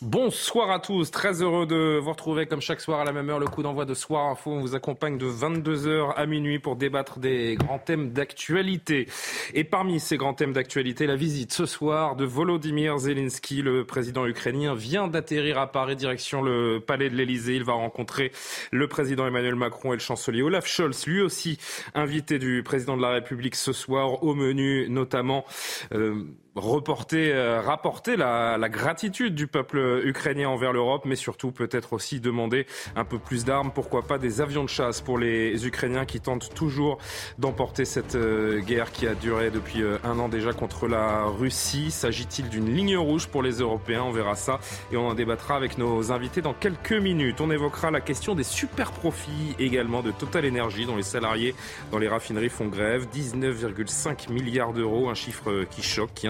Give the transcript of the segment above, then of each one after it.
Bonsoir à tous, très heureux de vous retrouver comme chaque soir à la même heure. Le coup d'envoi de Soir Info, on vous accompagne de 22h à minuit pour débattre des grands thèmes d'actualité. Et parmi ces grands thèmes d'actualité, la visite ce soir de Volodymyr Zelensky, le président ukrainien, vient d'atterrir à Paris, direction le palais de l'Elysée. Il va rencontrer le président Emmanuel Macron et le chancelier Olaf Scholz, lui aussi invité du président de la République ce soir, au menu notamment. Euh, reporter, euh, rapporter la, la, gratitude du peuple ukrainien envers l'Europe, mais surtout peut-être aussi demander un peu plus d'armes, pourquoi pas des avions de chasse pour les Ukrainiens qui tentent toujours d'emporter cette euh, guerre qui a duré depuis euh, un an déjà contre la Russie. S'agit-il d'une ligne rouge pour les Européens? On verra ça et on en débattra avec nos invités dans quelques minutes. On évoquera la question des super profits également de Total Energy dont les salariés dans les raffineries font grève. 19,5 milliards d'euros, un chiffre qui choque, qui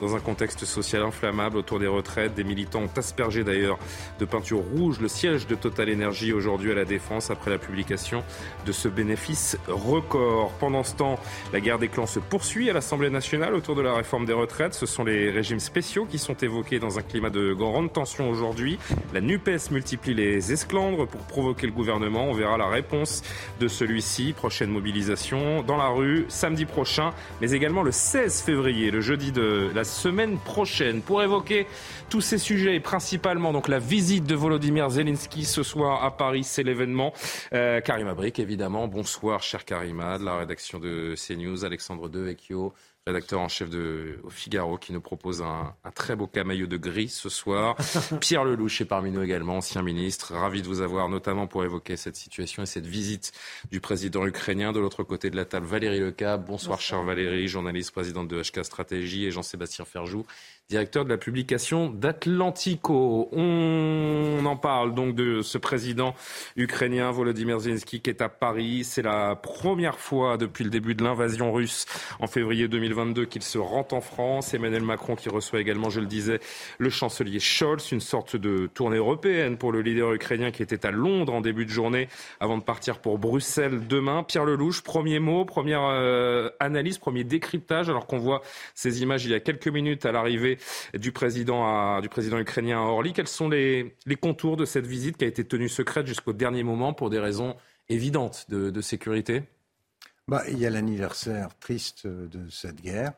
dans un contexte social inflammable autour des retraites. Des militants ont aspergé d'ailleurs de peinture rouge le siège de Total Energy aujourd'hui à la Défense après la publication de ce bénéfice record. Pendant ce temps, la guerre des clans se poursuit à l'Assemblée nationale autour de la réforme des retraites. Ce sont les régimes spéciaux qui sont évoqués dans un climat de grande tension aujourd'hui. La NUPES multiplie les esclandres pour provoquer le gouvernement. On verra la réponse de celui-ci. Prochaine mobilisation dans la rue samedi prochain, mais également le 16 février, le jeudi de la semaine prochaine pour évoquer tous ces sujets, principalement donc la visite de Volodymyr Zelensky ce soir à Paris, c'est l'événement. Euh, Karima Brick, évidemment. Bonsoir, cher Karima, de la rédaction de CNews, Alexandre Devecchio, rédacteur en chef de au Figaro, qui nous propose un, très beau camailleux de gris ce soir. Pierre Lelouch est parmi nous également, ancien ministre. Ravi de vous avoir, notamment pour évoquer cette situation et cette visite du président ukrainien. De l'autre côté de la table, Valérie Lecap. Bonsoir, Bonsoir. chère Valérie, journaliste, présidente de HK Stratégie, et Jean-Sébastien Ferjou, directeur de la publication d'Atlantico. On en parle donc de ce président ukrainien Volodymyr Zelensky qui est à Paris. C'est la première fois depuis le début de l'invasion russe en février 2022 qu'il se rend en France. Emmanuel Macron qui reçoit également, je le disais, le chancelier Scholz, une sorte de tournée européenne pour le leader ukrainien qui était à Londres en début de journée avant de partir pour Bruxelles demain. Pierre Lelouch, premier mot, première euh, analyse, premier décryptage alors qu'on voit ces images il y a quelques minutes à l'arrivée du président, du président ukrainien à Orly. Quels sont les, contours de cette visite qui a été tenue secrète jusqu'au dernier moment pour des raisons évidentes de, sécurité? Bah, Il y a l'anniversaire triste de cette guerre.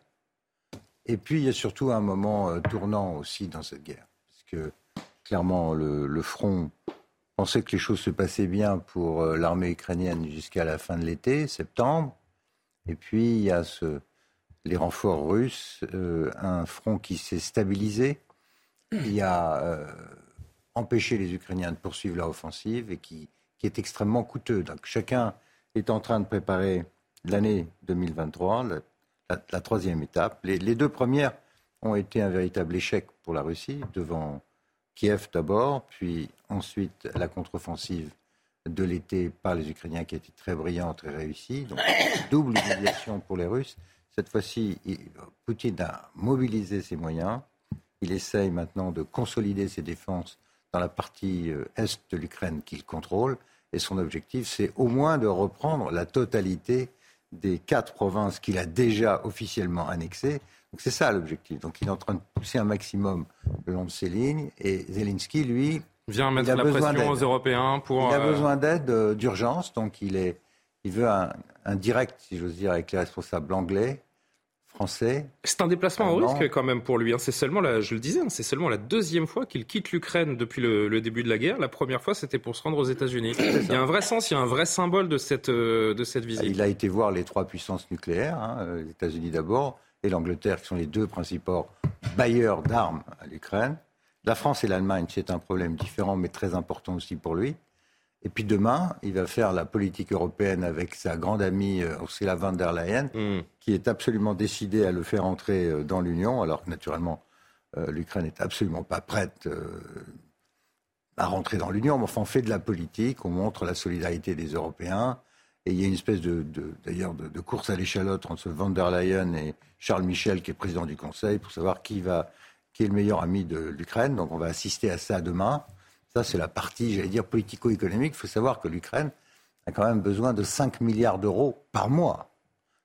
Et puis, il y a surtout un moment euh, tournant aussi dans cette guerre. Parce que, clairement, le, front pensait que les choses se passaient bien pour euh, l'armée ukrainienne jusqu'à la fin de l'été, septembre. Et puis, il y a ce, les renforts russes, euh, un front qui s'est stabilisé, qui a euh, empêché les Ukrainiens de poursuivre leur offensive et qui, est extrêmement coûteux. Donc chacun est en train de préparer l'année 2023, la, troisième étape. Les, les, deux premières ont été un véritable échec pour la Russie, devant Kiev d'abord, puis ensuite la contre-offensive de l'été par les Ukrainiens qui a été très brillante, très réussie. Donc double humiliation pour les Russes. Cette fois-ci, Poutine a mobilisé ses moyens. Il essaye maintenant de consolider ses défenses dans la partie euh, est de l'Ukraine qu'il contrôle. Et son objectif, c'est au moins de reprendre la totalité des quatre provinces qu'il a déjà officiellement annexées. Donc c'est ça l'objectif. Donc il est en train de pousser un maximum le long de ces lignes. Et Zelensky, lui, vient mettre la pression aux Européens pour. Il a euh, besoin d'aide euh, d'urgence. Donc il est, il veut un, un direct, si j'ose dire, avec les responsables anglais c'est un déplacement au risque quand même pour lui. Hein. C'est seulement, la, je le disais, hein, c'est seulement la deuxième fois qu'il quitte l'Ukraine depuis le, début de la guerre. La première fois, c'était pour se rendre aux États-Unis. Il y a un vrai sens, il y a un vrai symbole de cette, euh, de cette visite. Il a été voir les trois puissances nucléaires, hein, euh, les États-Unis d'abord et l'Angleterre, qui sont les deux principaux bailleurs d'armes à l'Ukraine. La France et l'Allemagne, c'est un problème différent, mais très important aussi pour lui. Et puis demain, il va faire la politique européenne avec sa grande amie euh, Ursula von der Leyen, mm. qui est absolument décidée à le faire entrer euh, dans l'Union, alors que naturellement, euh, l'Ukraine n'est absolument pas prête à rentrer dans l'Union. Mais enfin, on fait de la politique, on montre la solidarité des Européens. Et il y a une espèce de, d'ailleurs, de, course à l'échalote entre von der Leyen et Charles Michel, qui est président du Conseil, pour savoir qui va, qui est le meilleur ami de l'Ukraine. Donc, on va assister à ça demain. Ça, c'est la partie, j'allais dire, politico-économique. Il faut savoir que l'Ukraine a quand même besoin de 5 milliards d'euros par mois.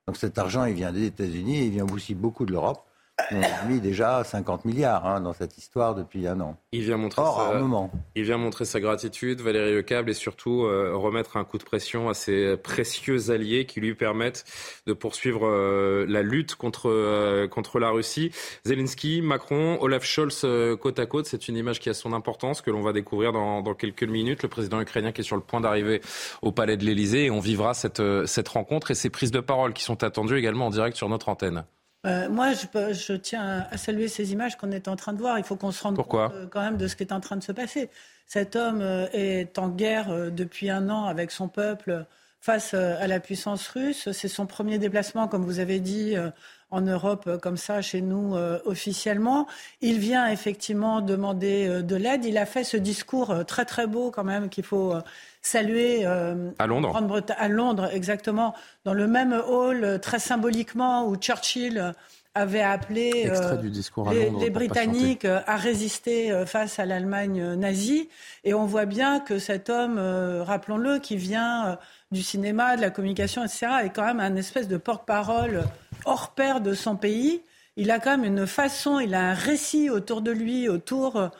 Donc cet argent, il vient des États-Unis, il vient aussi beaucoup de l'Europe. On a mis déjà 50 milliards hein, dans cette histoire depuis un an. Il vient montrer, sa, il vient montrer sa gratitude, Valérie Lecable, et surtout euh, remettre un coup de pression à ses précieux alliés qui lui permettent de poursuivre euh, la lutte contre, euh, contre la Russie. Zelensky, Macron, Olaf Scholz côte à côte, c'est une image qui a son importance, que l'on va découvrir dans, dans, quelques minutes. Le président ukrainien qui est sur le point d'arriver au palais de l'Elysée, et on vivra cette, cette rencontre et ces prises de parole qui sont attendues également en direct sur notre antenne. Euh, moi, je, tiens à saluer ces images qu'on est en train de voir. Il faut qu'on se rende compte euh, quand même de ce qui est en train de se passer. Cet homme euh, est en guerre depuis un an avec son peuple face à la puissance russe. C'est son premier déplacement, comme vous avez dit, en Europe comme ça, chez nous, officiellement. Il vient effectivement demander de l'aide. Il a fait ce discours très très beau quand même qu'il faut saluer euh, à Londres. à Londres, exactement, dans le même hall, euh, très symboliquement, où Churchill avait appelé euh, les, Britanniques à résister face à l'Allemagne nazie. Et on voit bien que cet homme, rappelons-le, qui vient du cinéma, de la communication, etc., est quand même un espèce de porte-parole hors pair de son pays. Il a quand même une façon, il a un récit autour de lui, autour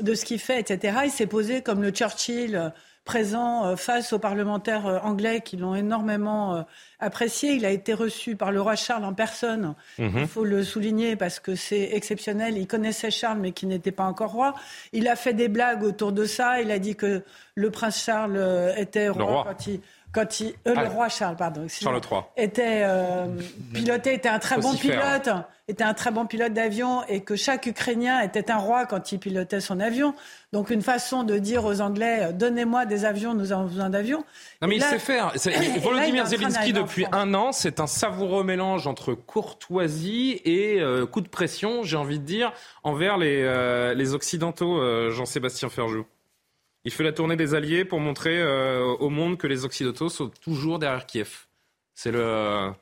de ce qu'il fait, etc. Il s'est posé comme le Churchill présent euh, face aux parlementaires euh, anglais qui l'ont énormément euh, apprécié. Il a été reçu par le roi Charles en personne. Mhm. Il faut le souligner parce que c'est exceptionnel. Il connaissait Charles mais qui n'était pas encore roi. Il a fait des blagues autour de ça. Il a dit que le prince Charles était roi, quand il quand il, le ah. roi Charles, pardon, Charles III était piloté, était un très bon pilote était un très bon pilote d'avion et que chaque Ukrainien était un roi quand il pilotait son avion. Donc une façon de dire aux Anglais euh, donnez-moi des avions, nous avons besoin d'avions. Non mais il sait faire. Volodymyr Zelensky depuis un an, c'est un savoureux mélange entre courtoisie et euh, coup de pression, j'ai envie de dire, envers les, euh, les occidentaux. Jean-Sébastien Ferjou. Il fait la tournée des Alliés pour montrer au monde que les occidentaux sont toujours derrière Kiev. C'est le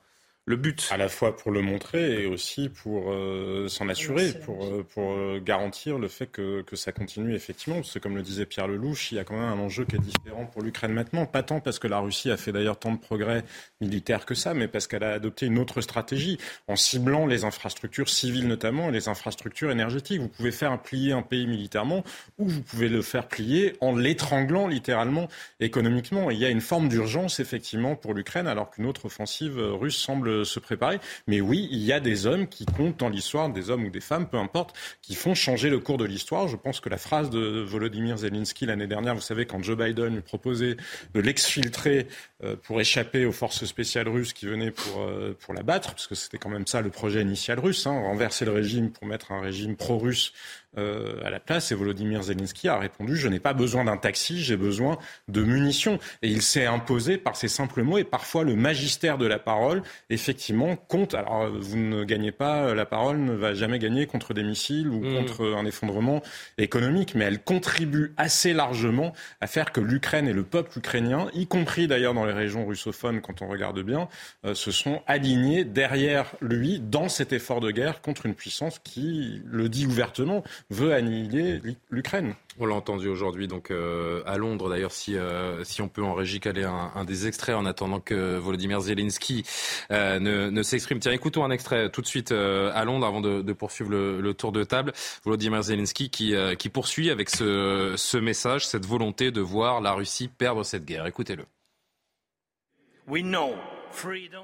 le but À la fois pour le montrer et aussi pour euh, s'en assurer, pour, euh, pour euh, garantir le fait que, que ça continue effectivement. Parce que comme le disait Pierre Lelouch, il y a quand même un enjeu qui est différent pour l'Ukraine maintenant. Pas tant parce que la Russie a fait d'ailleurs tant de progrès militaires que ça, mais parce qu'elle a adopté une autre stratégie en ciblant les infrastructures civiles notamment et les infrastructures énergétiques. Vous pouvez faire plier un pays militairement ou vous pouvez le faire plier en l'étranglant littéralement économiquement. il y a une forme d'urgence effectivement pour l'Ukraine alors qu'une autre offensive russe semble se préparer. Mais oui, il y a des hommes qui comptent dans l'histoire, des hommes ou des femmes, peu importe, qui font changer le cours de l'histoire. Je pense que la phrase de Volodymyr Zelensky l'année dernière, vous savez, quand Joe Biden lui proposait de l'exfiltrer euh, pour échapper aux forces spéciales russes qui venaient pour, euh, pour la battre, parce que c'était quand même ça le projet initial russe, hein, renverser le régime pour mettre un régime pro-russe euh, à la place. Et Volodymyr Zelensky a répondu Je n'ai pas besoin d'un taxi, j'ai besoin de munitions. Et il s'est imposé par ces simples mots. Et parfois, le magistère de la parole, effectivement, compte. Alors, vous ne gagnez pas, la parole ne va jamais gagner contre des missiles ou mmh. contre un effondrement économique, mais elle contribue assez largement à faire que l'Ukraine et le peuple ukrainien, y compris d'ailleurs dans les régions russophones, quand on regarde bien, euh, se sont alignés derrière lui dans cet effort de guerre contre une puissance qui le dit ouvertement veut annihiler l'Ukraine. On l'a entendu aujourd'hui donc euh, à Londres d'ailleurs si euh, si on peut en régie caler un, des extraits en attendant que Volodymyr Zelensky euh, ne, s'exprime. Tiens, écoutons un extrait tout de suite à Londres avant de, poursuivre le, tour de table. Volodymyr Zelensky qui qui poursuit avec ce ce message, cette volonté de voir la Russie perdre cette guerre. Écoutez-le.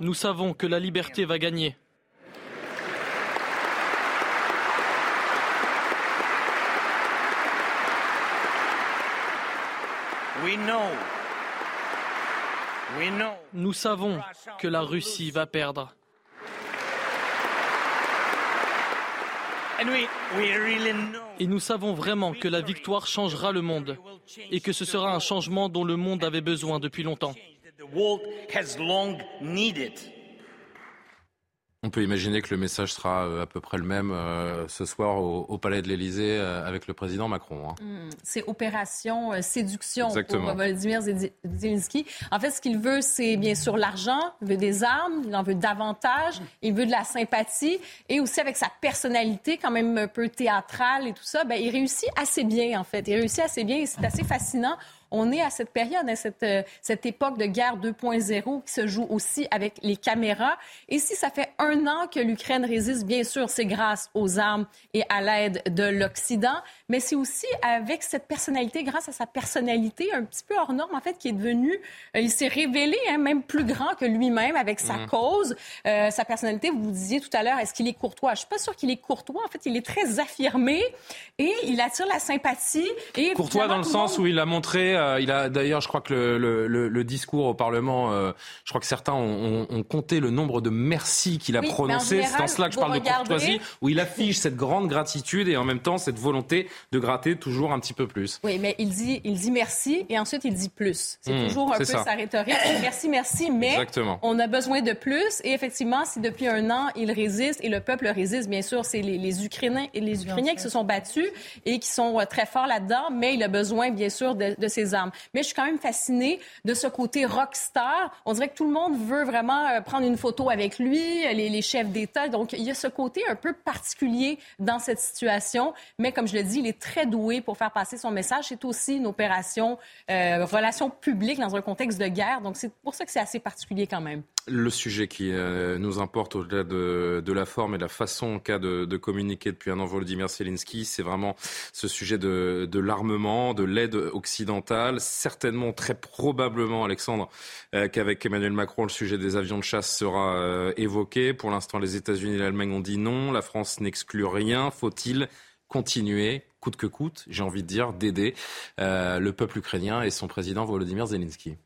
Nous savons que la liberté va gagner. Nous savons que la Russie va perdre. Et nous savons vraiment que la victoire changera le monde et que ce sera un changement dont le monde avait besoin depuis longtemps. On peut imaginer que le message sera euh, à peu près le même euh, ce soir au, Palais de l'Élysée euh, avec le président Macron. Hein. Hmm, c'est opération séduction pour Volodymyr Zelensky. En fait, ce qu'il veut, c'est bien sûr l'argent, il veut des armes, il en veut davantage, il veut de la sympathie et aussi avec sa personnalité quand même un peu théâtrale et tout ça, ben, il réussit assez bien en fait. Il réussit assez bien et c'est assez fascinant on est à cette période, à cette, euh, cette époque de guerre 2.0 qui se joue aussi avec les caméras. Et si ça fait un an que l'Ukraine résiste, bien sûr, c'est grâce aux armes et à l'aide de l'Occident, mais c'est aussi avec cette personnalité, grâce à sa personnalité un petit peu hors norme, en fait, qui est devenu, euh, il s'est révélé hein, même plus grand que lui-même avec sa mmh. cause, euh, sa personnalité. Vous disiez tout à l'heure, est-ce qu'il est courtois? Je suis pas sûre qu'il est courtois. En fait, il est très affirmé et il attire la sympathie. Et courtois dans le sens où il a montré euh, il a d'ailleurs, je crois que le, discours au Parlement, euh, je crois que certains ont, compté le nombre de merci qu'il a prononcé. C'est en cela que je parle de courtoisie, où il affiche cette grande gratitude et en même temps cette volonté de gratter toujours un petit peu plus. Oui, mais il dit, il dit merci et ensuite il dit plus. C'est mmh, toujours un peu sa rhétorique. merci, merci, mais on a besoin de plus. Et effectivement, si depuis un an il résiste et le peuple résiste, bien sûr, c'est les, Ukrainiens et les Ukrainiens qui se sont battus et qui sont euh, très forts là-dedans, mais il a besoin, bien sûr, de, de ces mais je suis quand même fascinée de ce côté rockstar. On dirait que tout le monde veut vraiment euh, prendre une photo avec lui, les, chefs d'État. Donc, il y a ce côté un peu particulier dans cette situation. Mais comme je le dis, il est très doué pour faire passer son message. C'est aussi une opération euh, relation publique dans un contexte de guerre. Donc, c'est pour ça que c'est assez particulier quand même. Le sujet qui euh, nous importe au-delà de, la forme et de la façon qu'a de, communiquer depuis un an Volodymyr Zelensky, c'est vraiment ce sujet de l'armement, de l'aide occidentale. Certainement, très probablement, Alexandre, euh, qu'avec Emmanuel Macron, le sujet des avions de chasse sera euh, évoqué. Pour l'instant, les États-Unis et l'Allemagne ont dit non. La France n'exclut rien. Faut-il continuer, coûte que coûte, j'ai envie de dire, d'aider le peuple ukrainien et son président Volodymyr Zelensky?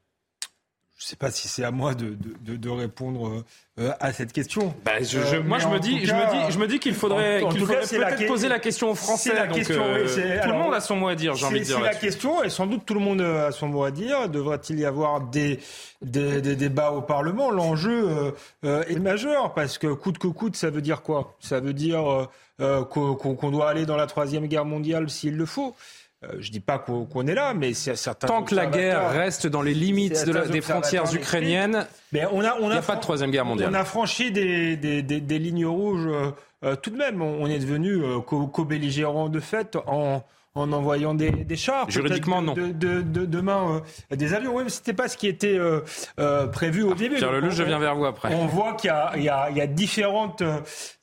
Je ne sais pas si c'est à moi de, de, de répondre euh, à cette question. Bah, je, je, euh, moi, je me, dis, je me dis, je me dis qu'il faudrait, qu'il faudrait peut-être poser la question aux Français. La donc, question, euh, tout le monde a son mot à dire, j'ai envie de dire. C'est la question, et sans doute tout le monde a son mot à dire. Devrait-il y avoir des, des, des débats au Parlement? L'enjeu est majeur, parce que coûte que coûte, ça veut dire quoi? Ça veut dire qu'on doit aller dans la troisième guerre mondiale s'il le faut. Euh, je dis pas qu'on est là, mais c'est certain. Tant que la guerre reste dans les limites des frontières ukrainiennes, mais on a, on a, il n'y a pas de troisième guerre mondiale. On a franchi des, des, des, lignes rouges euh, euh, tout de même. On, est devenu co-belligérant de fait en, en envoyant des, des chars. Juridiquement, non. De, de, demain, des avions. Oui, mais c'était pas ce qui était prévu au début. Pierre Lelouch, je viens vers vous après. On voit qu'il y, y, y a, différentes,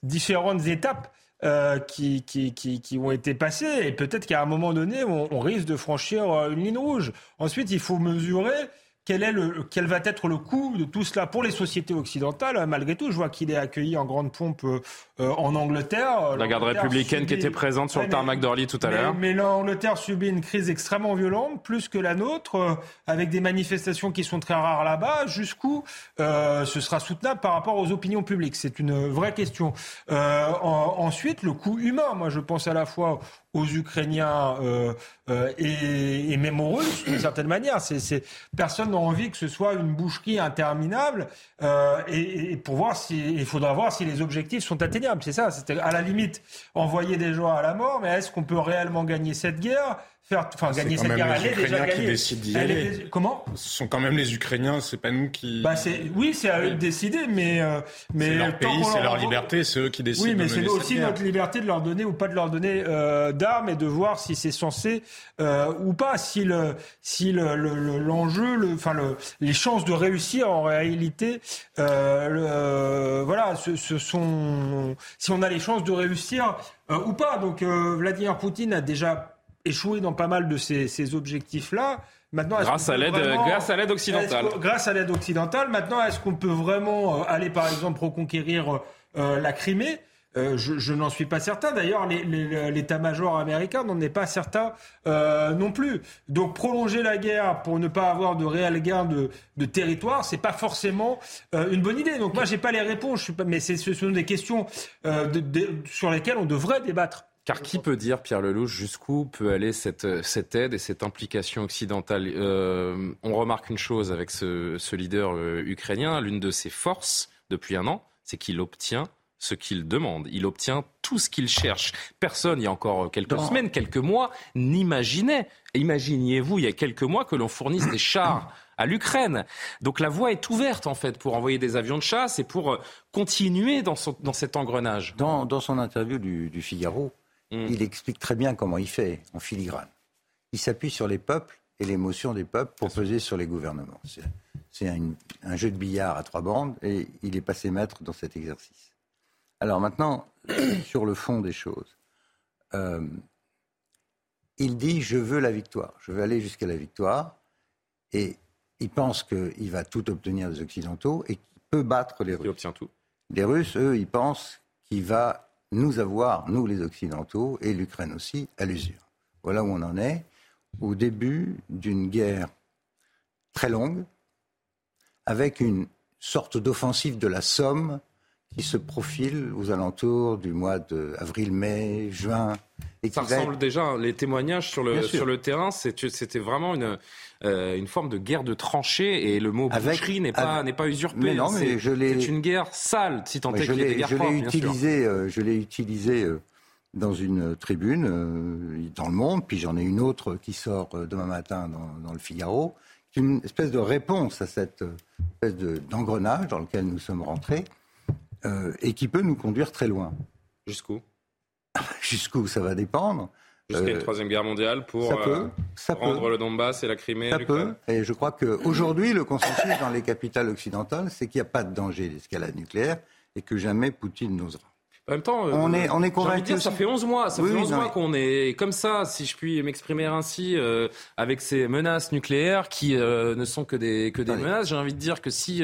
différentes étapes. Euh, qui, qui, qui, qui, ont été passés. Et peut-être qu'à un moment donné, on, on, risque de franchir euh, une ligne rouge. Ensuite, il faut mesurer quel, est le, quel va être le coût de tout cela pour les sociétés occidentales Malgré tout, je vois qu'il est accueilli en grande pompe euh, en Angleterre. La garde républicaine qui était présente sur le tarmac d'Orly tout à l'heure. Mais, l'Angleterre subit une crise extrêmement violente, plus que la nôtre, euh, avec des manifestations qui sont très rares là-bas. Jusqu'où euh, ce sera soutenable par rapport aux opinions publiques? C'est une vraie question. Euh, ensuite, le coût humain. Moi, je pense à la fois aux Ukrainiens euh, euh, et, et, Russes, d'une certaine manière. C'est, personne n'a envie que ce soit une boucherie interminable. Euh, et, et, pour voir si, il faudra voir si les objectifs sont atteignables. C'est ça. C'était à la limite envoyer des gens à la mort, mais est-ce qu'on peut réellement gagner cette guerre? Faire, enfin, gagner cette guerre. Elle est déjà qui décident d'y aller. Comment? Ce sont quand même les Ukrainiens, c'est pas nous qui. Bah c'est, oui, c'est à eux de décider, mais euh, mais c'est leur pays, c'est leur liberté, c'est eux qui décident. Oui, mais c'est aussi notre liberté de leur donner ou pas de leur donner euh, d'armes et de voir si c'est censé euh, ou pas, si le si le, l'enjeu, le, enfin le, les chances de réussir en réalité, euh, voilà, ce, ce, sont si on a les chances de réussir ou pas. Donc Vladimir Poutine a déjà échoué dans pas mal de ces, ces objectifs-là. Maintenant, grâce à l'aide, grâce à l'aide occidentale. Grâce à l'aide occidentale. Maintenant, est-ce qu'on peut vraiment euh, aller, par exemple, reconquérir euh, la Crimée? Euh, je, n'en suis pas certain. D'ailleurs, l'état-major américain n'en est pas certain euh, non plus. Donc prolonger la guerre pour ne pas avoir de réel gain de, de territoire, c'est pas forcément euh, une bonne idée. Donc moi, j'ai pas les réponses, je suis pas, mais ce sont des questions sur lesquelles on devrait débattre. Car qui peut dire, Pierre Lelouch, jusqu'où peut aller cette, cette, aide et cette implication occidentale? On remarque une chose avec ce, ce leader ukrainien, l'une de ses forces depuis un an, c'est qu'il obtient ce qu'il demande. Il obtient tout ce qu'il cherche. Personne, il y a encore quelques semaines, quelques mois, n'imaginait, imaginiez-vous, il y a quelques mois, que l'on fournisse des chars à l'Ukraine. Donc la voie est ouverte, en fait, pour envoyer des avions de chasse et pour euh, continuer dans, dans cet engrenage. Dans, son interview du, Figaro, hmm. il explique très bien comment il fait en filigrane. Il s'appuie sur les peuples et l'émotion des peuples pour peser sur les gouvernements. C'est un jeu de billard à trois bandes et il est passé maître dans cet exercice. Alors maintenant, sur le fond des choses, euh, il dit je veux la victoire, je veux aller jusqu'à la victoire, et il pense qu'il va tout obtenir des Occidentaux et qu'il peut battre les Russes. Il obtient tout. Les Russes, eux, ils pensent qu'il va nous avoir, nous les Occidentaux, et l'Ukraine aussi, à l'usure. Voilà où on en est, au début d'une guerre très longue, avec une sorte d'offensive de la Somme qui se profile aux alentours du mois d'avril, mai, juin. Et Ça ressemble déjà, les témoignages sur le, sur le terrain, c'était vraiment une, euh, une forme de guerre de tranchées et le mot boucherie n'est pas, usurpé. mais c'est une guerre sale, si tant est qu'il y ait des guerres je utilisé, euh, je l'ai utilisé euh, dans une tribune dans le Monde, puis j'en ai une autre qui sort demain matin dans, dans le Figaro. une espèce de réponse à cette espèce d'engrenage dans lequel nous sommes rentrés. Euh, et qui peut nous conduire très loin. Jusqu'où? Jusqu'où ça va dépendre. Jusqu'à une euh, troisième guerre mondiale pour euh, rendre le Donbass et la Crimée. Ça peut. Et je crois qu'aujourd'hui, le consensus dans les capitales occidentales, c'est qu'il n'y a pas de danger d'escalade nucléaire et que jamais Poutine n'osera. En même temps, on est, on est convaincu. ça fait 11 mois, ça fait 11 mois qu'on est comme ça, si je puis m'exprimer ainsi, avec ces menaces nucléaires qui ne sont que des, que des menaces. J'ai envie de dire que si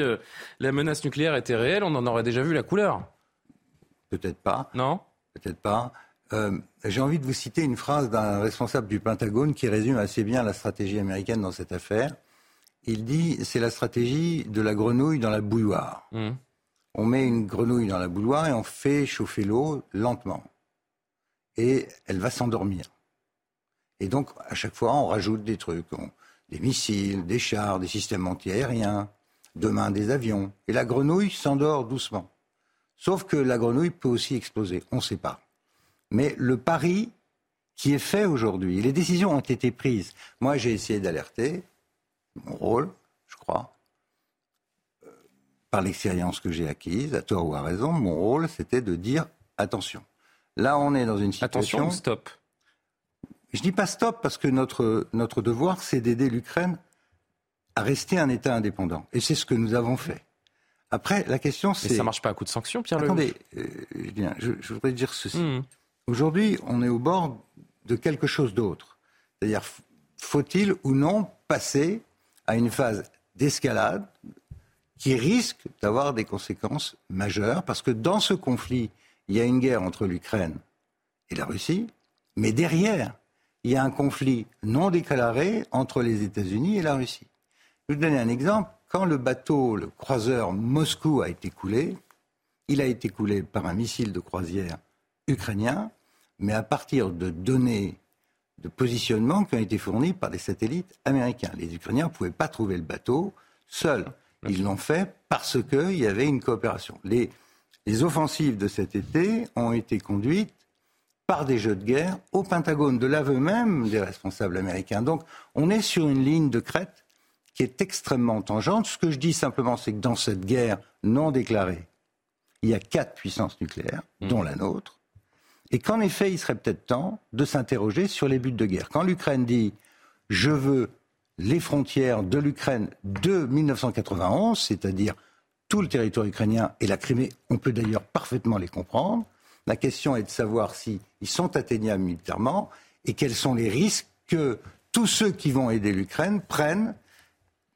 la menace nucléaire était réelle, on en aurait déjà vu la couleur. Peut-être pas. Non Peut-être pas. J'ai envie de vous citer une phrase d'un responsable du Pentagone qui résume assez bien la stratégie américaine dans cette affaire. Il dit c'est la stratégie de la grenouille dans la bouilloire. Mmh on met une grenouille dans la bouilloire et on fait chauffer l'eau lentement. Et elle va s'endormir. Et donc, à chaque fois, on rajoute des trucs. des missiles, des chars, des systèmes antiaériens, demain des avions. Et la grenouille s'endort doucement. Sauf que la grenouille peut aussi exploser. On ne sait pas. Mais le pari qui est fait aujourd'hui, les décisions ont été prises. Moi, j'ai essayé d'alerter, mon rôle, je crois, par l'expérience que j'ai acquise, à tort ou à raison, mon rôle, c'était de dire attention. Là, on est dans une situation. Attention, stop? Je dis pas stop parce que notre, notre devoir, c'est d'aider l'Ukraine à rester un État indépendant. Et c'est ce que nous avons fait. Après, la question, c'est. Mais ça marche pas à coup de sanctions, Pierre Attendez, euh, je, je, voudrais dire ceci. Mmh. Aujourd'hui, on est au bord de quelque chose d'autre. C'est-à-dire, faut-il ou non passer à une phase d'escalade qui risque d'avoir des conséquences majeures, parce que dans ce conflit, il y a une guerre entre l'Ukraine et la Russie, mais derrière, il y a un conflit non déclaré entre les États-Unis et la Russie. Je vais vous donner un exemple. Quand le bateau, le croiseur Moscou a été coulé, il a été coulé par un missile de croisière ukrainien, mais à partir de données de positionnement qui ont été fournies par des satellites américains. Les Ukrainiens ne pouvaient pas trouver le bateau seuls. Ils l'ont fait parce qu'il y avait une coopération. Les, les offensives de cet été ont été conduites par des jeux de guerre au Pentagone, de l'aveu même des responsables américains. Donc on est sur une ligne de crête qui est extrêmement tangente. Ce que je dis simplement, c'est que dans cette guerre non déclarée, il y a quatre puissances nucléaires, mmh. dont la nôtre, et qu'en effet, il serait peut-être temps de s'interroger sur les buts de guerre. Quand l'Ukraine dit je veux les frontières de l'Ukraine de 1991, c'est-à-dire tout le territoire ukrainien et la Crimée, on peut d'ailleurs parfaitement les comprendre. La question est de savoir s'ils sont atteignables militairement et quels sont les risques que tous ceux qui vont aider l'Ukraine prennent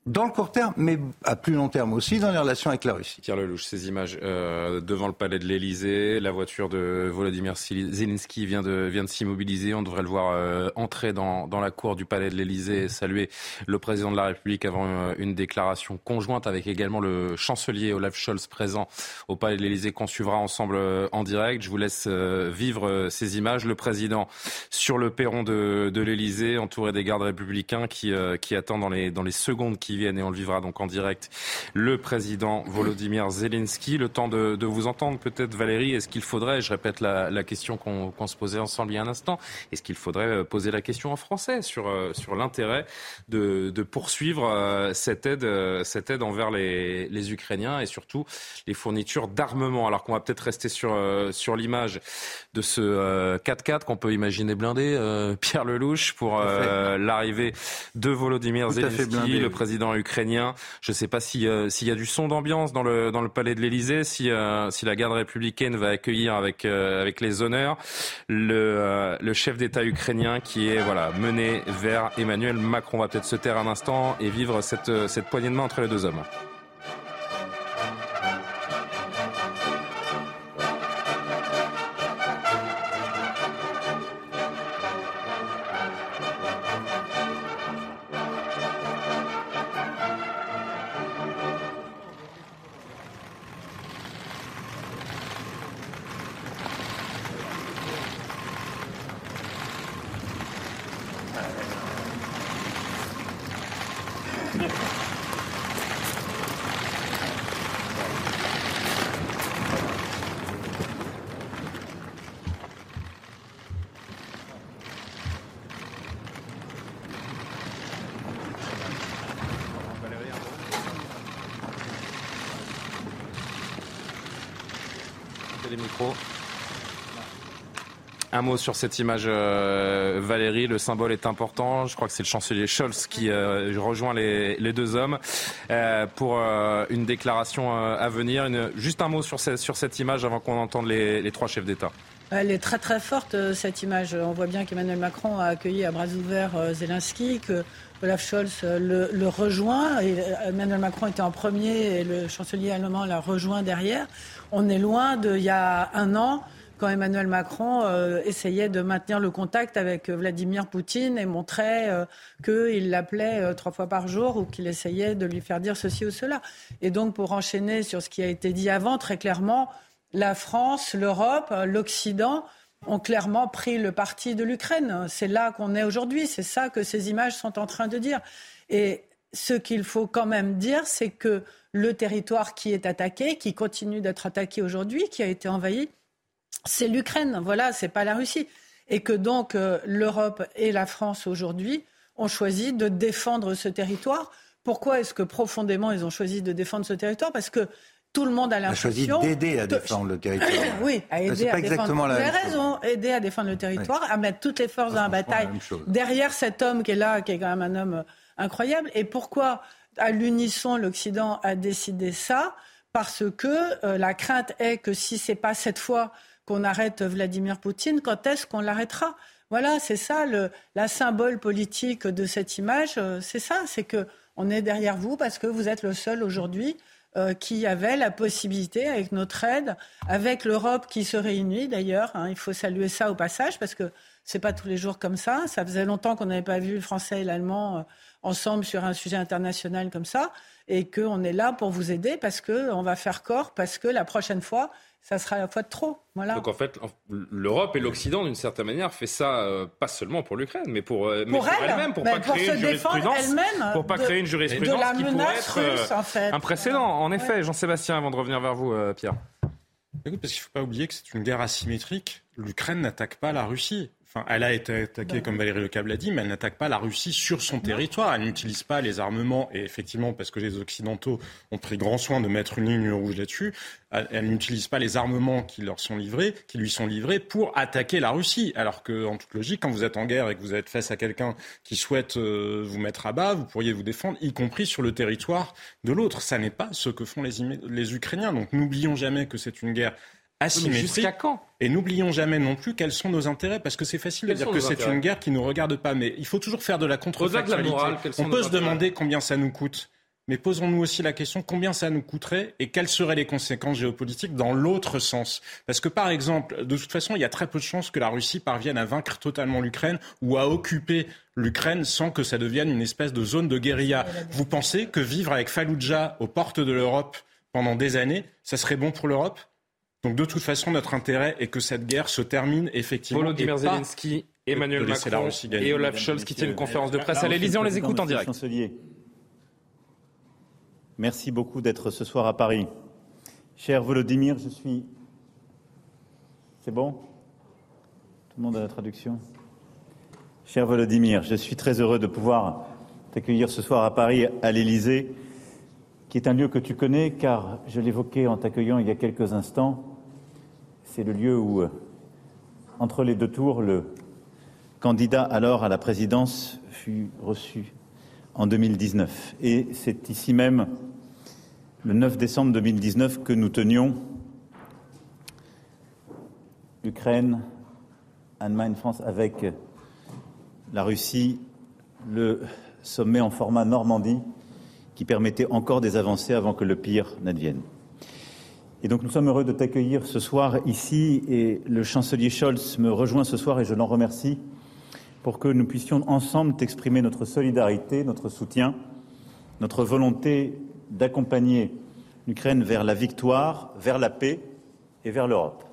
dans le court terme, mais à plus long terme aussi dans les relations avec la Russie. Pierre Lelouch, ces images euh, devant le palais de l'Elysée, la voiture de Volodymyr Zelensky vient de, vient de s'immobiliser. On devrait le voir euh, entrer dans, dans la cour du palais de l'Elysée et saluer le président de la République avant euh, une déclaration conjointe avec également le chancelier Olaf Scholz présent au palais de l'Elysée qu'on suivra ensemble en direct. Je vous laisse vivre ces images. Le président sur le perron de, de l'Elysée, entouré des gardes républicains qui, qui attendent dans les, dans les secondes qui viennent et on le vivra donc en direct. Le président Volodymyr Zelensky. Le temps de, vous entendre peut-être Valérie. Est-ce qu'il faudrait, je répète la, question qu'on se posait ensemble il y a un instant, est-ce qu'il faudrait euh, poser la question en français sur, euh, sur l'intérêt de, poursuivre euh, cette aide, cette aide envers les, les Ukrainiens et surtout les fournitures d'armement? Alors qu'on va peut-être rester sur, sur l'image de ce 4x4 qu'on peut imaginer blindé, Pierre Lelouch, pour l'arrivée de Volodymyr Zelensky, le président ukrainien. Je ne sais pas euh, s'il y a du son d'ambiance dans le, palais de l'Elysée, si, euh, si la garde républicaine va accueillir avec, euh, les honneurs le, chef d'État ukrainien qui est mené vers Emmanuel Macron. On va peut-être se taire un instant et vivre cette, cette poignée de main entre les deux hommes. Mot sur cette image, euh, Valérie. Le symbole est important. Je crois que c'est le chancelier Scholz qui euh, rejoint les, deux hommes euh, pour une déclaration à venir. juste un mot sur, cette image avant qu'on entende les, trois chefs d'État. Elle est très très forte cette image. On voit bien qu'Emmanuel Macron a accueilli à bras ouverts Zelensky, que Olaf Scholz le, le, rejoint. Et Emmanuel Macron était en premier et le chancelier allemand l'a rejoint derrière. On est loin d'il y a un an quand Emmanuel Macron euh, essayait de maintenir le contact avec euh, Vladimir Poutine et montrait euh, qu'il l'appelait trois fois par jour ou qu'il essayait de lui faire dire ceci ou cela. Et donc, pour enchaîner sur ce qui a été dit avant, très clairement, la France, l'Europe, l'Occident ont clairement pris le parti de l'Ukraine. C'est là qu'on est aujourd'hui. C'est ça que ces images sont en train de dire. Et ce qu'il faut quand même dire, c'est que le territoire qui est attaqué, qui continue d'être attaqué aujourd'hui, qui a été envahi, c'est l'Ukraine, voilà, c'est pas la Russie. Et que donc euh, l'Europe et la France aujourd'hui ont choisi de défendre ce territoire. Pourquoi est-ce que profondément ils ont choisi de défendre ce territoire? Parce que tout le monde a l'impression. choisi d'aider à défendre le territoire. oui, à aider à défendre. Vous avez raison, aider à défendre le territoire, à mettre toutes les forces dans la bataille derrière cet homme qui est là, qui est quand même un homme euh, incroyable. Et pourquoi, à l'unisson, l'Occident a décidé ça? Parce que euh, la crainte est que si c'est pas cette fois qu'on arrête Vladimir Poutine, quand est-ce qu'on l'arrêtera? Voilà, c'est ça le, la symbole politique de cette image. Euh, c'est ça, c'est que on est derrière vous parce que vous êtes le seul aujourd'hui euh, qui avait la possibilité, avec notre aide, avec l'Europe qui se réunit d'ailleurs. Hein, il faut saluer ça au passage parce que c'est pas tous les jours comme ça. Ça faisait longtemps qu'on n'avait pas vu le français et l'allemand euh, ensemble sur un sujet international comme ça, et qu'on est là pour vous aider parce que on va faire corps, parce que la prochaine fois, ça sera la fois de trop. Voilà. Donc en fait, l'Europe et l'Occident, d'une certaine manière, fait ça euh, pas seulement pour l'Ukraine, mais pour, euh, pour, elle, pour pas créer une jurisprudence, pour pas créer une jurisprudence qui pourrait être euh, un précédent. En effet, Jean-Sébastien, avant de revenir vers vous, Pierre. Écoute, parce qu'il ne faut pas oublier que c'est une guerre asymétrique. L'Ukraine n'attaque pas la Russie elle a été attaquée, comme Valérie Lecable l'a dit, mais elle n'attaque pas la Russie sur son territoire. Elle n'utilise pas les armements, et effectivement, parce que les Occidentaux ont pris grand soin de mettre une ligne rouge là-dessus, elle, n'utilise pas les armements qui leur sont livrés, qui lui sont livrés pour attaquer la Russie. Alors que, en toute logique, quand vous êtes en guerre et que vous êtes face à quelqu'un qui souhaite euh, vous mettre à bas, vous pourriez vous défendre, y compris sur le territoire de l'autre. Ça n'est pas ce que font les, les Ukrainiens. Donc n'oublions jamais que c'est une guerre asymétrique. Jusqu'à quand Et n'oublions jamais non plus quels sont nos intérêts, parce que c'est facile de dire que c'est une guerre qui ne nous regarde pas, mais il faut toujours faire de la contre-factualité. On peut se demander combien ça nous coûte mais posons-nous aussi la question combien ça nous coûterait et quelles seraient les conséquences géopolitiques dans l'autre sens. Parce que par exemple, de toute façon, il y a très peu de chances que la Russie parvienne à vaincre totalement l'Ukraine ou à occuper l'Ukraine sans que ça devienne une espèce de zone de guérilla. Vous pensez que vivre avec Fallujah aux portes de l'Europe pendant des années, ça serait bon pour l'Europe? Donc de toute façon, notre intérêt est que cette guerre se termine effectivement. Volodymyr Zelensky, Emmanuel Macron et Olaf Scholz qui tiennent une conférence de presse à l'Élysée. On les écoute en direct. Merci beaucoup d'être ce soir à Paris. Cher Volodymyr, je suis. C'est bon? Tout le monde a la traduction? Cher Volodymyr, je suis très heureux de pouvoir t'accueillir ce soir à Paris, à l'Élysée, qui est un lieu que tu connais, car je l'évoquais en t'accueillant il y a quelques instants. C'est le lieu où, euh, entre les deux tours, le candidat alors à la présidence fut reçu en 2019. Et c'est ici même, le 9 décembre 2019, que nous tenions l'Ukraine, Allemagne, France, avec la Russie, le sommet en format Normandie, qui permettait encore des avancées avant que le pire n'advienne. Et donc nous sommes heureux de t'accueillir ce soir ici et le chancelier Scholz me rejoint ce soir et je l'en remercie pour que nous puissions ensemble t'exprimer notre solidarité, notre soutien, notre volonté d'accompagner l'Ukraine vers la victoire, vers la paix et vers l'Europe.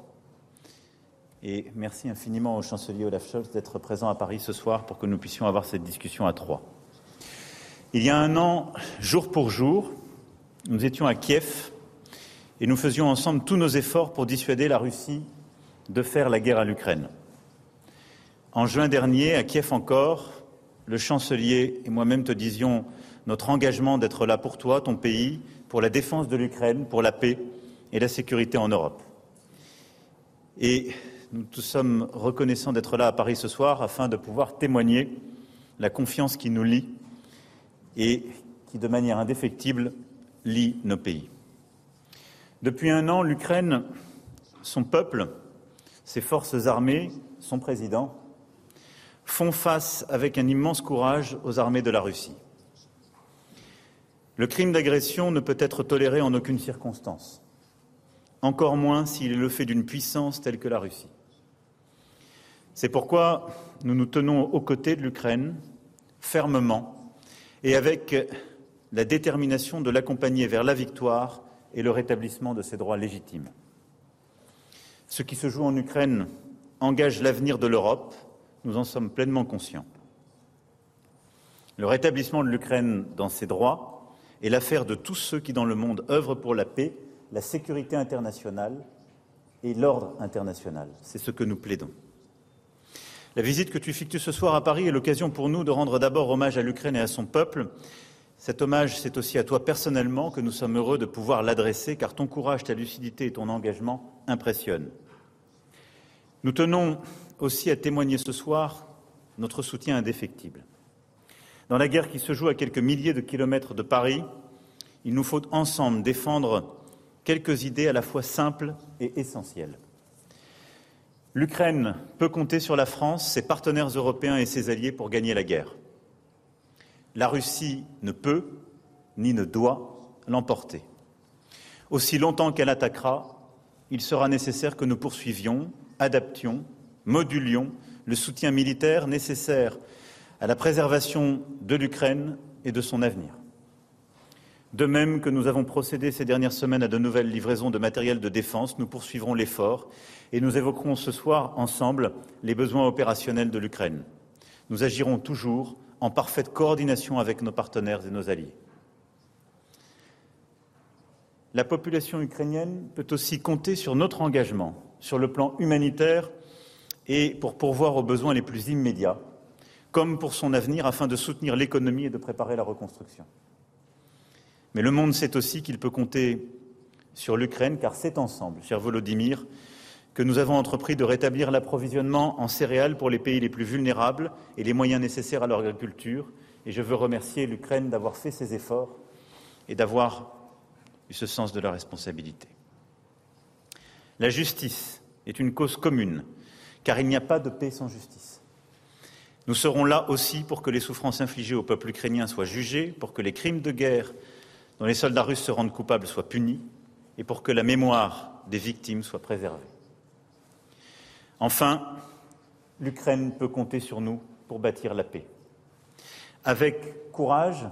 Et merci infiniment au chancelier Olaf Scholz d'être présent à Paris ce soir pour que nous puissions avoir cette discussion à trois. Il y a un an, jour pour jour, nous étions à Kiev et nous faisions ensemble tous nos efforts pour dissuader la Russie de faire la guerre à l'Ukraine. En juin dernier, à Kiev encore, le chancelier et moi-même te disions notre engagement d'être là pour toi, ton pays, pour la défense de l'Ukraine, pour la paix et la sécurité en Europe. Et nous tous sommes reconnaissants d'être là à Paris ce soir afin de pouvoir témoigner la confiance qui nous lie et qui, de manière indéfectible, lie nos pays. Depuis un an, l'Ukraine, son peuple, ses forces armées, son président, font face avec un immense courage aux armées de la Russie. Le crime d'agression ne peut être toléré en aucune circonstance, encore moins s'il est le fait d'une puissance telle que la Russie. C'est pourquoi nous nous tenons aux côtés de l'Ukraine, fermement, et avec la détermination de l'accompagner vers la victoire et le rétablissement de ses droits légitimes. Ce qui se joue en Ukraine engage l'avenir de l'Europe, nous en sommes pleinement conscients. Le rétablissement de l'Ukraine dans ses droits est l'affaire de tous ceux qui, dans le monde, œuvrent pour la paix, la sécurité internationale et l'ordre international. C'est ce que nous plaidons. La visite que tu effectues ce soir à Paris est l'occasion pour nous de rendre d'abord hommage à l'Ukraine et à son peuple. Cet hommage, c'est aussi à toi personnellement que nous sommes heureux de pouvoir l'adresser, car ton courage, ta lucidité et ton engagement impressionnent. Nous tenons aussi à témoigner ce soir notre soutien indéfectible. Dans la guerre qui se joue à quelques milliers de kilomètres de Paris, il nous faut ensemble défendre quelques idées à la fois simples et essentielles. L'Ukraine peut compter sur la France, ses partenaires européens et ses alliés pour gagner la guerre. La Russie ne peut ni ne doit l'emporter. Aussi longtemps qu'elle attaquera, il sera nécessaire que nous poursuivions, adaptions modulions le soutien militaire nécessaire à la préservation de l'Ukraine et de son avenir. De même que nous avons procédé ces dernières semaines à de nouvelles livraisons de matériel de défense, nous poursuivrons l'effort et nous évoquerons ce soir ensemble les besoins opérationnels de l'Ukraine. Nous agirons toujours en parfaite coordination avec nos partenaires et nos alliés. La population ukrainienne peut aussi compter sur notre engagement sur le plan humanitaire et pour pourvoir aux besoins les plus immédiats, comme pour son avenir, afin de soutenir l'économie et de préparer la reconstruction. Mais le monde sait aussi qu'il peut compter sur l'Ukraine, car c'est ensemble, cher Volodymyr, que nous avons entrepris de rétablir l'approvisionnement en céréales pour les pays les plus vulnérables et les moyens nécessaires à leur agriculture. Et je veux remercier l'Ukraine d'avoir fait ces efforts et d'avoir eu ce sens de la responsabilité. La justice est une cause commune car il n'y a pas de paix sans justice. Nous serons là aussi pour que les souffrances infligées au peuple ukrainien soient jugées, pour que les crimes de guerre dont les soldats russes se rendent coupables soient punis et pour que la mémoire des victimes soit préservée. Enfin, l'Ukraine peut compter sur nous pour bâtir la paix. Avec courage,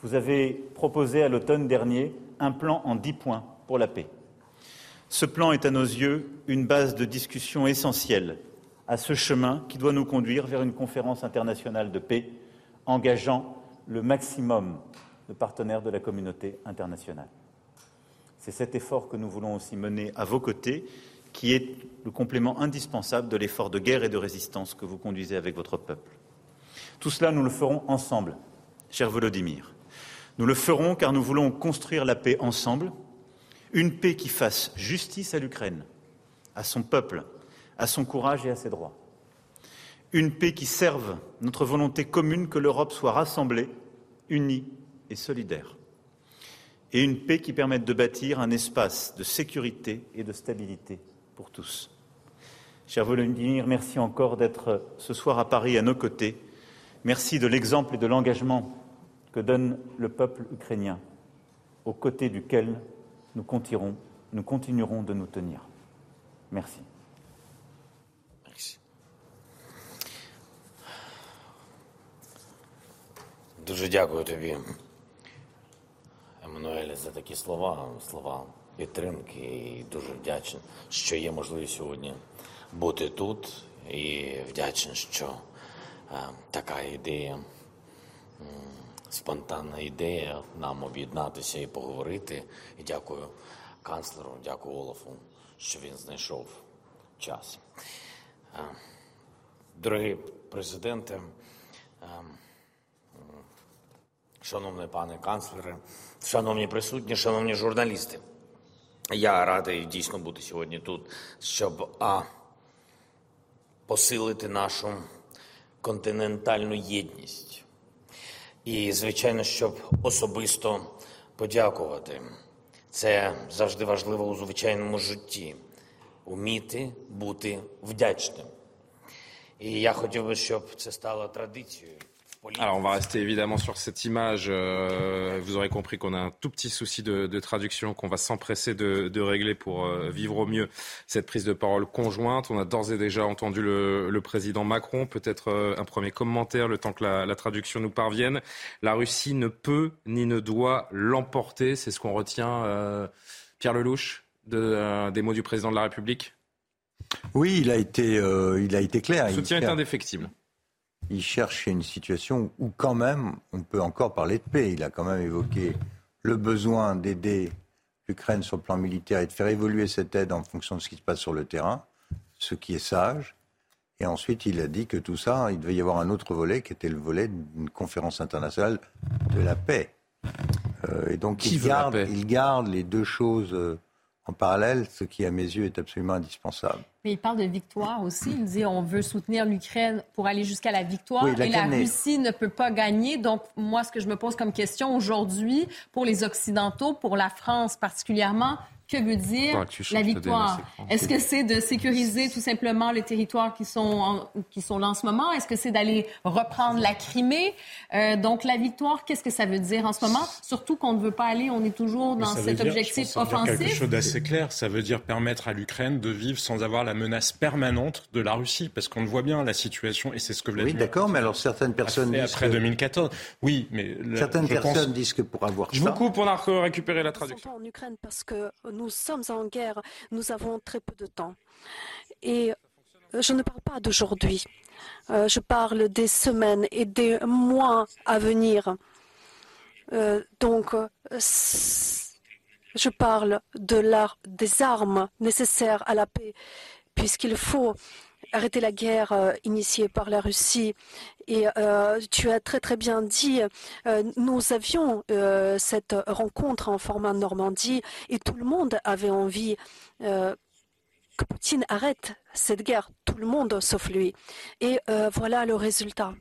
vous avez proposé à l'automne dernier un plan en dix points pour la paix. Ce plan est à nos yeux une base de discussion essentielle à ce chemin qui doit nous conduire vers une conférence internationale de paix engageant le maximum de partenaires de la communauté internationale. C'est cet effort que nous voulons aussi mener à vos côtés, qui est le complément indispensable de l'effort de guerre et de résistance que vous conduisez avec votre peuple. Tout cela, nous le ferons ensemble, cher Volodymyr. Nous le ferons car nous voulons construire la paix ensemble, une paix qui fasse justice à l'Ukraine, à son peuple, à son courage et à ses droits. Une paix qui serve notre volonté commune que l'Europe soit rassemblée, unie et solidaire. Et une paix qui permette de bâtir un espace de sécurité et de stabilité pour tous. Cher Volodymyr, merci encore d'être ce soir à Paris à nos côtés. Merci de l'exemple et de l'engagement que donne le peuple ukrainien, aux côtés duquel nous continuerons, nous continuerons de nous tenir. Merci. Дуже дякую тобі, Еммануеле, за такі слова, слова підтримки. І дуже вдячний, що є можливість сьогодні бути тут. І вдячний, що е, така ідея, е, спонтанна ідея нам об'єднатися і поговорити. І дякую канцлеру, дякую Олафу, що він знайшов час. Е, дорогі президенти, е, Шановний пане канцлере, шановні присутні, шановні журналісти, я радий дійсно бути сьогодні тут, щоб а, посилити нашу континентальну єдність. І, звичайно, щоб особисто подякувати. Це завжди важливо у звичайному житті вміти бути вдячним. І я хотів би, щоб це стало традицією. Alors on va rester évidemment sur cette image. Euh, vous aurez compris qu'on a un tout petit souci de, de traduction qu'on va s'empresser de, de, régler pour euh, vivre au mieux cette prise de parole conjointe. On a d'ores et déjà entendu le, le président Macron. Peut-être euh, un premier commentaire le temps que la, la, traduction nous parvienne. La Russie ne peut ni ne doit l'emporter. C'est ce qu'on retient, euh, Pierre Lelouch, de, euh, des mots du président de la République? Oui, il a été, il a été clair. Le soutien est indéfectible il cherche une situation où quand même on peut encore parler de paix. Il a quand même évoqué le besoin d'aider l'Ukraine sur le plan militaire et de faire évoluer cette aide en fonction de ce qui se passe sur le terrain, ce qui est sage. Et ensuite, il a dit que tout ça, il devait y avoir un autre volet qui était le volet d'une conférence internationale de la paix. Euh, et donc, il garde, il garde, les deux choses euh, en parallèle, ce qui, à mes yeux, est absolument indispensable. Mais il parle de victoire aussi. Il dit on veut soutenir l'Ukraine pour aller jusqu'à la victoire et la Russie ne peut pas gagner. Donc, moi, ce que je me pose comme question aujourd'hui, pour les Occidentaux, pour la France particulièrement, que veut dire la victoire? Est-ce que c'est de sécuriser tout simplement les territoires qui sont, en, qui sont là en ce moment? Est-ce que c'est d'aller reprendre la Crimée? Euh, Donc la victoire, qu'est-ce que ça veut dire en ce moment? Surtout qu'on ne veut pas aller, on est toujours dans cet objectif offensif. quelque chose d'assez clair. Ça veut dire permettre à l'Ukraine de vivre sans avoir la menace permanente de la Russie, parce qu'on voit bien la situation, et c'est ce que Vladimir. Oui, d'accord, mais alors certaines personnes disent après 2014. Oui, mais certaines personnes disent que pour avoir Je vous coupe, on a récupéré la traduction. En Ukraine, parce que nous sommes en guerre, nous avons très peu de temps. Et euh, je ne parle pas d'aujourd'hui. Euh, je parle des semaines et des mois à venir. Euh, donc, je parle de des armes nécessaires à la paix, puisqu'il faut arrêter la guerre euh, initiée par la Russie. Et euh, tu as très très bien dit, euh, nous avions cette rencontre en format Normandie et tout le monde avait envie que Poutine arrête cette guerre, tout le monde sauf lui. Et voilà le résultat.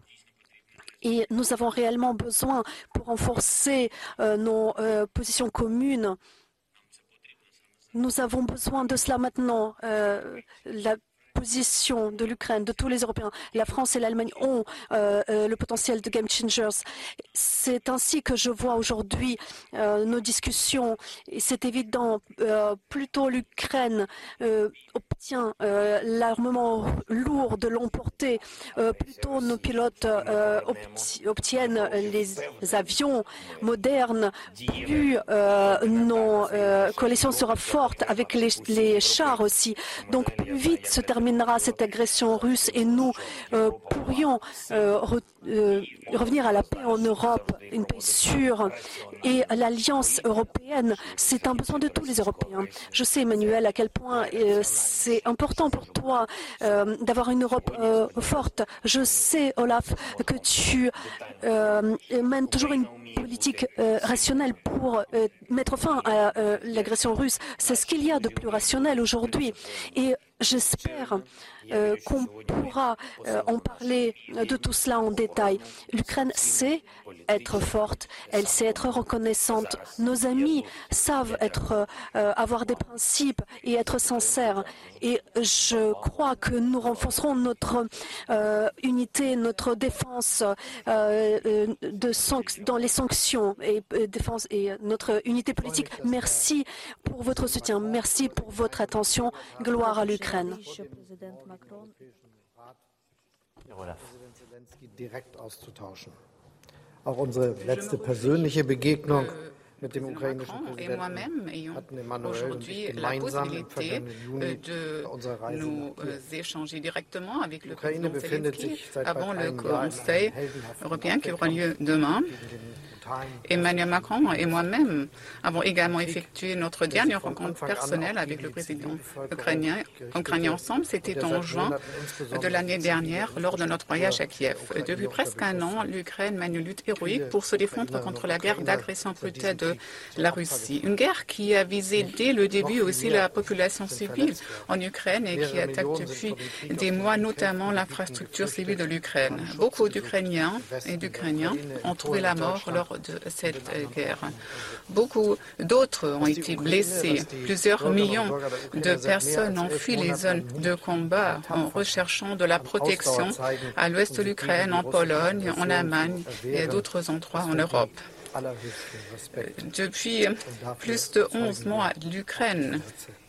Et nous avons réellement besoin pour renforcer nos positions communes. Nous avons besoin de cela maintenant. Position de l'Ukraine, de tous les Européens. La France et l'Allemagne ont le potentiel de game changers. C'est ainsi que je vois aujourd'hui nos discussions. C'est évident, plutôt l'Ukraine obtient l'armement lourd de portée, plutôt nos pilotes obtiennent les avions modernes, plus nos coalitions sera forte avec les, chars aussi. Donc plus vite se terminera cette agression russe et nous euh, pourrions euh, euh, revenir à la paix en Europe, une paix sûre. Et l'alliance européenne, c'est un besoin de tous les Européens. Je sais, Emmanuel, à quel point c'est important pour toi d'avoir une Europe forte. Je sais, Olaf, que tu mènes toujours une politique rationnelle pour mettre fin à l'agression russe. C'est ce qu'il y a de plus rationnel aujourd'hui. J'espère euh, qu'on pourra euh, en parler de tout cela en détail. L'Ukraine sait être forte, elle sait être reconnaissante. Nos amis savent être, euh, avoir des principes et être sincères. Et je crois que nous renforcerons notre unité, notre défense de dans les sanctions et, défense et notre unité politique. Merci pour votre soutien. Merci pour votre attention. Gloire à l'Ukraine. Direkt auszutauschen. Auch unsere letzte persönliche Begegnung mit dem ukrainischen Präsidenten hatten Emmanuel und ich gemeinsam im vergangenen Juni de nous échanger directement avec le président Zelensky avant le Conseil européen qui aura lieu demain. Emmanuel Macron et moi-même avons également effectué notre dernière rencontre personnelle avec le président ukrainien, ukrainien ensemble. C'était en juin de l'année dernière lors de notre voyage à Kiev. Depuis presque un an, l'Ukraine mène une lutte héroïque pour se défendre contre la guerre d'agression brutale de la Russie. Une guerre qui a visé dès le début aussi la population civile en Ukraine et qui attaque depuis des mois notamment l'infrastructure civile de l'Ukraine. Beaucoup d'Ukrainiens et d'Ukrainiens ont trouvé la mort lors de cette guerre. Beaucoup d'autres ont été blessés. Plusieurs millions de personnes ont fui les zones de combat en recherchant de la protection à l'ouest de l'Ukraine, en Pologne, en Allemagne et à d'autres endroits en Europe. Depuis plus de 11 mois, l'Ukraine,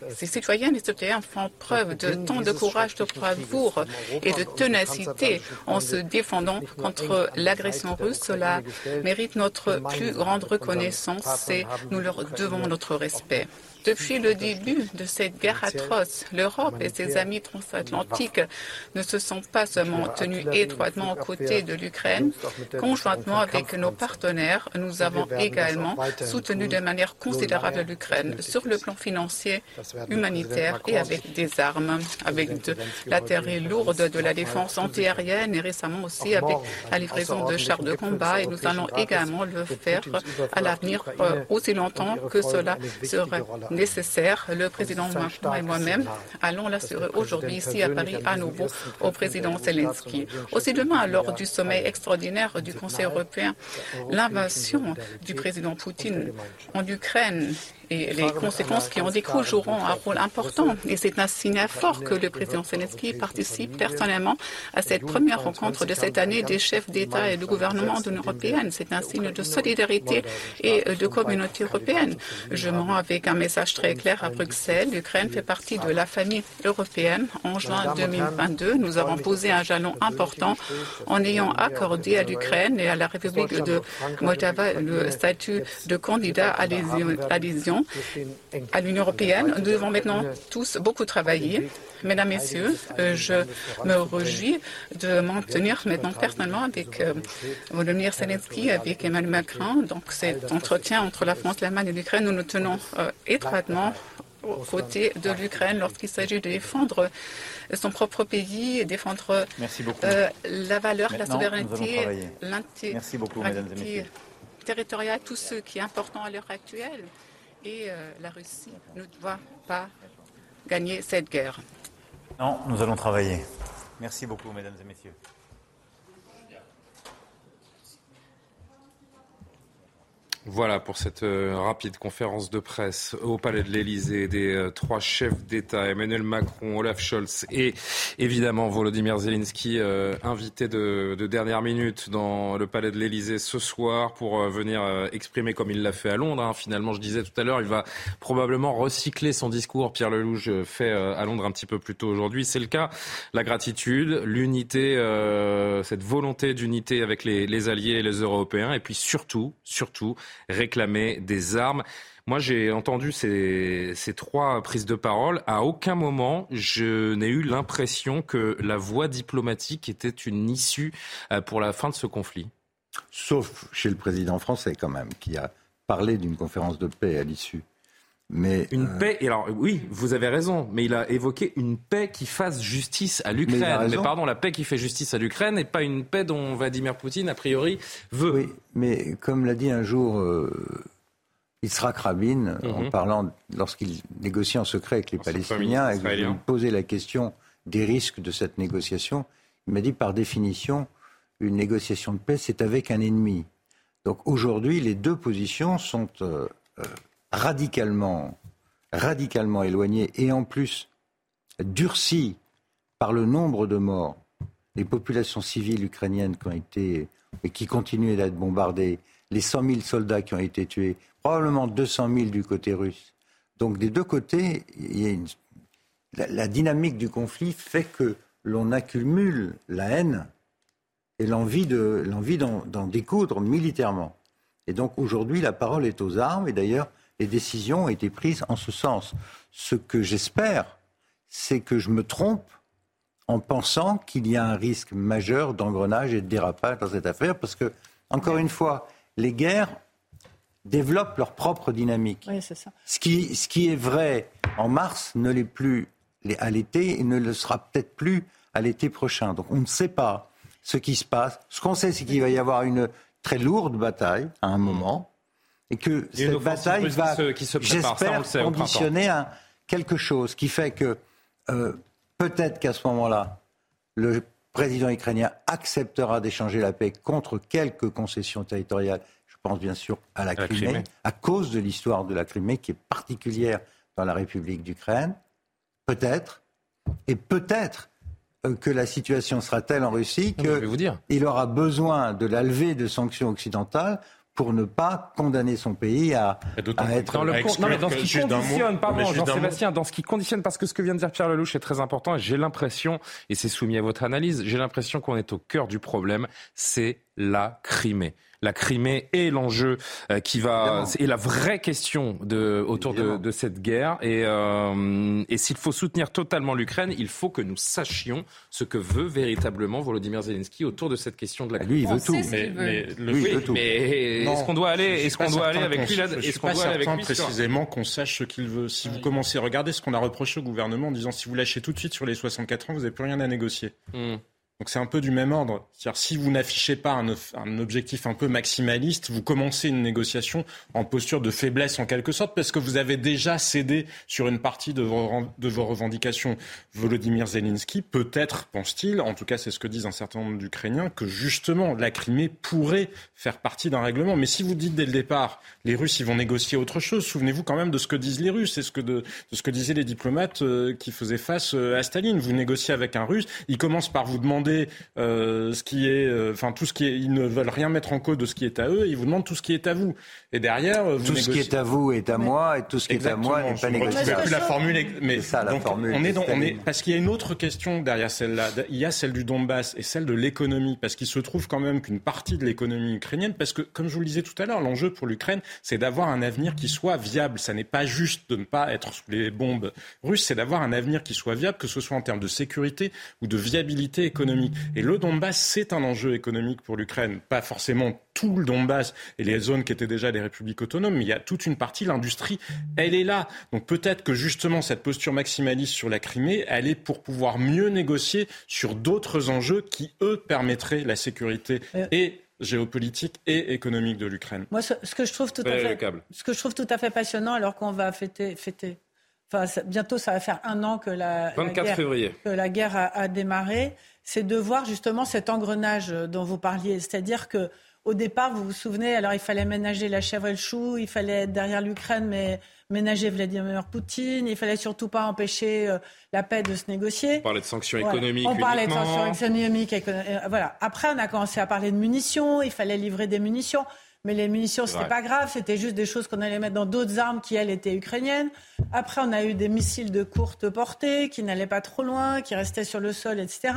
ses citoyennes et citoyens font preuve de tant de courage, de bravoure et de ténacité en se défendant contre l'agression russe. Cela mérite notre plus grande reconnaissance et nous leur devons notre respect. Depuis le début de cette guerre atroce, l'Europe et ses amis transatlantiques ne se sont pas seulement tenus étroitement aux côtés de l'Ukraine. Conjointement avec nos partenaires, nous avons également soutenu de manière considérable l'Ukraine sur le plan financier, humanitaire et avec des armes, avec de l'artillerie lourde, de la défense antiaérienne et récemment aussi avec la livraison de chars de combat. Et nous allons également le faire à l'avenir euh, aussi longtemps que cela sera nécessaire. Le président Macron et moi-même allons l'assurer aujourd'hui ici à Paris à nouveau au président Zelensky. Aussi demain, lors du sommet extraordinaire du Conseil européen, l'invasion du président Poutine en Ukraine et les conséquences qui en découlent joueront un rôle important. Et c'est un signe fort que le président Zelensky participe personnellement à cette première rencontre de cette année des chefs d'État et de gouvernement de l'Union européenne. C'est un signe de solidarité et de communauté européenne. Je me rends avec un message très clair à Bruxelles. L'Ukraine fait partie de la famille européenne. En juin 2022, nous avons posé un jalon important en ayant accordé à l'Ukraine et à la République de Moldava le statut de candidat à l'adhésion à l'Union européenne. Nous devons maintenant tous beaucoup travailler. Mesdames, Messieurs, euh, je me réjouis de maintenir maintenant personnellement avec euh, Volodymyr Zelensky, avec Emmanuel Macron. Donc cet entretien entre la France, l'Allemagne et l'Ukraine, nous nous tenons euh, étroitement aux côtés de l'Ukraine lorsqu'il s'agit de défendre son propre pays et défendre la valeur, la souveraineté, l'intégrité territoriale, tout ce qui est important à l'heure actuelle et euh, la Russie ne doit pas gagner cette guerre. Non, nous allons travailler. Merci beaucoup, mesdames et messieurs. Voilà pour cette euh, rapide conférence de presse au Palais de l'Élysée des euh, trois chefs d'État, Emmanuel Macron, Olaf Scholz et évidemment Volodymyr Zelensky, euh, invité de, de, dernière minute dans le Palais de l'Élysée ce soir pour venir exprimer comme il l'a fait à Londres. Hein. Finalement, je disais tout à l'heure, il va probablement recycler son discours. Pierre Lelouch fait à Londres un petit peu plus tôt aujourd'hui. C'est le cas. La gratitude, l'unité, cette volonté d'unité avec les, les alliés et les Européens, et puis surtout, surtout réclamer des armes. Moi, j'ai entendu ces, ces, trois prises de parole. À aucun moment, je n'ai eu l'impression que la voie diplomatique était une issue euh, pour la fin de ce conflit. Sauf chez le président français, quand même, qui a parlé d'une conférence de paix à l'issue. Mais une euh, paix. Et alors oui, vous avez raison, mais il a évoqué une paix qui fasse justice à l'Ukraine. Mais, pardon, la paix qui fait justice à l'Ukraine et pas une paix dont Vladimir Poutine a priori veut. Oui, mais comme l'a dit un jour euh, Yitzhak Rabin en mhm. parlant lorsqu'il négocie en secret avec les Palestiniens et qu'il posait la question des risques de cette négociation, il m'a dit par définition une négociation de paix c'est avec un ennemi. Donc aujourd'hui, les deux positions sont euh, euh, radicalement, radicalement éloigné et en plus durci par le nombre de morts, les populations civiles ukrainiennes qui ont été et qui continuent d'être bombardées, les 100 000 soldats qui ont été tués, probablement 200 000 du côté russe. Donc des deux côtés, la, dynamique du conflit fait que l'on accumule la haine et l'envie d'en découdre militairement. Et donc aujourd'hui, la parole est aux armes. Et d'ailleurs, les décisions ont été prises en ce sens. Ce que j'espère, c'est que je me trompe en pensant qu'il y a un risque majeur d'engrenage et de dérapage dans cette affaire, parce que, encore une fois, les guerres développent leur propre dynamique. Ce, qui, ce qui est vrai en mars ne l'est plus à l'été et ne le sera peut-être plus à l'été prochain. Donc on ne sait pas ce qui se passe. Ce qu'on sait, c'est qu'il va y avoir une très lourde bataille à un moment et que cette bataille va, j'espère, conditionner à quelque chose qui fait que euh, peut-être qu'à ce moment-là, le président ukrainien acceptera d'échanger la paix contre quelques concessions territoriales. Je pense bien sûr à la, Crimée, à cause de l'histoire de la Crimée qui est particulière dans la République d'Ukraine. Peut-être. Et peut-être euh, que la situation sera telle en Russie qu'il aura besoin de la levée de sanctions occidentales pour ne pas condamner son pays à, être dans le non, mais dans ce qui conditionne, pardon, Jean-Sébastien, dans ce qui conditionne, parce que ce que vient de dire Pierre Lelouch est très important, j'ai l'impression, et c'est soumis à votre analyse, j'ai l'impression qu'on est au cœur du problème, c'est la Crimée la Crimée est l'enjeu euh, qui va et la vraie question de, autour de, cette guerre. Et, euh, et s'il faut soutenir totalement l'Ukraine, il faut que nous sachions ce que veut véritablement Volodymyr Zelensky autour de cette question de la Crimée. Lui, il veut tout. Mais, mais, est-ce qu'on doit aller, est-ce qu'on doit aller avec lui là Est-ce qu'on doit aller avec lui précisément qu'on sache ce qu'il veut. Si vous commencez à regarder ce qu'on a reproché au gouvernement en disant si vous lâchez tout de suite sur les 64 ans, vous n'avez plus rien à négocier. Hmm. Donc c'est un peu du même ordre. C'est-à-dire si vous n'affichez pas un, objectif un peu maximaliste, vous commencez une négociation en posture de faiblesse en quelque sorte parce que vous avez déjà cédé sur une partie de vos, de vos revendications. Volodymyr Zelensky, peut-être pense-t-il, en tout cas c'est ce que disent un certain nombre d'Ukrainiens, que justement la Crimée pourrait faire partie d'un règlement. Mais si vous dites dès le départ, les Russes ils vont négocier autre chose, souvenez-vous quand même de ce que disent les Russes et ce que de, ce que disaient les diplomates euh, qui faisaient face euh, à Staline. Vous négociez avec un Russe, il commence par vous demander euh, ce qui est, euh, enfin tout ce qui est, ils ne veulent rien mettre en cause de ce qui est à eux, ils vous demandent tout ce qui est à vous. Et derrière, vous tout ce qui est à vous est à moi, et tout ce qui est à moi n'est pas négociable. Plus la formule, mais ça, la formule on est, dans, on est parce qu'il y a une autre question derrière celle-là. Il y a celle du Donbass et celle de l'économie, parce qu'il se trouve quand même qu'une partie de l'économie ukrainienne, parce que comme je vous le disais tout à l'heure, l'enjeu pour l'Ukraine, c'est d'avoir un avenir qui soit viable. Ça n'est pas juste de ne pas être sous les bombes russes, c'est d'avoir un avenir qui soit viable, que ce soit en termes de sécurité ou de viabilité économique. Et le Donbass, c'est un enjeu économique pour l'Ukraine. Pas forcément tout le Donbass et les zones qui étaient déjà des républiques autonomes, mais il y a toute une partie, l'industrie, elle est là. Donc peut-être que justement cette posture maximaliste sur la Crimée, elle est pour pouvoir mieux négocier sur d'autres enjeux qui, eux, permettraient la sécurité euh. et géopolitique et économique de l'Ukraine. Moi, ce, que je trouve tout à fait, ce que je trouve tout à fait passionnant, alors qu'on va fêter, fêter Enfin, bientôt, ça va faire un an que la, 24 guerre, février. Que la guerre a, a démarré c'est de voir justement cet engrenage dont vous parliez, c'est-à-dire que au départ, vous vous souvenez, alors il fallait ménager la chèvre et le chou, il fallait être derrière l'Ukraine, mais ménager Vladimir Poutine, il fallait surtout pas empêcher euh, la paix de se négocier. On parlait de sanctions économiques. On parlait de sanctions économiques. Euh, voilà. Après, on a commencé à parler de munitions, il fallait livrer des munitions. Mais les munitions, c'était pas grave, c'était juste des choses qu'on allait mettre dans d'autres armes qui, elles, étaient ukrainiennes. Après, on a eu des missiles de courte portée qui n'allaient pas trop loin, qui restaient sur le sol, etc.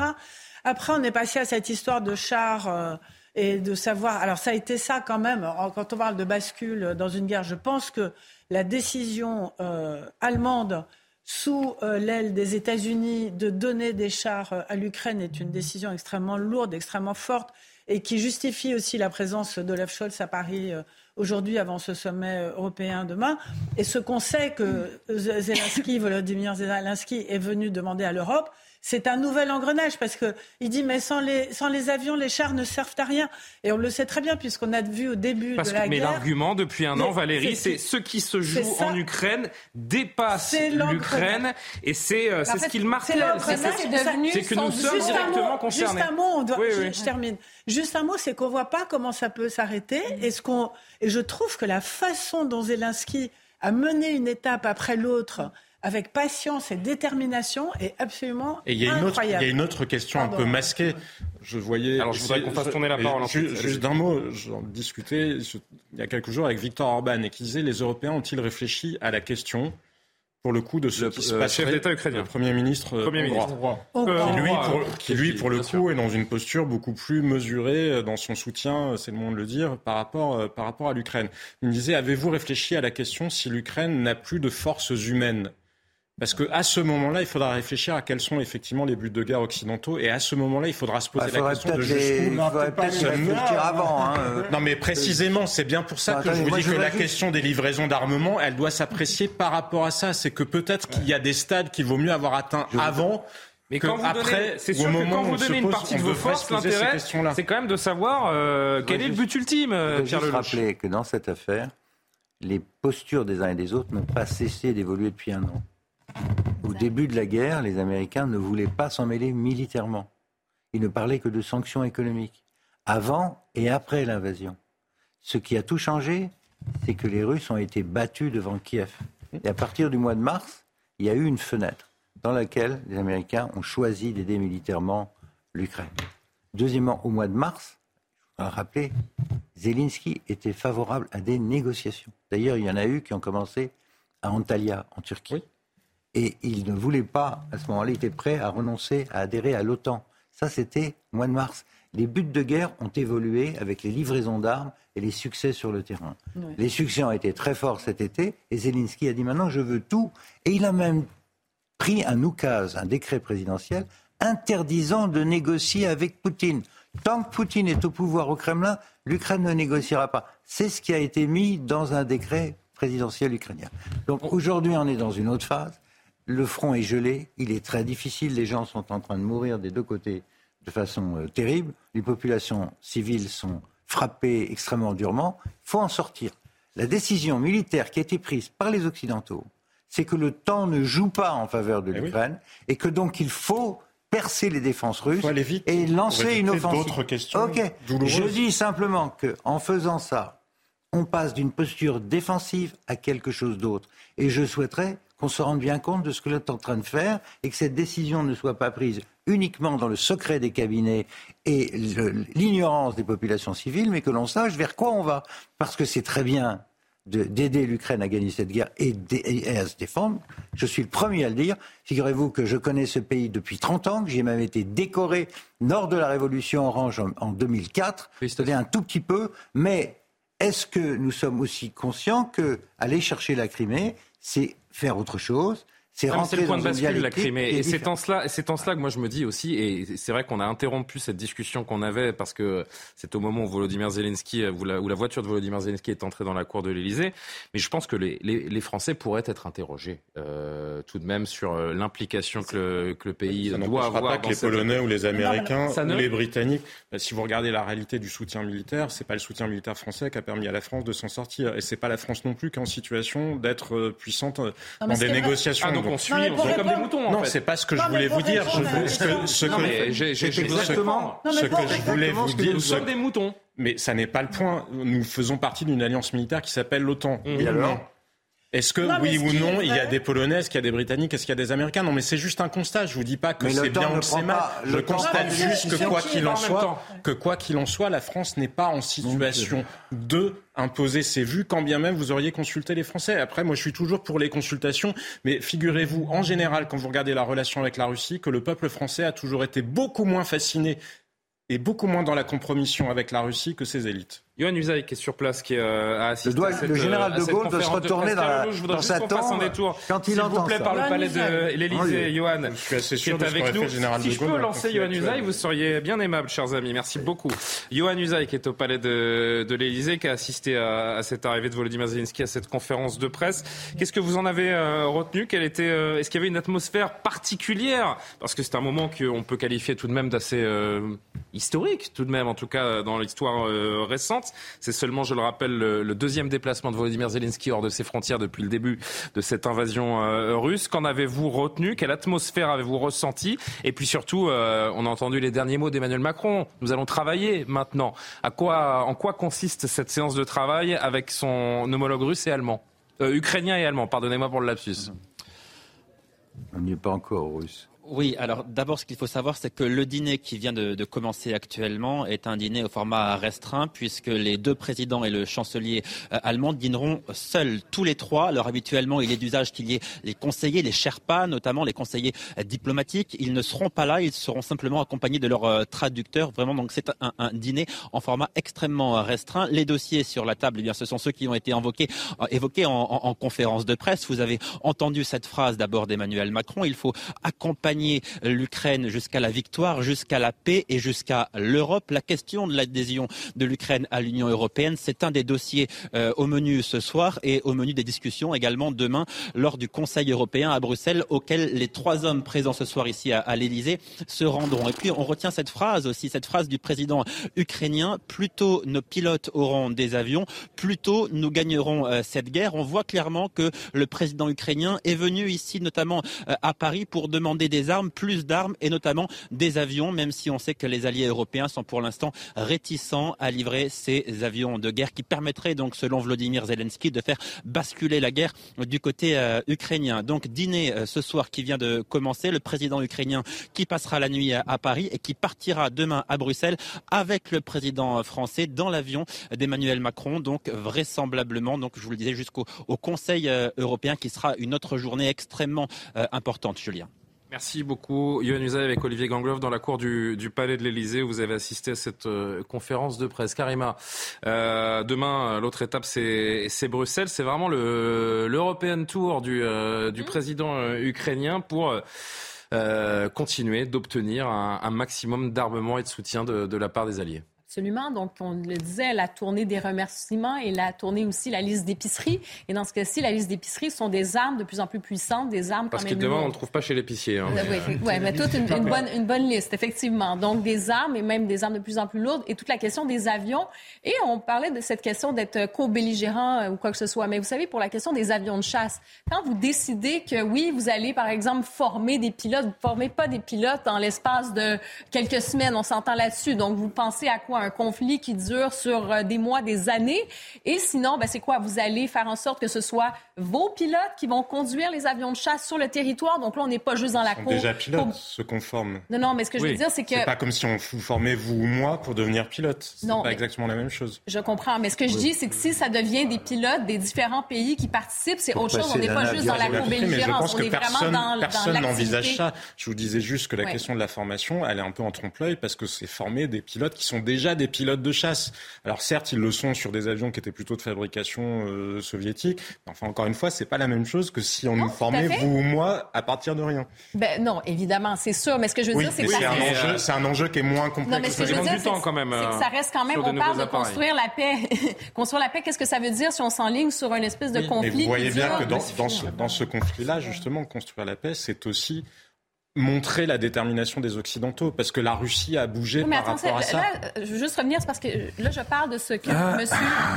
Après, on est passé à cette histoire de chars euh, et de savoir. Alors, ça a été ça quand même. Quand on parle de bascule dans une guerre, je pense que la décision euh, allemande sous euh, l'aile des États-Unis de donner des chars à l'Ukraine est une décision extrêmement lourde, extrêmement forte et qui justifie aussi la présence d'Olaf Scholz à Paris euh, aujourd'hui avant ce sommet euh, européen demain. Et ce qu'on sait que Zelensky, Volodymyr Zelensky est venu demander à l'Europe, c'est un nouvel engrenage parce qu'il dit mais sans les, sans les avions, les chars ne servent à rien. Et on le sait très bien puisqu'on a vu au début de la guerre. Mais l'argument depuis un an, Valérie, c'est ce qui se joue en Ukraine dépasse l'Ukraine et c'est euh, ce qu'il martèle. C'est que nous sommes directement concernés. Juste un mot, je, termine. Juste un mot, c'est qu'on voit pas comment ça peut s'arrêter. Et, ce qu'on, et je trouve que la façon dont Zelensky a mené une étape après l'autre avec patience et détermination est absolument et il y a incroyable. Une autre, il y a une autre question un peu masquée. Je voyais. Alors je voudrais qu'on fasse tourner la parole. Juste, d'un mot, j'en discutais il y a quelques jours avec Victor Orban et qui disait les Européens ont-ils réfléchi à la question pour le coup de ce qui se passe chef d'État ukrainien, le Premier ministre, euh, Premier ministre. qui lui, pour, qui lui, pour le coup, est dans une posture beaucoup plus mesurée dans son soutien, c'est le moment de le dire, par rapport, euh, par rapport à l'Ukraine. Il me disait, avez-vous réfléchi à la question si l'Ukraine n'a plus de forces humaines? Parce qu'à ce moment-là, il faudra réfléchir à quels sont effectivement les buts de guerre occidentaux. Et à ce moment-là, il faudra se poser la question de jusqu'où. Il faudrait peut-être réfléchir avant. Hein, euh. Non, mais précisément, c'est bien pour ça que je vous dis que la question des livraisons d'armement, elle doit s'apprécier par rapport à ça. C'est que peut-être qu'il y a des stades qu'il vaut mieux avoir atteints avant. Mais quand vous après, c'est sûr que quand vous donnez une partie de vos forces, l'intérêt, c'est quand même de savoir euh, quel est le but ultime, euh, Pierre Je rappeler que dans cette affaire, les postures des uns et des autres n'ont pas cessé d'évoluer depuis un an. Au début de la guerre, les Américains ne voulaient pas s'en mêler militairement. Ils ne parlaient que de sanctions économiques, avant et après l'invasion. Ce qui a tout changé, c'est que les Russes ont été battus devant Kiev. Et à partir du mois de mars, il y a eu une fenêtre dans laquelle les Américains ont choisi d'aider militairement l'Ukraine. Deuxièmement, au mois de mars, je voudrais rappeler, Zelensky était favorable à des négociations. D'ailleurs, il y en a eu qui ont commencé à Antalya, en Turquie. Et il ne voulait pas, à ce moment-là, il était prêt à renoncer à adhérer à l'OTAN. Ça, c'était au mois de mars. Les buts de guerre ont évolué avec les livraisons d'armes et les succès sur le terrain. Les succès ont été très forts cet été et Zelensky a dit maintenant je veux tout. Et il a même pris un oukase, un décret présidentiel, interdisant de négocier avec Poutine. Tant que Poutine est au pouvoir au Kremlin, l'Ukraine ne négociera pas. C'est ce qui a été mis dans un décret présidentiel ukrainien. Donc aujourd'hui, on est dans une autre phase. Le front est gelé, il est très difficile, les gens sont en train de mourir des deux côtés de façon euh, terrible, les populations civiles sont frappées extrêmement durement, il faut en sortir. La décision militaire qui a été prise par les Occidentaux, c'est que le temps ne joue pas en faveur de eh l'Ukraine et que donc il faut percer les défenses russes et lancer une offensive. Questions Je dis simplement qu'en faisant ça, on passe d'une posture défensive à quelque chose d'autre. Et je souhaiterais qu'on se rende bien compte de ce que l'on est en train de faire et que cette décision ne soit pas prise uniquement dans le secret des cabinets et l'ignorance des populations civiles, mais que l'on sache vers quoi on va. Parce que c'est très bien d'aider l'Ukraine à gagner cette guerre et, à se défendre. Je suis le premier à le dire. Figurez-vous que je connais ce pays depuis 30 ans, que j'ai même été décoré lors de la révolution orange en, 2004. C'était un tout petit peu, mais est-ce que nous sommes aussi conscients que aller chercher la Crimée, c'est faire autre chose. C'est le point de bascule, la Crimée. Et c'est en, cela, c'est en cela que moi je me dis aussi, et c'est vrai qu'on a interrompu cette discussion qu'on avait parce que c'est au moment où Volodymyr Zelensky, où la, où la, voiture de Volodymyr Zelensky est entrée dans la cour de l'Elysée. Mais je pense que les, les, les Français pourraient être interrogés euh, tout de même sur euh, l'implication que le, que le pays ça doit avoir. pas que les Polonais ou les Américains ou les Britanniques, bah, si vous regardez la réalité du soutien militaire, c'est pas le soutien militaire français qui a permis à la France de s'en sortir. Et c'est pas la France non plus qui est en situation d'être euh, puissante dans des négociations. Ah, on suit, on suit comme des moutons. Non, c'est pas ce que je voulais vous dire. Ce que je voulais vous dire. Nous sommes des moutons. Mais ça n'est pas le point. Nous faisons partie d'une alliance militaire qui s'appelle l'OTAN. Et alors est-ce que oui ou non, il y a des Polonais, est-ce qu'il y a des Britanniques, est-ce qu'il y a des Américains? Non, mais c'est juste un constat. Je vous dis pas que c'est bien ou que c'est mal. Je constate juste que quoi qu'il en soit, que quoi qu'il en soit, la France n'est pas en situation de imposer ses vues, quand bien même vous auriez consulté les Français. Après, moi, je suis toujours pour les consultations, mais figurez-vous, en général, quand vous regardez la relation avec la Russie, que le peuple français a toujours été beaucoup moins fasciné et beaucoup moins dans la compromission avec la Russie que ses élites. Yoann Usaï qui est sur place, qui euh, a assisté. Le, doigt, à cette, le général euh, de Gaulle doit se retourner dans, la, je dans sa tombe détour, quand il entend S'il vous plaît, ça. par le palais de l'Élysée, Yoann, je qui est avec nous. Si Gaulle, je peux lancer Yoann Usaï, vous seriez bien aimable, chers amis. Merci beaucoup. Yoann Usaï qui est au palais de, de l'Élysée, qui a assisté à, à, cette arrivée de Volodymyr Zelensky à cette conférence de presse. Qu'est-ce que vous en avez euh, retenu? Quelle était euh, Est-ce qu'il y avait une atmosphère particulière? Parce que c'est un moment qu'on peut qualifier tout de même d'assez euh, historique, tout de même, en tout cas dans l'histoire récente. C'est seulement, je le rappelle, le, deuxième déplacement de Volodymyr Zelensky hors de ses frontières depuis le début de cette invasion euh, russe. Qu'en avez-vous retenu? Quelle atmosphère avez-vous ressenti? Et puis surtout, euh, on a entendu les derniers mots d'Emmanuel Macron. Nous allons travailler maintenant. En quoi consiste cette séance de travail avec son homologue russe et allemand? Euh, ukrainien et allemand, pardonnez-moi pour le lapsus. On n'y est pas encore russe. Oui, alors d'abord, ce qu'il faut savoir, c'est que le dîner qui vient de, commencer actuellement est un dîner au format restreint, puisque les deux présidents et le chancelier euh, allemand dîneront seuls, tous les trois. Alors habituellement, il est d'usage qu'il y ait les conseillers, les Sherpas, notamment les conseillers euh, diplomatiques. Ils ne seront pas là, ils seront simplement accompagnés de leurs euh, traducteurs. Vraiment, donc c'est un, dîner en format extrêmement restreint. Les dossiers sur la table, eh bien, ce sont ceux qui ont été invoqués, évoqués en conférence de presse. Vous avez entendu cette phrase d'abord d'Emmanuel Macron. Il faut accompagner l'Ukraine jusqu'à la victoire, jusqu'à la paix et jusqu'à l'Europe. La question de l'adhésion de l'Ukraine à l'Union européenne, c'est un des dossiers euh, au menu ce soir et au menu des discussions également demain lors du Conseil européen à Bruxelles auquel les trois hommes présents ce soir ici à, à l'Elysée se rendront. Et puis on retient cette phrase aussi, cette phrase du président ukrainien, plus tôt nos pilotes auront des avions, plus tôt nous gagnerons euh, cette guerre. On voit clairement que le président ukrainien est venu ici notamment euh, à Paris pour demander des armes, plus d'armes et notamment des avions, même si on sait que les alliés européens sont pour l'instant réticents à livrer ces avions de guerre qui permettraient donc, selon Vladimir Zelensky, de faire basculer la guerre du côté euh, ukrainien. Donc dîner euh, ce soir qui vient de commencer, le président ukrainien qui passera la nuit à, Paris et qui partira demain à Bruxelles avec le président français dans l'avion d'Emmanuel Macron, donc vraisemblablement, donc je vous le disais, jusqu'au Conseil euh, européen qui sera une autre journée extrêmement importante, Julien. Merci beaucoup. Yohann avec Olivier Gangloff dans la cour du, du Palais de l'Elysée où vous avez assisté à cette euh, conférence de presse. Karima, euh, demain, l'autre étape, c'est Bruxelles. C'est vraiment l'European Tour du, euh, du président euh, ukrainien pour euh, continuer d'obtenir un, un, maximum d'armement et de soutien de, de la part des alliés. Absolument. Donc, on le disait, la tournée des remerciements et la tournée aussi, la liste d'épicerie. Et dans ce cas-ci, la liste d'épicerie sont des armes de plus en plus puissantes, des armes Parce quand que même. demain, on ne trouve pas chez l'épicier. Hein. Oui, oui, mais toute une, une, bonne, une bonne liste, effectivement. Donc, des armes et même des armes de plus en plus lourdes et toute la question des avions. Et on parlait de cette question d'être co-belligérant ou quoi que ce soit. Mais vous savez, pour la question des avions de chasse, quand vous décidez que oui, vous allez, par exemple, former des pilotes, vous ne formez pas des pilotes en l'espace de quelques semaines, on s'entend là-dessus. Donc, vous pensez à quoi? Un conflit qui dure sur euh, des mois, des années. Et sinon, ben, c'est quoi? Vous allez faire en sorte que ce soit vos pilotes qui vont conduire les avions de chasse sur le territoire. Donc là, on n'est pas juste dans la cour. déjà pilotes, pour... ceux qu'on forme. Non, non, mais ce que oui. je veux dire, c'est que... C'est pas comme si on vous formait, vous ou moi, pour devenir pilote. C'est pas mais... exactement la même chose. Je comprends. Mais ce que je oui. dis, c'est que si ça devient des pilotes des différents pays qui participent, c'est autre chose. On n'est pas juste dans la cour belligérance. On est personne, vraiment dans, personne n'envisage ça. Je vous disais juste que la question de la formation, elle est un peu en trompe-l'œil parce que c'est former des pilotes qui sont déjà des pilotes de chasse. Alors certes, ils le sont sur des avions qui étaient plutôt de fabrication euh, soviétique, mais enfin encore une fois, c'est pas la même chose que si on non, nous formait vous ou moi à partir de rien. Ben non, évidemment, c'est sûr, mais ce que je veux oui, dire, c'est que c'est un enjeu, c'est un enjeu qui est moins complexe. Non, mais ce que je veux dire, du temps quand même. C'est que ça reste quand même. On parle de construire la paix. construire la paix, qu'est-ce que ça veut dire si on s'enligne sur une espèce de oui, conflit mais Vous voyez bien que dans, dans ce, dans ce conflit-là, justement, construire la paix, c'est aussi montrer la détermination des Occidentaux, parce que la Russie a bougé par rapport à ça. Là, je veux juste revenir, parce que là, je parle de ce que ah. M.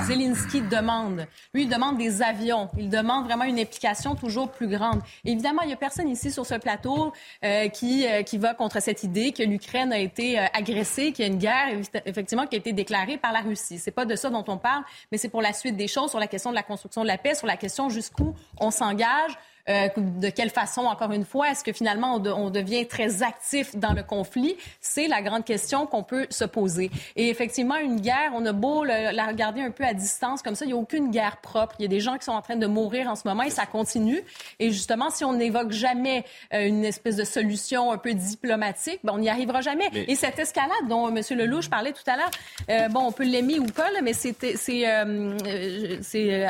Zelensky demande. Lui, il demande des avions. Il demande vraiment une implication toujours plus grande. évidemment, il n'y a personne ici sur ce plateau euh, qui, euh, qui va contre cette idée que l'Ukraine a été euh, agressée, qu'il y a une guerre, effectivement, qui a été déclarée par la Russie. C'est pas de ça dont on parle, mais c'est pour la suite des choses, sur la question de la construction de la paix, sur la question jusqu'où on s'engage, euh, de quelle façon, encore une fois, est-ce que finalement on, devient très actif dans le conflit? C'est la grande question qu'on peut se poser. Et effectivement, une guerre, on a beau la regarder un peu à distance comme ça, il n'y a aucune guerre propre. Il y a des gens qui sont en train de mourir en ce moment et ça continue. Et justement, si on n'évoque jamais euh, une espèce de solution un peu diplomatique, ben, on n'y arrivera jamais. Et cette escalade dont M. Lelouch parlait tout à l'heure, euh, bon, on peut l'aimer ou pas, mais c'est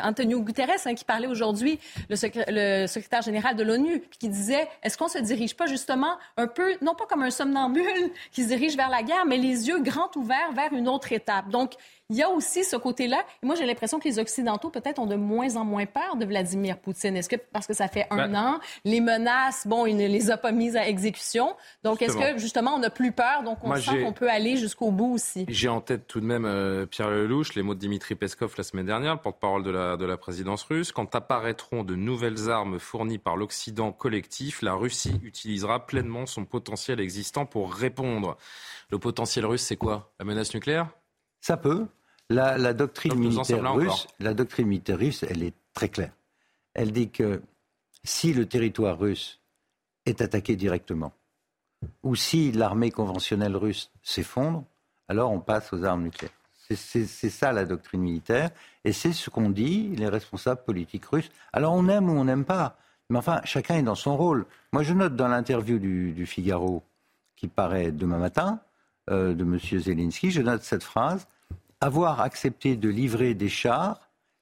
Antonio Guterres hein, qui parlait aujourd'hui, le, le secrétaire général de l'ONU, qui disait est-ce qu'on se dirige pas justement un peu, non pas comme un somnambule qui se dirige vers la guerre, mais les yeux grands ouverts vers une autre étape? Donc, il y a aussi ce côté-là. moi, j'ai l'impression que les Occidentaux, peut-être, ont de moins en moins peur de Vladimir Poutine. Est-ce que parce que ça fait un ben an, les menaces, bon, il ne les a pas mises à exécution. Donc, est-ce que, justement, on n'a plus peur? Donc, on sent qu'on peut aller jusqu'au bout aussi. J'ai en tête tout de même euh, Pierre Lelouch, les mots de Dimitri Peskov la semaine dernière, le porte-parole de la, de la présidence russe. Quand apparaîtront de nouvelles armes fournies par l'Occident collectif, la Russie utilisera pleinement son potentiel existant pour répondre. Le potentiel russe, c'est quoi? La menace nucléaire? Ça peut. La, doctrine militaire russe, la doctrine militaire russe, elle est très claire. Elle dit que si le territoire russe est attaqué directement, ou si l'armée conventionnelle russe s'effondre, alors on passe aux armes nucléaires. C'est ça la doctrine militaire, et c'est ce qu'ont dit les responsables politiques russes. Alors on aime ou on n'aime pas, mais enfin chacun est dans son rôle. Moi je note dans l'interview du, Figaro qui paraît demain matin euh, de M. Zelensky, je note cette phrase avoir accepté de livrer des chars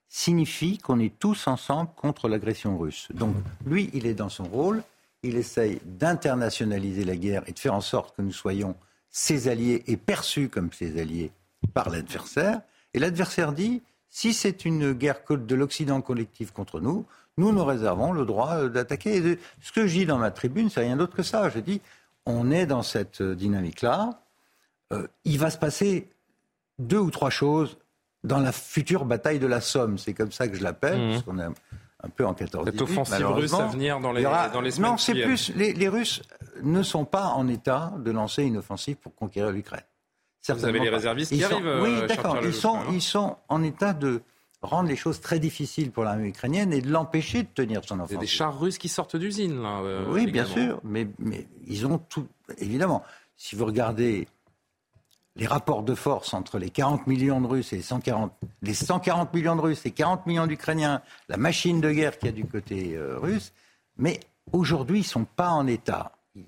signifie qu'on est tous ensemble contre l'agression russe. Donc lui, il est dans son rôle, il essaye d'internationaliser la guerre et de faire en sorte que nous soyons ses alliés et perçus comme ses alliés par l'adversaire. Et l'adversaire dit, si c'est une guerre de l'Occident collectif contre nous, nous nous réservons le droit euh, d'attaquer. Ce que je dis dans ma tribune, c'est rien d'autre que ça. Je dis, on est dans cette euh, dynamique-là. Euh, il va se passer deux ou trois choses dans la future bataille de la Somme. C'est comme ça que je l'appelle, mmh. parce qu'on est un peu en 14 Cette offensive russe à venir dans les, dans les Non, c'est plus. Les, Russes ne sont pas en état de lancer une offensive pour conquérir l'Ukraine. Vous avez les réservistes qui arrivent. Oui, euh, d'accord. Ils sont, ils sont en état de rendre les choses très difficiles pour l'armée ukrainienne et de l'empêcher de tenir son offensive. Il y a des chars russes qui sortent d'usine, là. Euh, oui, bien sûr, mais, mais ils ont tout. Évidemment, si vous regardez les rapports de force entre les 40 millions de Russes et les 140, les 140 millions de Russes et 40 millions d'Ukrainiens, la machine de guerre qu'il y a du côté euh, russe, mais aujourd'hui, ils ne sont pas en état. Vont,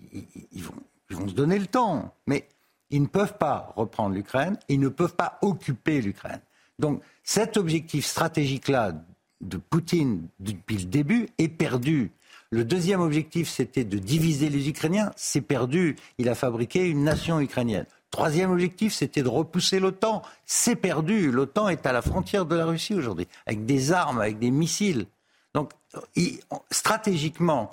ils, vont, se donner le temps, mais ils ne peuvent pas reprendre l'Ukraine, ils ne peuvent pas occuper l'Ukraine. Donc cet objectif stratégique-là de Poutine depuis le début est perdu. Le deuxième objectif, c'était de diviser les Ukrainiens, c'est perdu. Il a fabriqué une nation ukrainienne. Troisième objectif, c'était de repousser l'OTAN. C'est perdu. L'OTAN est à la frontière de la Russie aujourd'hui, avec des armes, avec des missiles. Donc, stratégiquement,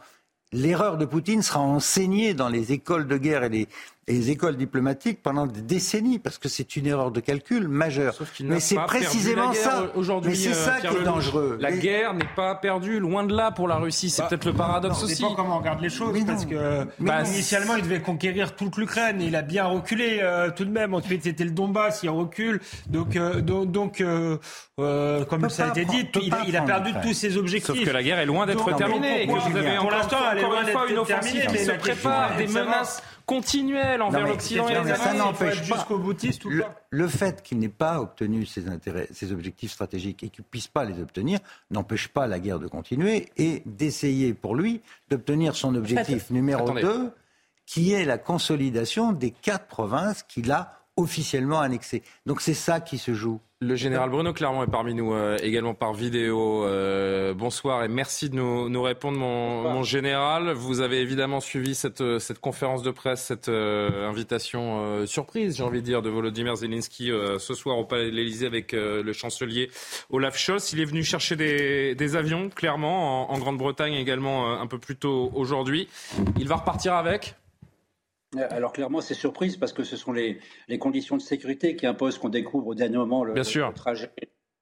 l'erreur de Poutine sera enseignée dans les écoles de guerre et les, les écoles diplomatiques pendant des décennies, parce que c'est une erreur de calcul majeure. Mais c'est précisément ça. Aujourd'hui, c'est ça euh, qui est dangereux. La guerre n'est pas perdue, loin de là pour la Russie. C'est bah, peut-être le paradoxe aussi. Ça dépend comment on regarde les choses, parce que bah, initialement, il devait conquérir toute l'Ukraine. Il a bien reculé euh, tout de même. Ensuite, c'était le Donbass, il recule. Donc, euh, donc, comme ça a été dit, il, a perdu tous ses objectifs. Sauf que la guerre est loin d'être terminée. vous avez pour l'instant, encore une fois une offensive qui se prépare, des menaces continuelle envers l'Occident et les Ça n'empêche pas. Boutiste, le, le, fait qu'il n'ait pas obtenu ses, intérêts, ses objectifs stratégiques et qu'il ne puisse pas les obtenir n'empêche pas la guerre de continuer et d'essayer pour lui d'obtenir son objectif numéro 2, qui est la consolidation des quatre provinces qu'il a officiellement annexé. Donc c'est ça qui se joue. Le général Bruno Clermont est parmi nous euh, également par vidéo. Euh, bonsoir et merci de nous, répondre, mon, général. Vous avez évidemment suivi cette, euh, cette conférence de presse, cette invitation surprise, j'ai envie de dire, de Volodymyr Zelensky ce soir au Palais de l'Élysée avec le chancelier Olaf Scholz. Il est venu chercher des, avions, clairement, en Grande-Bretagne également un peu plus tôt aujourd'hui. Il va repartir avec alors clairement, c'est surprise parce que ce sont les, conditions de sécurité qui imposent qu'on découvre au dernier moment le, trajet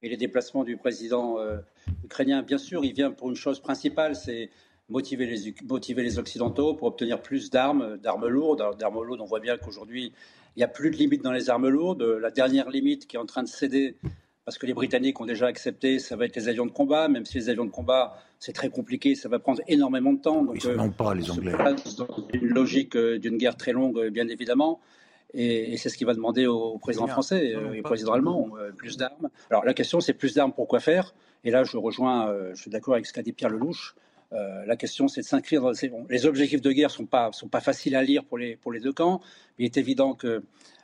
et les déplacements du président euh, ukrainien. Bien sûr, il vient pour une chose principale, c'est motiver les, motiver les Occidentaux pour obtenir plus d'armes, d'armes lourdes. D'armes lourdes, on voit bien qu'aujourd'hui, il n'y a plus de limite dans les armes lourdes. La dernière limite qui est en train de céder, parce que les Britanniques ont déjà accepté, ça va être les avions de combat, même si les avions de combat, c'est très compliqué, ça va prendre énormément de temps. Donc, Ils euh, pas, les Anglais. Dans une logique euh, d'une guerre très longue, euh, bien évidemment. Et, c'est ce qu'il va demander au, président français et au président allemand, plus d'armes. Alors la question, c'est plus d'armes pour quoi faire? Et là, je rejoins, je suis d'accord avec ce qu'a dit Pierre Lelouch. la question, c'est de s'inscrire dans les objectifs de guerre sont pas sont pas faciles à lire pour les pour les deux camps. Il est évident que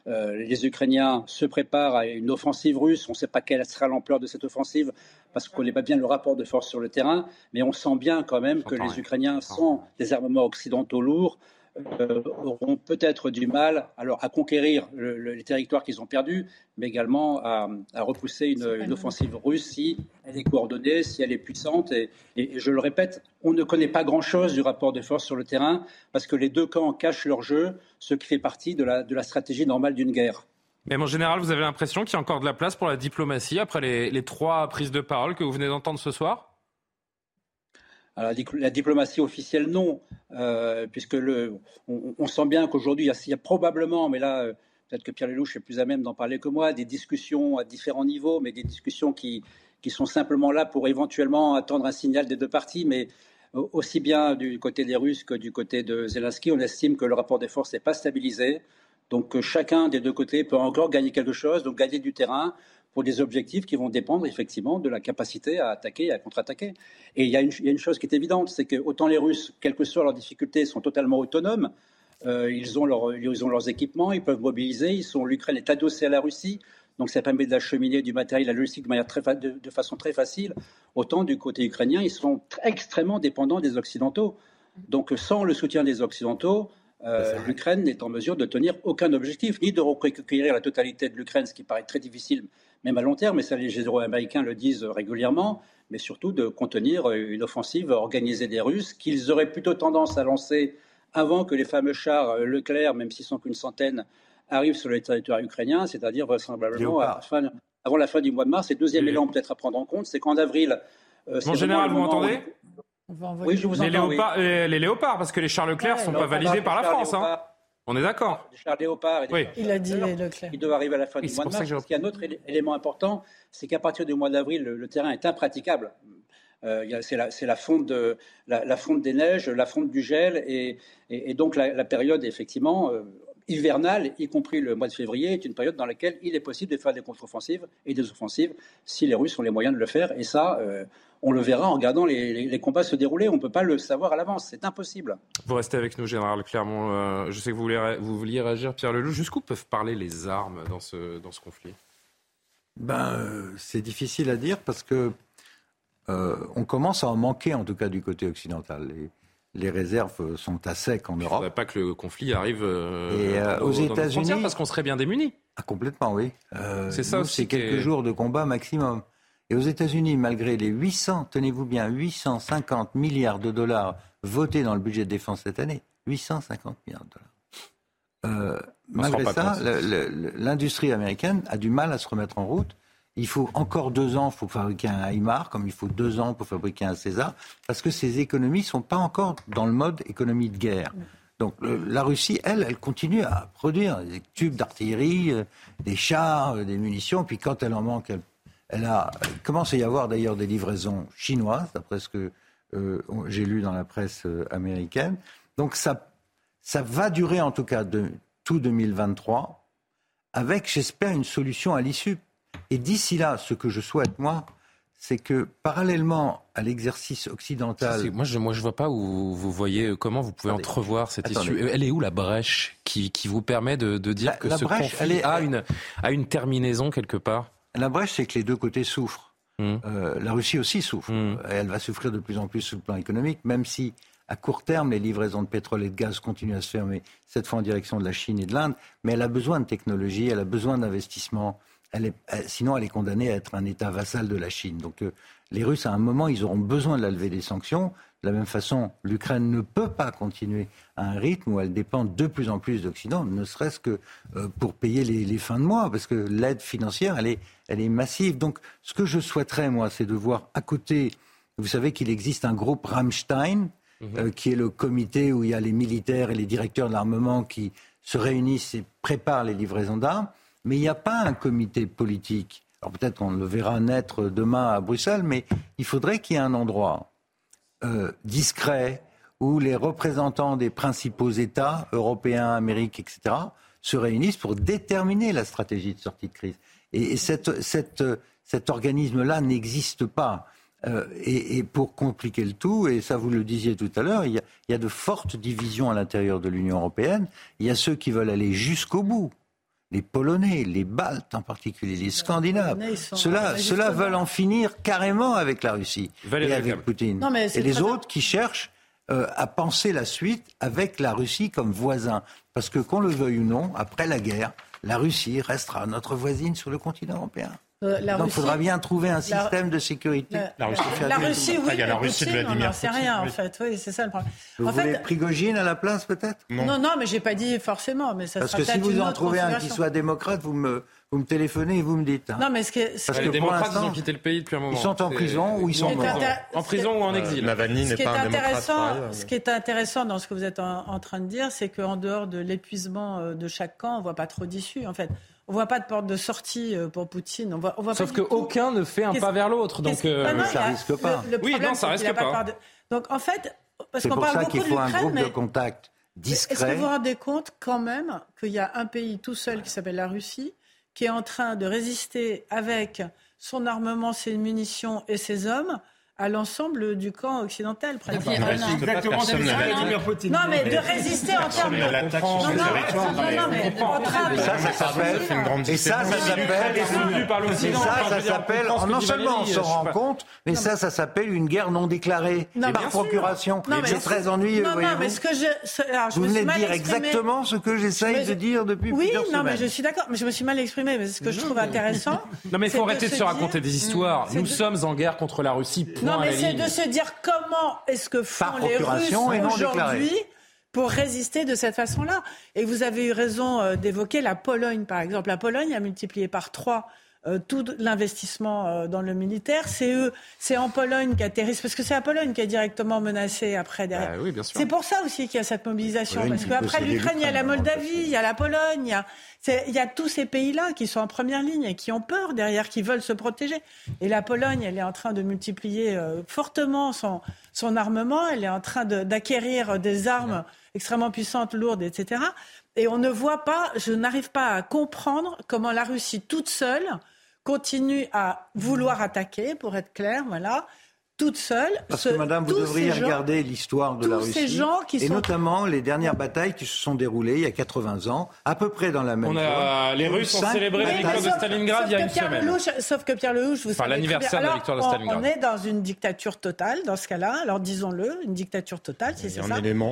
euh, les Ukrainiens se préparent à une offensive russe. On ne sait pas quelle sera l'ampleur de cette offensive parce qu'on ne connaît pas bien le rapport de force sur le terrain, mais on sent bien quand même que les Ukrainiens, sans des armements occidentaux lourds, euh, auront peut-être du mal alors, à conquérir les territoires qu'ils ont perdus, mais également à, repousser une, offensive russe si elle est coordonnée, si elle est puissante. Et, je le répète, on ne connaît pas grand-chose du rapport de force sur le terrain parce que les deux camps cachent leur jeu, ce qui fait partie de la, de la stratégie normale d'une guerre. Mais en général, vous avez l'impression qu'il y a encore de la place pour la diplomatie après les, les trois prises de parole que vous venez d'entendre ce soir? La, diplomatie officielle, non, euh, puisque on, sent bien qu'aujourd'hui, il, y a probablement, mais là, euh, peut-être que Pierre Lelouch est plus à même d'en parler que moi, des discussions à différents niveaux, mais des discussions qui, sont simplement là pour éventuellement attendre un signal des deux parties. Mais aussi bien du côté des Russes que du côté de Zelensky, on estime que le rapport des forces n'est pas stabilisé. Donc chacun des deux côtés peut encore gagner quelque chose, donc gagner du terrain pour des objectifs qui vont dépendre effectivement de la capacité à attaquer et à contre-attaquer. Et il y, a une, chose qui est évidente, c'est que autant les Russes, quelles que soient leurs difficultés, sont totalement autonomes. Euh, ils, ont leurs équipements, ils peuvent mobiliser. L'Ukraine est adossée à la Russie, donc ça permet d'acheminer du matériel, la logistique de, manière de, façon très facile. Autant du côté ukrainien, ils sont extrêmement dépendants des Occidentaux. Donc sans le soutien des Occidentaux, euh, l'Ukraine n'est en mesure de tenir aucun objectif, ni de reconquérir la totalité de l'Ukraine, ce qui paraît très difficile, même à long terme, et ça les généraux américains le disent régulièrement, mais surtout de contenir une offensive organisée des Russes, qu'ils auraient plutôt tendance à lancer avant que les fameux chars Leclerc, même s'ils sont qu'une centaine, arrivent sur le territoire ukrainien, c'est-à-dire vraisemblablement avant la fin du mois de mars. Et deuxième élément peut-être à prendre en compte, c'est qu'en avril... Euh, Mon général, vous m'entendez? Oui, je vous les, léopards, les, léopards, parce que les chars Leclerc ne sont pas validés par la France. Hein. On est d'accord. Les chars Léopard oui. Il a dit Leclerc. Ils doivent arriver à la fin du mois de mars. Il y a un autre élément important, c'est qu'à partir du mois d'avril, le, terrain est impraticable. Euh, c'est la, la, fonte de, la, fonte des neiges, la fonte du gel, et, et, donc la, période, effectivement, euh, hivernale, y compris le mois de février, est une période dans laquelle il est possible de faire des contre-offensives et des offensives si les Russes ont les moyens de le faire. Et ça, euh, on le verra en regardant les, combats se dérouler. On ne peut pas le savoir à l'avance. C'est impossible. Vous restez avec nous, Général Clermont. Euh, je sais que vous, voulez, vous vouliez réagir, Pierre Leloup. Jusqu'où peuvent parler les armes dans ce, dans ce conflit? Ben, euh, C'est difficile à dire parce que on commence à en manquer, en tout cas du côté occidental les réserves sont à sec en Europe. Il ne faudrait pas que le conflit arrive euh, aux, États-Unis parce qu'on serait bien démunis. Ah, complètement, oui. Euh, c'est ça C'est quelques jours de combat maximum. Et aux États-Unis, malgré les 800, tenez-vous bien, 850 milliards de dollars votés dans le budget de défense cette année, 850 milliards de dollars. Euh, malgré ça, l'industrie américaine a du mal à se remettre en route. Il faut encore deux ans pour fabriquer un Aymar, comme il faut deux ans pour fabriquer un César, parce que ces économies ne sont pas encore dans le mode économie de guerre. Donc la Russie, elle, elle continue à produire des tubes d'artillerie, euh, des chars, euh, des munitions. Puis quand elle en manque, elle, a, commence à y avoir d'ailleurs des livraisons chinoises, d'après ce que euh, j'ai lu dans la presse américaine. Donc ça, ça va durer en tout cas de, tout 2023, avec, j'espère, une solution à l'issue et d'ici là, ce que je souhaite, moi, c'est que parallèlement à l'exercice occidental. Moi, je ne vois pas où vous voyez euh, comment vous pouvez entrevoir cette issue. Elle est où la brèche qui, qui vous permet de, de dire que ce brèche, conflit est, a, une, a une terminaison quelque part? La brèche, c'est que les deux côtés souffrent. Mmh. Euh, la Russie aussi souffre. Mmh. Elle va souffrir de plus en plus sur le plan économique, même si à court terme, les livraisons de pétrole et de gaz continuent à se fermer, cette fois en direction de la Chine et de l'Inde, mais elle a besoin de technologie, elle a besoin d'investissement sinon, elle est condamnée à être un État vassal de la Chine. Donc, euh, les Russes, à un moment, ils auront besoin de la levée des sanctions. De la même façon, l'Ukraine ne peut pas continuer à un rythme où elle dépend de plus en plus d'Occident, ne serait-ce que euh, pour payer les, fins de mois, parce que l'aide financière, elle est, elle est massive. Donc, ce que je souhaiterais, moi, c'est de voir à côté, vous savez qu'il existe un groupe Rammstein, mhm. euh, qui est le comité où il y a les militaires et les directeurs de l'armement qui se réunissent et préparent les livraisons d'armes. Mais il n'y a pas un comité politique. Alors peut-être qu'on le verra naître demain à Bruxelles, mais il faudrait qu'il y ait un endroit euh, discret où les représentants des principaux États, européens, américains, etc., se réunissent pour déterminer la stratégie de sortie de crise. Et, cet organisme-là n'existe pas. Euh, et, pour compliquer le tout, et ça vous le disiez tout à l'heure, il, y a de fortes divisions à l'intérieur de l'Union européenne. Il y a ceux qui veulent aller jusqu'au bout les Polonais, les Baltes en particulier, les Scandinaves, ceux-là veulent en finir carrément avec la Russie et avec Poutine. et les autres qui cherchent euh, à penser la suite avec la Russie comme voisin. Parce que qu'on le veuille ou non, après la guerre, la Russie restera notre voisine sur le continent européen. Euh, Donc il faudra bien trouver un système de sécurité. La, Russie, la Russie oui, la Russie de Vladimir on n'en sait rien en fait. Oui, c'est ça le problème. Vous en voulez fait, Prigogine à la place peut-être? Non. non, mais j'ai pas dit forcément. Mais ça Parce que si vous en trouvez un qui soit démocrate, vous me vous me téléphonez et vous me dites. Hein. Non, mais ce que, Parce que les démocrates, ils ont quitté le pays depuis un moment. Ils sont en prison ou ils sont morts. En prison ou en exil. Navalny n'est pas un démocrate. Ce qui est intéressant dans ce que vous êtes en, train de dire, c'est qu'en dehors de l'épuisement euh, de chaque camp, on voit pas trop d'issue en fait. On voit pas de porte de sortie euh, pour Poutine. On voit, on voit Sauf qu'aucun ne fait un pas vers l'autre. Donc, euh... bah ça risque pas. oui, non, ça risque pas. Donc, en fait, parce qu'on parle beaucoup de l'Ukraine, mais... Faut un groupe de contact discret. Est-ce que vous vous rendez compte quand même qu'il y a un pays tout seul qui s'appelle la Russie, qui est en train de résister avec son armement, ses munitions et ses hommes à l'ensemble du camp occidental. exactement ce Vladimir Poutine. Non, mais de résister en termes de... Non, non, mais Ça, ça s'appelle... Et ça, ça s'appelle... Et ça, ça s'appelle... Non seulement on s'en rend compte, mais ça, ça s'appelle une guerre non déclarée par procuration. C'est très ennuyeux, Non, mais ce que je... Vous venez de dire exactement ce que j'essaye de dire depuis plusieurs semaines. Oui, non, mais je suis d'accord, mais je me suis mal exprimé. Mais ce que je trouve intéressant... Non, mais il faut arrêter de se raconter des histoires. Nous sommes en guerre contre la Russie. Non, mais c'est de se dire comment est-ce que font les Russes aujourd'hui pour résister de cette façon-là. Et vous avez eu raison euh, d'évoquer la Pologne, par exemple. La Pologne a multiplié par trois euh, tout l'investissement euh, dans le militaire. C'est eux, c'est en Pologne qu'atterrissent, parce que c'est la Pologne qui est directement menacée après derrière. Ah c'est pour ça aussi qu'il y a cette mobilisation, parce qu'après l'Ukraine, il y a la Moldavie, il y a la Pologne, il y a il y a tous ces pays-là qui sont en première ligne et qui ont peur derrière, qui veulent se protéger. Et la Pologne, elle est en train de multiplier euh, fortement son, son armement, elle est en train d'acquérir des armes extrêmement puissantes, lourdes, etc. Et on ne voit pas, je n'arrive pas à comprendre comment la Russie toute seule continue à vouloir attaquer, pour être clair, voilà, toute seule. Parce que madame, vous devriez regarder l'histoire de la Russie. Ces gens qui et notamment les dernières batailles qui se sont déroulées il y a 80 ans, à peu près dans la même on Les Russes ont célébré la victoire de Stalingrad il y a une semaine. sauf que Pierre Lelouch, vous enfin, l'anniversaire de la victoire de Stalingrad. On, est dans une dictature totale dans ce cas-là. Alors disons-le, une dictature totale, c'est ça.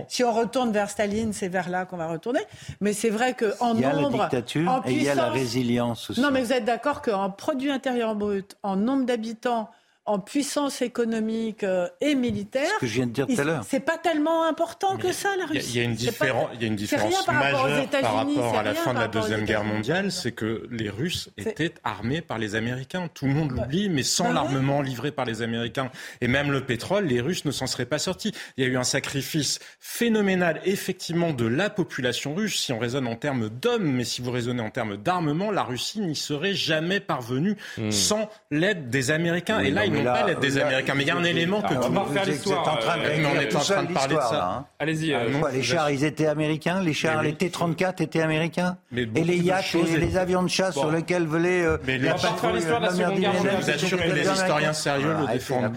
Si on retourne vers Staline, c'est vers là qu'on va retourner. Mais c'est vrai qu'en nombre... Il y a la dictature et il y a la résilience aussi. Non, mais vous êtes d'accord qu'en produit intérieur brut, en nombre d'habitants, en puissance économique euh, et militaire. Ce que je viens de dire tout à l'heure. C'est pas tellement important que ça, la Russie. Il y, a une, il y a une différence majeure par rapport à la fin de la Deuxième Guerre mondiale, c'est que les Russes étaient armés par les Américains. Tout le monde l'oublie, mais sans bah l'armement livré par les Américains et même le pétrole, les Russes ne s'en seraient pas sortis. Il y a eu un sacrifice phénoménal, effectivement, de la population russe, si on raisonne en termes d'hommes, mais si vous raisonnez en termes d'armement, la Russie n'y serait jamais parvenue hmm. sans l'aide des Américains. et là, ils n'ont pas l'aide des Américains. Mais il y a un élément que on va refaire l'histoire. On est en train de parler de ça. Hein. Allez-y. Les chars, ils étaient américains. Les chars, les T-34 étaient américains. Et les yachts et les avions de chasse sur lesquels volaient la patrouille de la Seconde Guerre mondiale. Je vous assure que les historiens sérieux le défendent.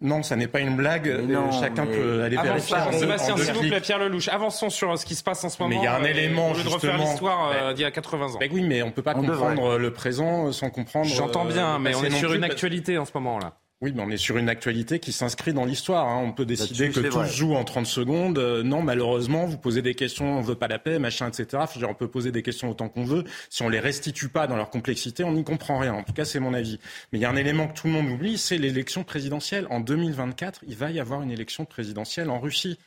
Non, ça n'est pas une blague. Chacun peut aller vérifier. Sébastien, s'il vous plaît, Pierre Lelouch, avançons sur ce qui se passe en ce moment. Mais il y a un élément, de refaire l'histoire d'il y a 80 ans. Oui, mais on ne peut pas comprendre le présent sans comprendre. J'entends bien, mais on est sur une actualité en ce Oui, mais on est sur une actualité qui s'inscrit dans l'histoire. Hein. On peut décider que tout se joue en 30 secondes. Euh, non, malheureusement, vous posez des questions, on veut pas la paix, machin, etc. on peut poser des questions autant qu'on veut. Si on les restitue pas dans leur complexité, on n'y comprend rien. En tout cas, c'est mon avis. Mais il y a un élément que tout le monde oublie, c'est l'élection présidentielle. En 2024, il va y avoir une élection présidentielle en Russie.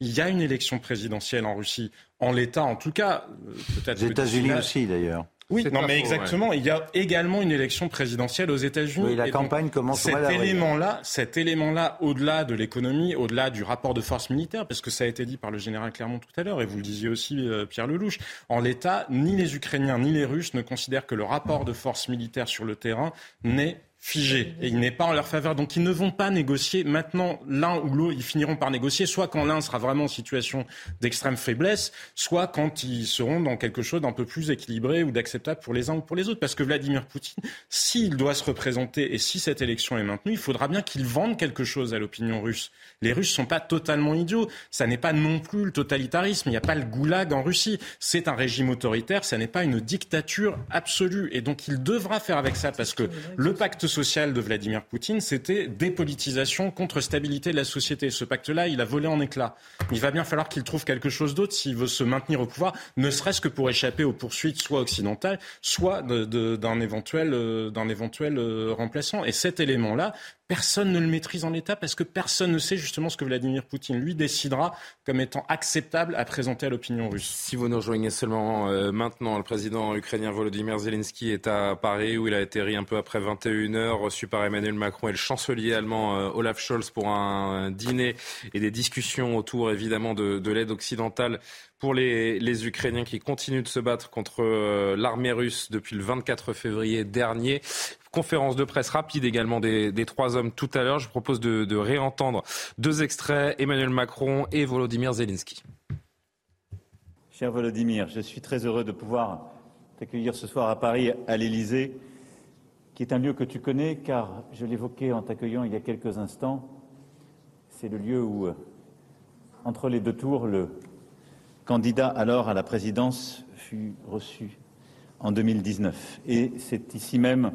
Il y a une élection présidentielle en Russie. En l'état, en tout cas, euh, peut-être. Les États-Unis aussi, d'ailleurs. Oui, non, mais exactement. Il y a également une élection présidentielle aux États-Unis. Oui, la campagne commence. Cet élément-là, cet élément-là, au-delà de l'économie, au-delà du rapport de force militaire, parce que ça a été dit par le général Clermont tout à l'heure, et vous le disiez aussi, euh, Pierre Lelouch, en l'état, ni les Ukrainiens ni les Russes ne considèrent que le rapport de force militaire sur le terrain n'est figé et il n'est pas en leur faveur. Donc ils ne vont pas négocier maintenant l'un ou l'autre. Ils finiront par négocier soit quand l'un sera vraiment en situation d'extrême faiblesse, soit quand ils seront dans quelque chose d'un peu plus équilibré ou d'acceptable pour les uns ou pour les autres. Parce que Vladimir Poutine, s'il doit se représenter et si cette élection est maintenue, il faudra bien qu'il vende quelque chose à l'opinion russe. Les Russes sont pas totalement idiots. Ça n'est pas non plus le totalitarisme. Il n'y a pas le goulag en Russie. C'est un régime autoritaire. Ça n'est pas une dictature absolue. Et donc il devra faire avec ça parce que le pacte social de Vladimir Poutine, c'était dépolitisation contre stabilité de la société. Ce pacte-là, il a volé en éclats. Il va bien falloir qu'il trouve quelque chose d'autre s'il veut se maintenir au pouvoir, ne serait-ce que pour échapper aux poursuites soit occidentales, soit d'un éventuel, euh, d'un éventuel euh, remplaçant. Et cet élément-là, Personne ne le maîtrise en l'état parce que personne ne sait justement ce que Vladimir Poutine lui décidera comme étant acceptable à présenter à l'opinion russe. Si vous nous rejoignez seulement euh, maintenant, le président ukrainien Volodymyr Zelensky est à Paris où il a atterri un peu après 21h, reçu par Emmanuel Macron et le chancelier allemand euh, Olaf Scholz pour un, dîner et des discussions autour évidemment de, de l'aide occidentale pour les, Ukrainiens qui continuent de se battre contre euh, l'armée russe depuis le 24 février dernier. Conférence de presse rapide également des, trois hommes tout à l'heure. Je propose de, réentendre deux extraits, Emmanuel Macron et Volodymyr Zelensky. Cher Volodymyr, je suis très heureux de pouvoir t'accueillir ce soir à Paris, à l'Élysée, qui est un lieu que tu connais, car je l'évoquais en t'accueillant il y a quelques instants. C'est le lieu où, euh, entre les deux tours, le candidat alors à la présidence fut reçu en 2019. Et c'est ici même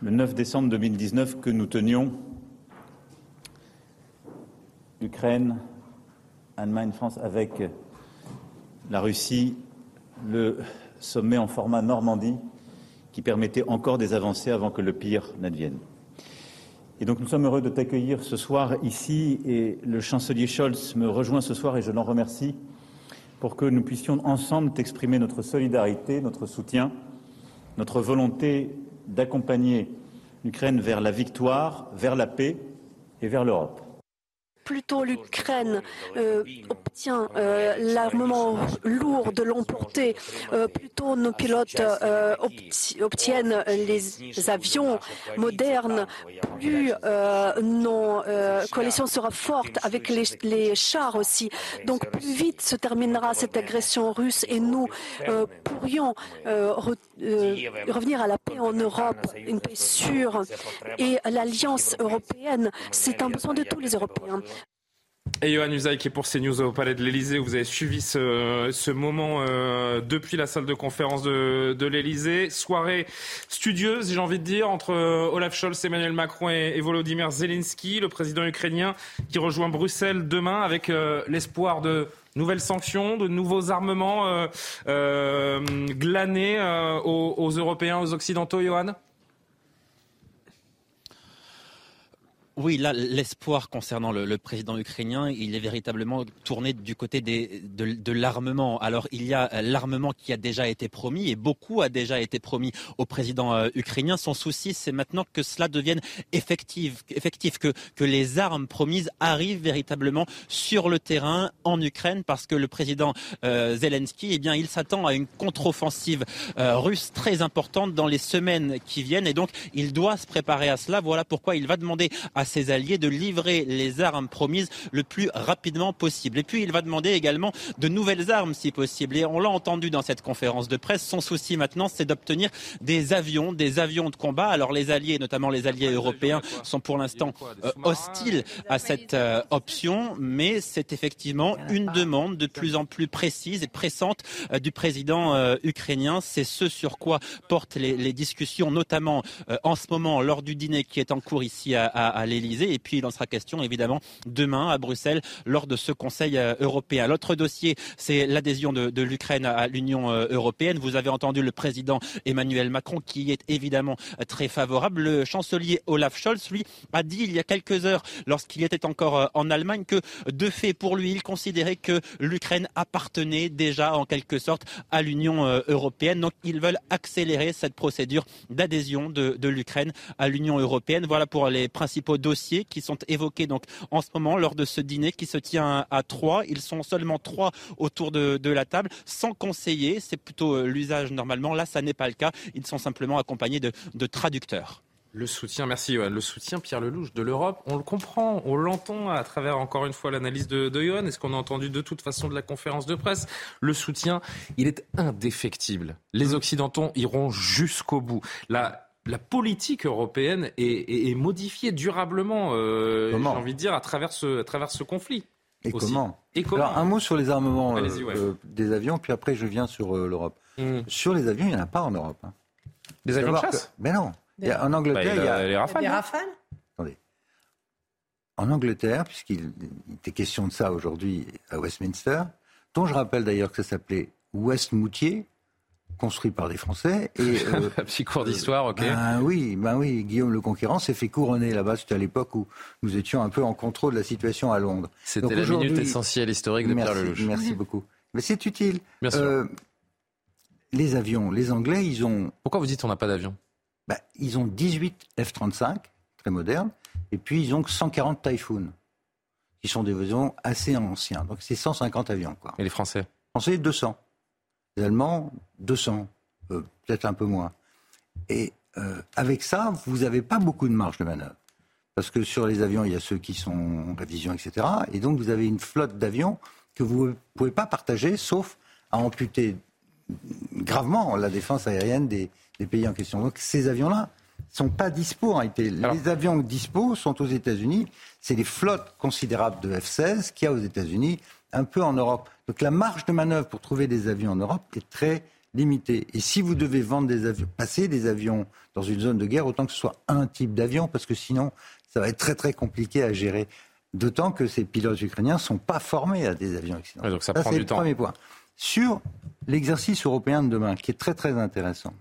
le 9 décembre 2019 que nous tenions l'Ukraine, Allemagne, France avec la Russie, le sommet en format Normandie qui permettait encore des avancées avant que le pire n'advienne. Et donc nous sommes heureux de t'accueillir ce soir ici et le chancelier Scholz me rejoint ce soir et je l'en remercie pour que nous puissions ensemble t'exprimer notre solidarité, notre soutien, notre volonté d'accompagner l'Ukraine vers la victoire, vers la paix et vers l'Europe plutôt l'Ukraine euh, obtient euh, l'armement lourd de l'emporter, euh, plutôt nos pilotes obtiennent les avions modernes, plus nos coalition sera forte avec les, les, chars aussi. Donc plus vite se terminera cette agression russe et nous pourrions revenir à la paix en Europe, une paix sûre. Et l'Alliance européenne, c'est un besoin de tous les Européens. Et Johan Usaï qui est pour CNews au Palais de l'Elysée. Vous avez suivi ce, ce moment euh, depuis la salle de conférence de, de l'Elysée. Soirée studieuse, j'ai envie de dire, entre euh, Olaf Scholz, Emmanuel Macron et, Volodymyr Zelensky, le président ukrainien qui rejoint Bruxelles demain avec euh, l'espoir de nouvelles sanctions, de nouveaux armements glanés aux, aux Européens, aux Occidentaux, Johan? Oui, là, l'espoir concernant le, président ukrainien, il est véritablement tourné du côté des, de, l'armement. Alors, il y a euh, l'armement qui a déjà été promis et beaucoup a déjà été promis au président euh, ukrainien. Son souci, c'est maintenant que cela devienne effectif, effectif que, que les armes promises arrivent véritablement sur le terrain en Ukraine, parce que le président euh, Zelensky, eh bien, il s'attend à une contre-offensive russe très importante dans les semaines qui viennent, et donc il doit se préparer à cela. Voilà pourquoi il va demander à ses alliés de livrer les armes promises le plus rapidement possible. Et puis il va demander également de nouvelles armes si possible. Et on l'a entendu dans cette conférence de presse, son souci maintenant c'est d'obtenir des avions, des avions de combat. Alors les alliés, notamment les alliés européens, sont pour l'instant euh, hostiles à cette euh, option, mais c'est effectivement une demande de plus en plus précise et pressante euh, du président ukrainien. C'est ce sur quoi portent les, discussions, notamment en ce moment lors du dîner qui est en cours ici à, à, Et puis il en sera question évidemment demain à Bruxelles lors de ce Conseil euh, européen. L'autre dossier, c'est l'adhésion de, l'Ukraine à l'Union euh, européenne. Vous avez entendu le président Emmanuel Macron qui est évidemment très favorable. Le chancelier Olaf Scholz, lui, a dit il y a quelques heures, lorsqu'il était encore euh, en Allemagne, que de fait pour lui, il considérait que l'Ukraine appartenait déjà en quelque sorte à l'Union européenne. Donc ils veulent accélérer cette procédure d'adhésion de, de l'Ukraine à l'Union européenne. Voilà pour les principaux dossiers qui sont évoqués donc en ce moment lors de ce dîner qui se tient à trois. Ils sont seulement trois autour de, la table, sans conseiller. C'est plutôt euh, l'usage normalement. Là, ça n'est pas le cas. Ils sont simplement accompagnés de, traducteurs. Le soutien, merci Le soutien, Pierre Lelouch, de l'Europe, on le comprend, on l'entend à travers, encore une fois, l'analyse de, de Johan et ce qu'on a entendu de toute façon de la conférence de presse? Le soutien, il est indéfectible. Les. Occidentaux iront jusqu'au bout. La, la politique européenne est, modifiée durablement, euh, j'ai envie de dire, à travers ce, à travers ce conflit. Et comment, Alors, un mot sur les armements euh, euh, des avions, puis après je viens sur l'Europe. Hmm. Sur les avions, il n'y en a pas en Europe. Hein. Des avions de chasse Mais non. en Angleterre, bah, il y a, les Rafales. Des Rafales Attendez. En Angleterre, puisqu'il était question de ça aujourd'hui à Westminster, dont je rappelle d'ailleurs que ça s'appelait Westmoutier, construit par des Français. Et, euh, petit cours d'histoire, ok. Ben oui, ben oui, Guillaume le Conquérant s'est fait couronner là-bas. C'était à l'époque où nous étions un peu en contrôle de la situation à Londres. C'était la minute essentielle historique de Pierre Lelouch. Merci beaucoup. Mais c'est utile. Euh, les avions, les Anglais, ils ont. Pourquoi vous dites on n'a pas d'avion? Ben, Ils ont 18 F-35, très modernes, et puis ils ont 140 Typhoon, qui sont des avions assez anciens. Donc c'est 150 avions. Quoi. Et les Français? Les Français, 200. Les Allemands, 200, euh, peut-être un peu moins. Et euh, avec ça, vous n'avez pas beaucoup de marge de manœuvre. Parce que sur les avions, il y a ceux qui sont en révision, etc. Et donc, vous avez une flotte d'avions que vous ne pouvez pas partager, sauf à amputer gravement la défense aérienne des, pays en question. Donc, ces avions-là ne sont pas dispo en réalité. Les avions dispo sont aux États-Unis. C'est les flottes considérables de F-16 qu'il y a aux États-Unis, un peu en Europe. Donc la marge de manœuvre pour trouver des avions en Europe est très limitée. Et si vous devez vendre des avions, passer des avions dans une zone de guerre, autant que ce soit un type d'avion, parce que sinon, ça va être très très compliqué à gérer. D'autant que ces pilotes ukrainiens ne sont pas formés à des avions occidentaux. donc ça, prend du le premier point. Sur l'exercice européen de demain, qui est très très intéressant.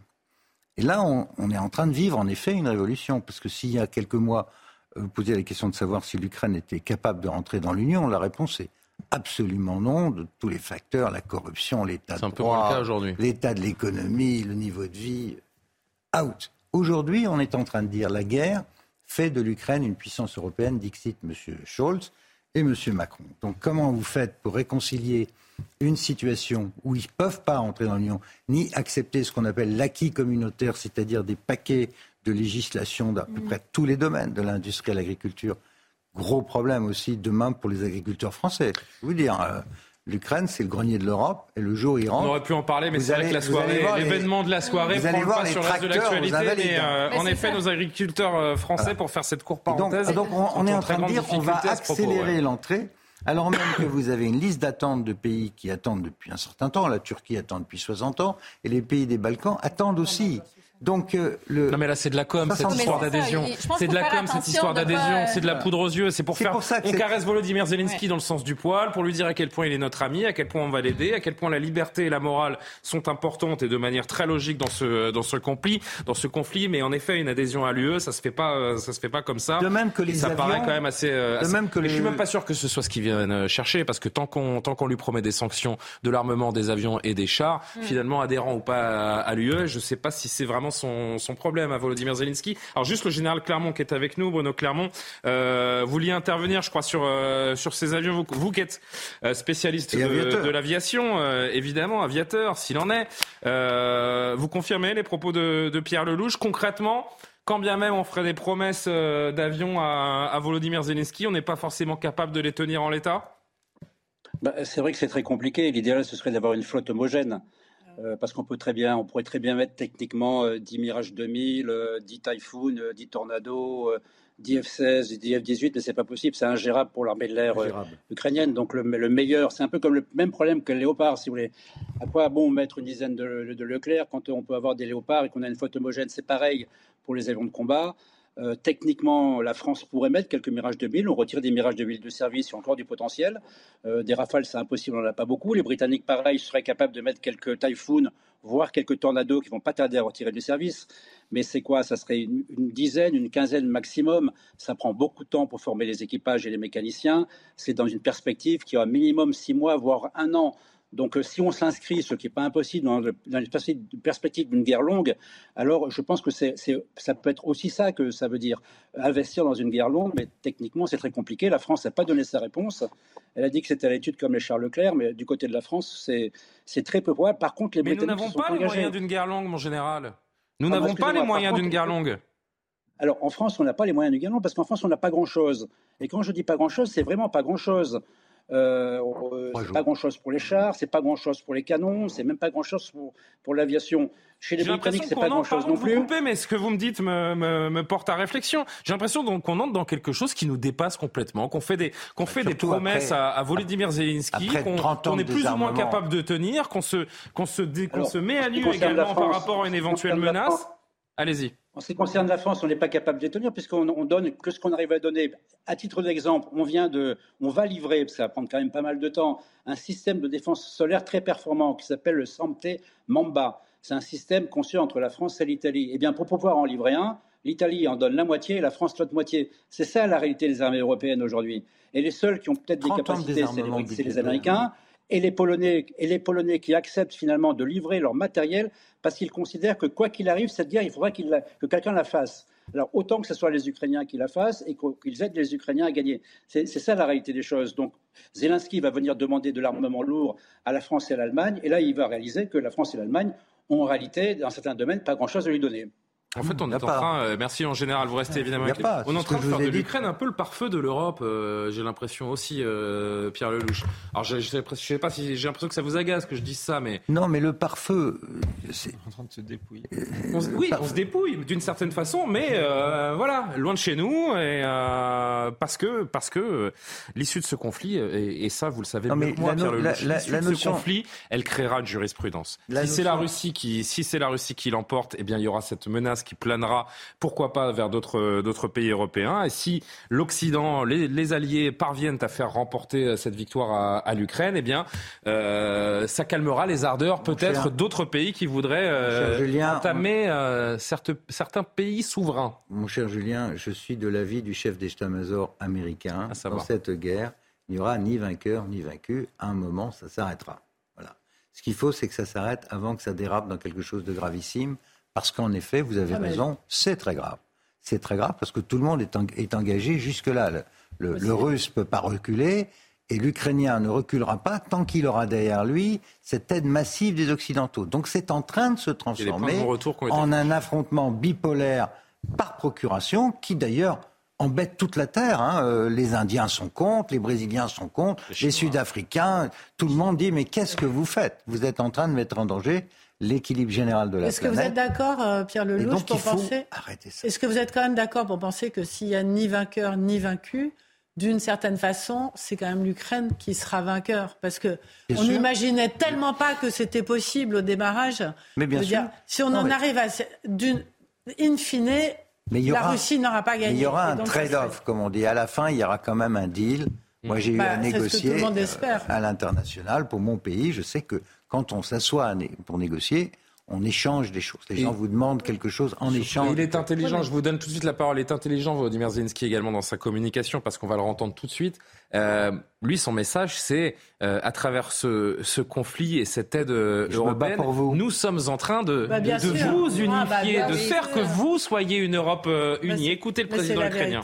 Et là, on, on, est en train de vivre en effet une révolution, parce que s'il y a quelques mois, vous posiez la question de savoir si l'Ukraine était capable de rentrer dans l'Union, la réponse est Absolument non, de tous les facteurs, la corruption, l'état de droit, l'état de l'économie, le niveau de vie, out. Aujourd'hui, on est en train de dire la guerre fait de l'Ukraine une puissance européenne, dixit M. Scholz et M. Macron. Donc comment vous faites pour réconcilier une situation où ils ne peuvent pas entrer dans l'Union, ni accepter ce qu'on appelle l'acquis communautaire, c'est-à-dire des paquets de législation d'à peu près tous les domaines, de l'industrie à l'agriculture, gros problème aussi demain pour les agriculteurs français. Je vous dire, euh, l'Ukraine, c'est le grenier de l'Europe, et le jour il rentre. On aurait pu en parler, mais c'est vrai que la soirée, l'événement de la soirée prend le pas sur le reste de l'actualité. Mais, euh, en effet, nos agriculteurs euh, français, pour faire cette courte parenthèse, donc, on, est en train de dire qu'on va accélérer l'entrée. Alors même que vous avez une liste d'attente de pays qui attendent depuis un certain temps, la Turquie attend depuis 60 ans, et les pays des Balkans attendent aussi. Donc, euh, le... Non, mais là, c'est de la com, cette histoire d'adhésion. C'est de la com, cette histoire d'adhésion. C'est de la poudre aux yeux. C'est pour faire. on caresse Volodymyr Zelensky dans le sens du poil, pour lui dire à quel point il est notre ami, à quel point on va l'aider, à quel point la liberté et la morale sont importantes et de manière très logique dans ce, dans ce conflit, dans ce conflit. Mais en effet, une adhésion à l'UE, ça se fait pas, euh, ça se fait pas comme ça. De même que les ça avions, paraît quand même assez. Euh, de même que les... Je suis même pas sûr que ce soit ce qu'ils viennent chercher, parce que tant qu'on, tant qu'on lui promet des sanctions, de l'armement, des avions et des chars, mm. finalement, adhérent ou pas à, l'UE, je sais pas si c'est vraiment son, son problème à Volodymyr Zelensky. Alors juste le général Clermont qui est avec nous, Bruno Clermont, euh, vous vouliez intervenir, je crois, sur, euh, sur ces avions. Vous, vous qui êtes euh, spécialiste de, l'aviation, évidemment, aviateur, s'il en est. vous confirmez les propos de, Pierre Lelouch Concrètement, quand bien même on ferait des promesses d'avions à, à Volodymyr Zelensky, on n'est pas forcément capable de les tenir en l'état? Bah, C'est vrai que c'est très compliqué. L'idéal, ce serait d'avoir une flotte homogène. Euh, parce qu'on peut très bien, on pourrait très bien mettre techniquement 10 euh, Mirage 2000, 10 euh, Typhoon, 10 Tornado, 10 F-16, 10 F-18, mais c'est pas possible, c'est ingérable pour l'armée de l'air ukrainienne. Donc le, meilleur, c'est un peu comme le même problème que le Léopard, si vous voulez. À quoi bon mettre une dizaine de, de Leclerc quand on peut avoir des Léopards et qu'on a une flotte homogène? C'est pareil pour les avions de combat. Euh, techniquement, la France pourrait mettre quelques Mirage 2000. On retire des Mirage 2000 de service, il y a encore du potentiel. Euh, des Rafales, c'est impossible, on n'en a pas beaucoup. Les Britanniques, pareil, seraient capables de mettre quelques Typhoon, voire quelques Tornados qui vont pas tarder à retirer du service. Mais c'est quoi? Ça serait une, une, dizaine, une quinzaine maximum. Ça prend beaucoup de temps pour former les équipages et les mécaniciens. C'est dans une perspective qui a minimum six mois, voire un an. Donc euh, si on s'inscrit, ce qui n'est pas impossible, dans, dans une perspective d'une guerre longue, alors je pense que c'est, ça peut être aussi ça que ça veut dire. Investir dans une guerre longue, mais techniquement c'est très compliqué. La France n'a pas donné sa réponse. Elle a dit que c'était à l'étude comme les Charles Leclerc, mais du côté de la France, c'est, très peu probable. Par contre, les mais nous n'avons pas les moyens d'une guerre longue, mon général. Nous ah, n'avons pas les moyens d'une guerre longue. Alors en France, on n'a pas les moyens d'une guerre longue parce qu'en France, on n'a pas grand-chose. Et quand je dis pas grand-chose, c'est vraiment pas grand-chose. Euh, c'est pas grand-chose pour les chars, c'est pas grand-chose pour les canons, c'est même pas grand-chose pour, pour l'aviation. Chez les Britanniques, c'est pas grand-chose non plus. Couper, mais ce que vous me dites me, me, porte à réflexion. J'ai l'impression qu'on entre dans quelque chose qui nous dépasse complètement, qu'on fait des, qu'on fait des promesses à, à, Volodymyr Zelensky, qu'on est plus ou moins capable de tenir, qu'on se, qu'on se, qu'on se met à nu également par rapport à une éventuelle menace. Allez-y. En ce qui concerne la France, on n'est pas capable de tenir puisqu'on on donne que ce qu'on arrive à donner. À titre d'exemple, on vient de, on va livrer, ça va prendre quand même pas mal de temps, un système de défense solaire très performant qui s'appelle le Samte Mamba. C'est un système conçu entre la France et l'Italie. Eh bien, pour pouvoir en livrer un, l'Italie en donne la moitié et la France l'autre moitié. C'est ça la réalité des armées européennes aujourd'hui. Et les seuls qui ont peut-être des capacités, c'est les, les Américains et les Polonais et les Polonais qui acceptent finalement de livrer leur matériel parce qu'ils considèrent que quoi qu'il arrive, cette guerre, il faudra que quelqu'un la fasse. Alors autant que ce soit les Ukrainiens qui la fassent et qu'ils aident les Ukrainiens à gagner. C'est ça la réalité des choses. Donc Zelensky va venir demander de l'armement lourd à la France et à l'Allemagne, et là il va réaliser que la France et l'Allemagne ont en réalité, dans certains domaines, pas grand-chose à lui donner. En fait, on est en train, euh, merci en général, vous restez évidemment avec On est en train de faire de l'Ukraine un peu le pare-feu de l'Europe, euh, j'ai l'impression aussi, euh, Pierre Lelouch. Alors, je, je, sais pas si j'ai l'impression que ça vous agace que je dise ça, mais. Non, mais le pare-feu, c'est. en train de se dépouiller. oui, on se dépouille d'une certaine façon, mais voilà, loin de chez nous, et parce que, parce que l'issue de ce conflit, et, ça, vous le savez non, mais moi, Pierre Lelouch, l'issue de notion... ce conflit, elle créera une jurisprudence. si c'est la Russie qui, si c'est la Russie qui l'emporte, eh bien, il y aura cette menace qui planera, pourquoi pas, vers d'autres pays européens. Et si l'Occident, les, alliés parviennent à faire remporter euh, cette victoire à, l'Ukraine, eh bien, euh, ça calmera les ardeurs peut-être d'autres pays qui voudraient euh, entamer certains pays souverains. Mon cher Julien, je suis de l'avis du chef d'état-major américain. Dans cette guerre, il n'y aura ni vainqueur ni vaincu. À un moment, ça s'arrêtera. Voilà. Ce qu'il faut, c'est que ça s'arrête avant que ça dérape dans quelque chose de gravissime. Parce qu'en effet, vous avez ah, raison, c'est très grave. C'est très grave parce que tout le monde est, engagé jusque-là. Le, Russe ne peut pas reculer et l'Ukrainien ne reculera pas tant qu'il aura derrière lui cette aide massive des Occidentaux. Donc c'est en train de se transformer en un affrontement bipolaire par procuration qui d'ailleurs embête toute la Terre. Hein. Euh, les Indiens sont contre, les Brésiliens sont contre, les Sud-Africains. Tout le monde dit mais qu'est-ce que vous faites? Vous êtes en train de mettre en danger l'équilibre général de la Est-ce que vous êtes d'accord, euh, Pierre Lelouch, pour penser Est-ce que vous êtes quand même d'accord pour penser que s'il n'y a ni vainqueur ni vaincu, d'une certaine façon, c'est quand même l'Ukraine qui sera vainqueur? Parce que on n'imaginait tellement pas que c'était possible au démarrage. Mais bien sûr. si on en arrive à. D'une, in fine, la Russie n'aura pas gagné. il y aura un trade-off, comme on dit. À la fin, il y aura quand même un deal. Moi, j'ai eu bah, à négocier euh, à l'international pour mon pays. Je sais que quand on s'assoit pour négocier, on échange des choses. Les gens vous demandent quelque chose en échange. Il est intelligent, je vous donne tout de suite la parole. Il est intelligent, Vladimir Zelensky, également dans sa communication, parce qu'on va le entendre tout de suite. Euh, lui, son message, c'est euh, à travers ce, conflit et cette aide euh, européenne, pour vous. nous sommes en train de, bah, de, vous ah, bah, unifier, de faire que vous soyez une Europe unie. Écoutez le président ukrainien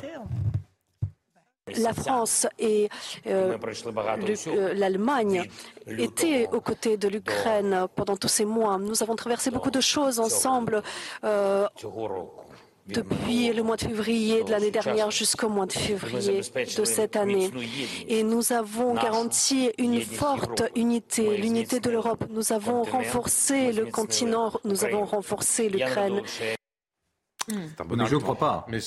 la France et euh, euh, l'Allemagne étaient aux côtés de l'Ukraine pendant tous ces mois. Nous avons traversé beaucoup de choses ensemble. Euh, depuis le mois de février de l'année dernière jusqu'au mois de février de cette année. Et nous avons garanti une forte unité, l'unité de l'Europe. Nous avons renforcé le continent, nous avons renforcé l'Ukraine. je ne crois pas. Mais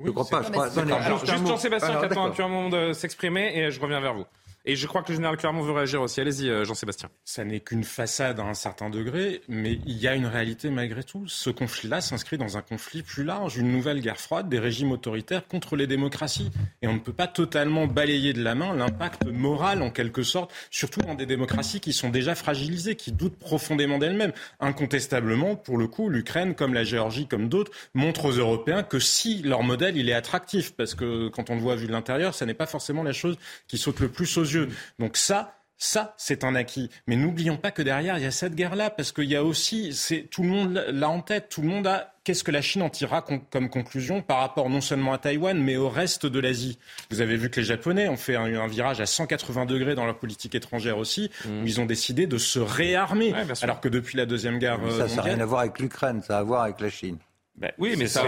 c'est je ne crois pas. Je crois... juste Jean-Sébastien qui attend un moment de s'exprimer et je reviens vers vous. Et je crois que le général Clermont veut réagir aussi. Allez-y, euh, Jean-Sébastien. Ça n'est qu'une façade à un certain degré, mais il y a une réalité malgré tout. Ce conflit-là s'inscrit dans un conflit plus large, une nouvelle guerre froide des régimes autoritaires contre les démocraties. Et on ne peut pas totalement balayer de la main l'impact moral, en quelque sorte, surtout dans des démocraties qui sont déjà fragilisées, qui doutent profondément d'elles-mêmes. Incontestablement, pour le coup, l'Ukraine, comme la Géorgie, comme d'autres, montrent aux Européens que si leur modèle, il est attractif, parce que quand on le voit vu de l'intérieur, ça n'est pas forcément la chose qui saute le plus aux donc ça, ça, c'est un acquis. Mais n'oublions pas que derrière, il y a cette guerre-là, parce qu'il y a aussi, c'est tout le monde l'a en tête, tout le monde a. Qu'est-ce que la Chine en tirera comme conclusion par rapport non seulement à Taïwan, mais au reste de l'Asie Vous avez vu que les Japonais ont fait un, virage à 180 degrés dans leur politique étrangère aussi, mmh. où ils ont décidé de se réarmer, alors que depuis la deuxième guerre mondiale, ça n'a rien à voir avec l'Ukraine, ça a à voir avec la Chine. Ben, oui, mais ça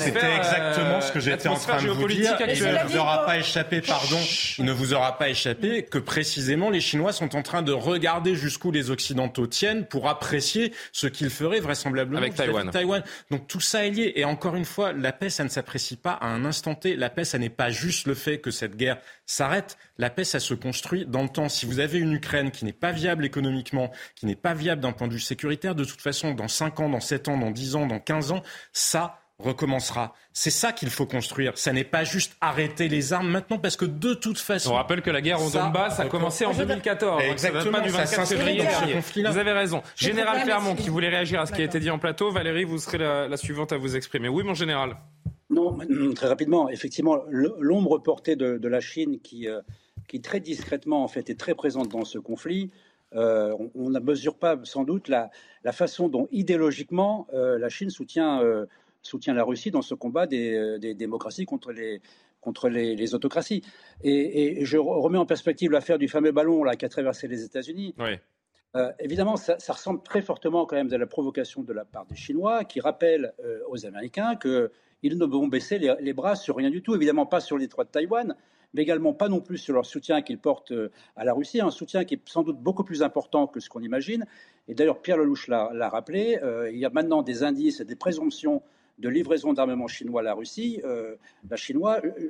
C'était exactement ce que j'étais en train de vous dire. il ne vous aura pas échappé, pardon, il ne vous aura pas échappé que précisément les Chinois sont en train de regarder jusqu'où les Occidentaux tiennent pour apprécier ce qu'ils feraient vraisemblablement avec Taïwan. Taïwan. Donc tout ça est lié. Et encore une fois, la paix, ça ne s'apprécie pas à un instant T. La paix, ça n'est pas juste le fait que cette guerre s'arrête. La paix, ça se construit dans le temps. Si vous avez une Ukraine qui n'est pas viable économiquement, qui n'est pas viable d'un point de vue sécuritaire, de toute façon, dans 5 ans, dans 7 ans, dans 10 ans, dans 15 ans, ça recommencera. C'est ça qu'il faut construire. Ça n'est pas juste arrêter les armes maintenant, parce que de toute façon... On rappelle que la guerre au Donbass a commencé en 2014. Exactement, du 24 février Vous avez raison. Général Clermont, qui voulait réagir à ce qui a été dit en plateau. Valérie, vous serez la, suivante à vous exprimer. Oui, mon général. Non, très rapidement. Effectivement, l'ombre portée de, la Chine qui, euh, qui très discrètement en fait est très présente dans ce conflit euh, on ne mesure pas sans doute la, façon dont idéologiquement euh, la Chine euh, soutient, la Russie dans ce combat des, démocraties contre les, contre les, autocraties. Et, je remets en perspective l'affaire du fameux ballon là, qui a traversé les États-Unis. évidemment, ça, ressemble très fortement quand même à la provocation de la part des Chinois qui rappellent aux Américains qu'ils ne vont baisser les, les, bras sur rien du tout, évidemment pas sur les trois de Taïwan, mais également pas non plus sur leur soutien qu'ils portent euh, à la Russie, un soutien qui est sans doute beaucoup plus important que ce qu'on imagine. Et d'ailleurs, Pierre Lelouch l'a rappelé, euh, il y a maintenant des indices et des présomptions de livraison d'armement chinois à la Russie. Euh, la,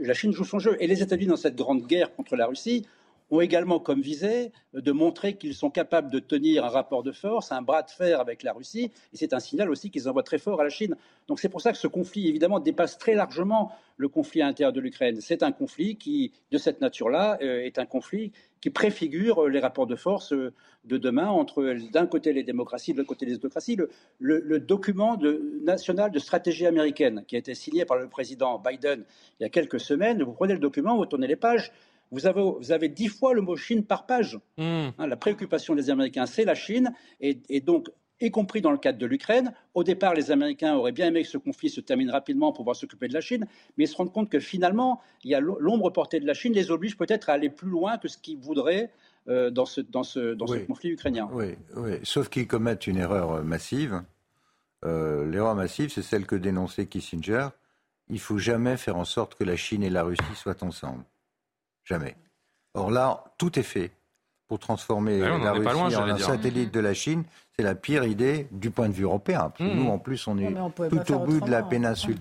la Chine joue son jeu. Et les États-Unis, dans cette grande guerre contre la Russie, ont également comme visée de montrer qu'ils sont capables de tenir un rapport de force, un bras de fer avec la Russie, et c'est un signal aussi qu'ils envoient très fort à la Chine. Donc c'est pour ça que ce conflit, évidemment, dépasse très largement le conflit intérieur de l'Ukraine. C'est un conflit qui, de cette nature-là, euh, est un conflit qui préfigure les rapports de force euh, de demain entre, d'un côté, les démocraties, de l'autre côté, les autocraties. Le, document national de stratégie américaine qui a été signé par le président Biden il y a quelques semaines, vous prenez le document, vous tournez les pages, vous avez, vous avez dix fois le mot Chine par page. Hmm. Hein, la préoccupation des Américains, c'est la Chine, et, donc y compris dans le cadre de l'Ukraine. Au départ, les Américains auraient bien aimé que ce conflit se termine rapidement pour pouvoir s'occuper de la Chine, mais ils se rendent compte que finalement, il y a l'ombre portée de la Chine les oblige peut-être à aller plus loin que ce qu'ils voudraient euh, dans, ce, dans, ce, dans ce conflit ukrainien. Oui, oui. sauf qu'ils commettent une erreur euh, massive. Euh, l'erreur massive, c'est celle que dénonçait Kissinger. Il faut jamais faire en sorte que la Chine et la Russie soient ensemble. Jamais. Or là, tout est fait pour transformer ah la Russie en un satellite de la Chine, c'est la pire idée du point de vue européen. Hmm. Nous, en plus, on est tout au bout de la péninsule.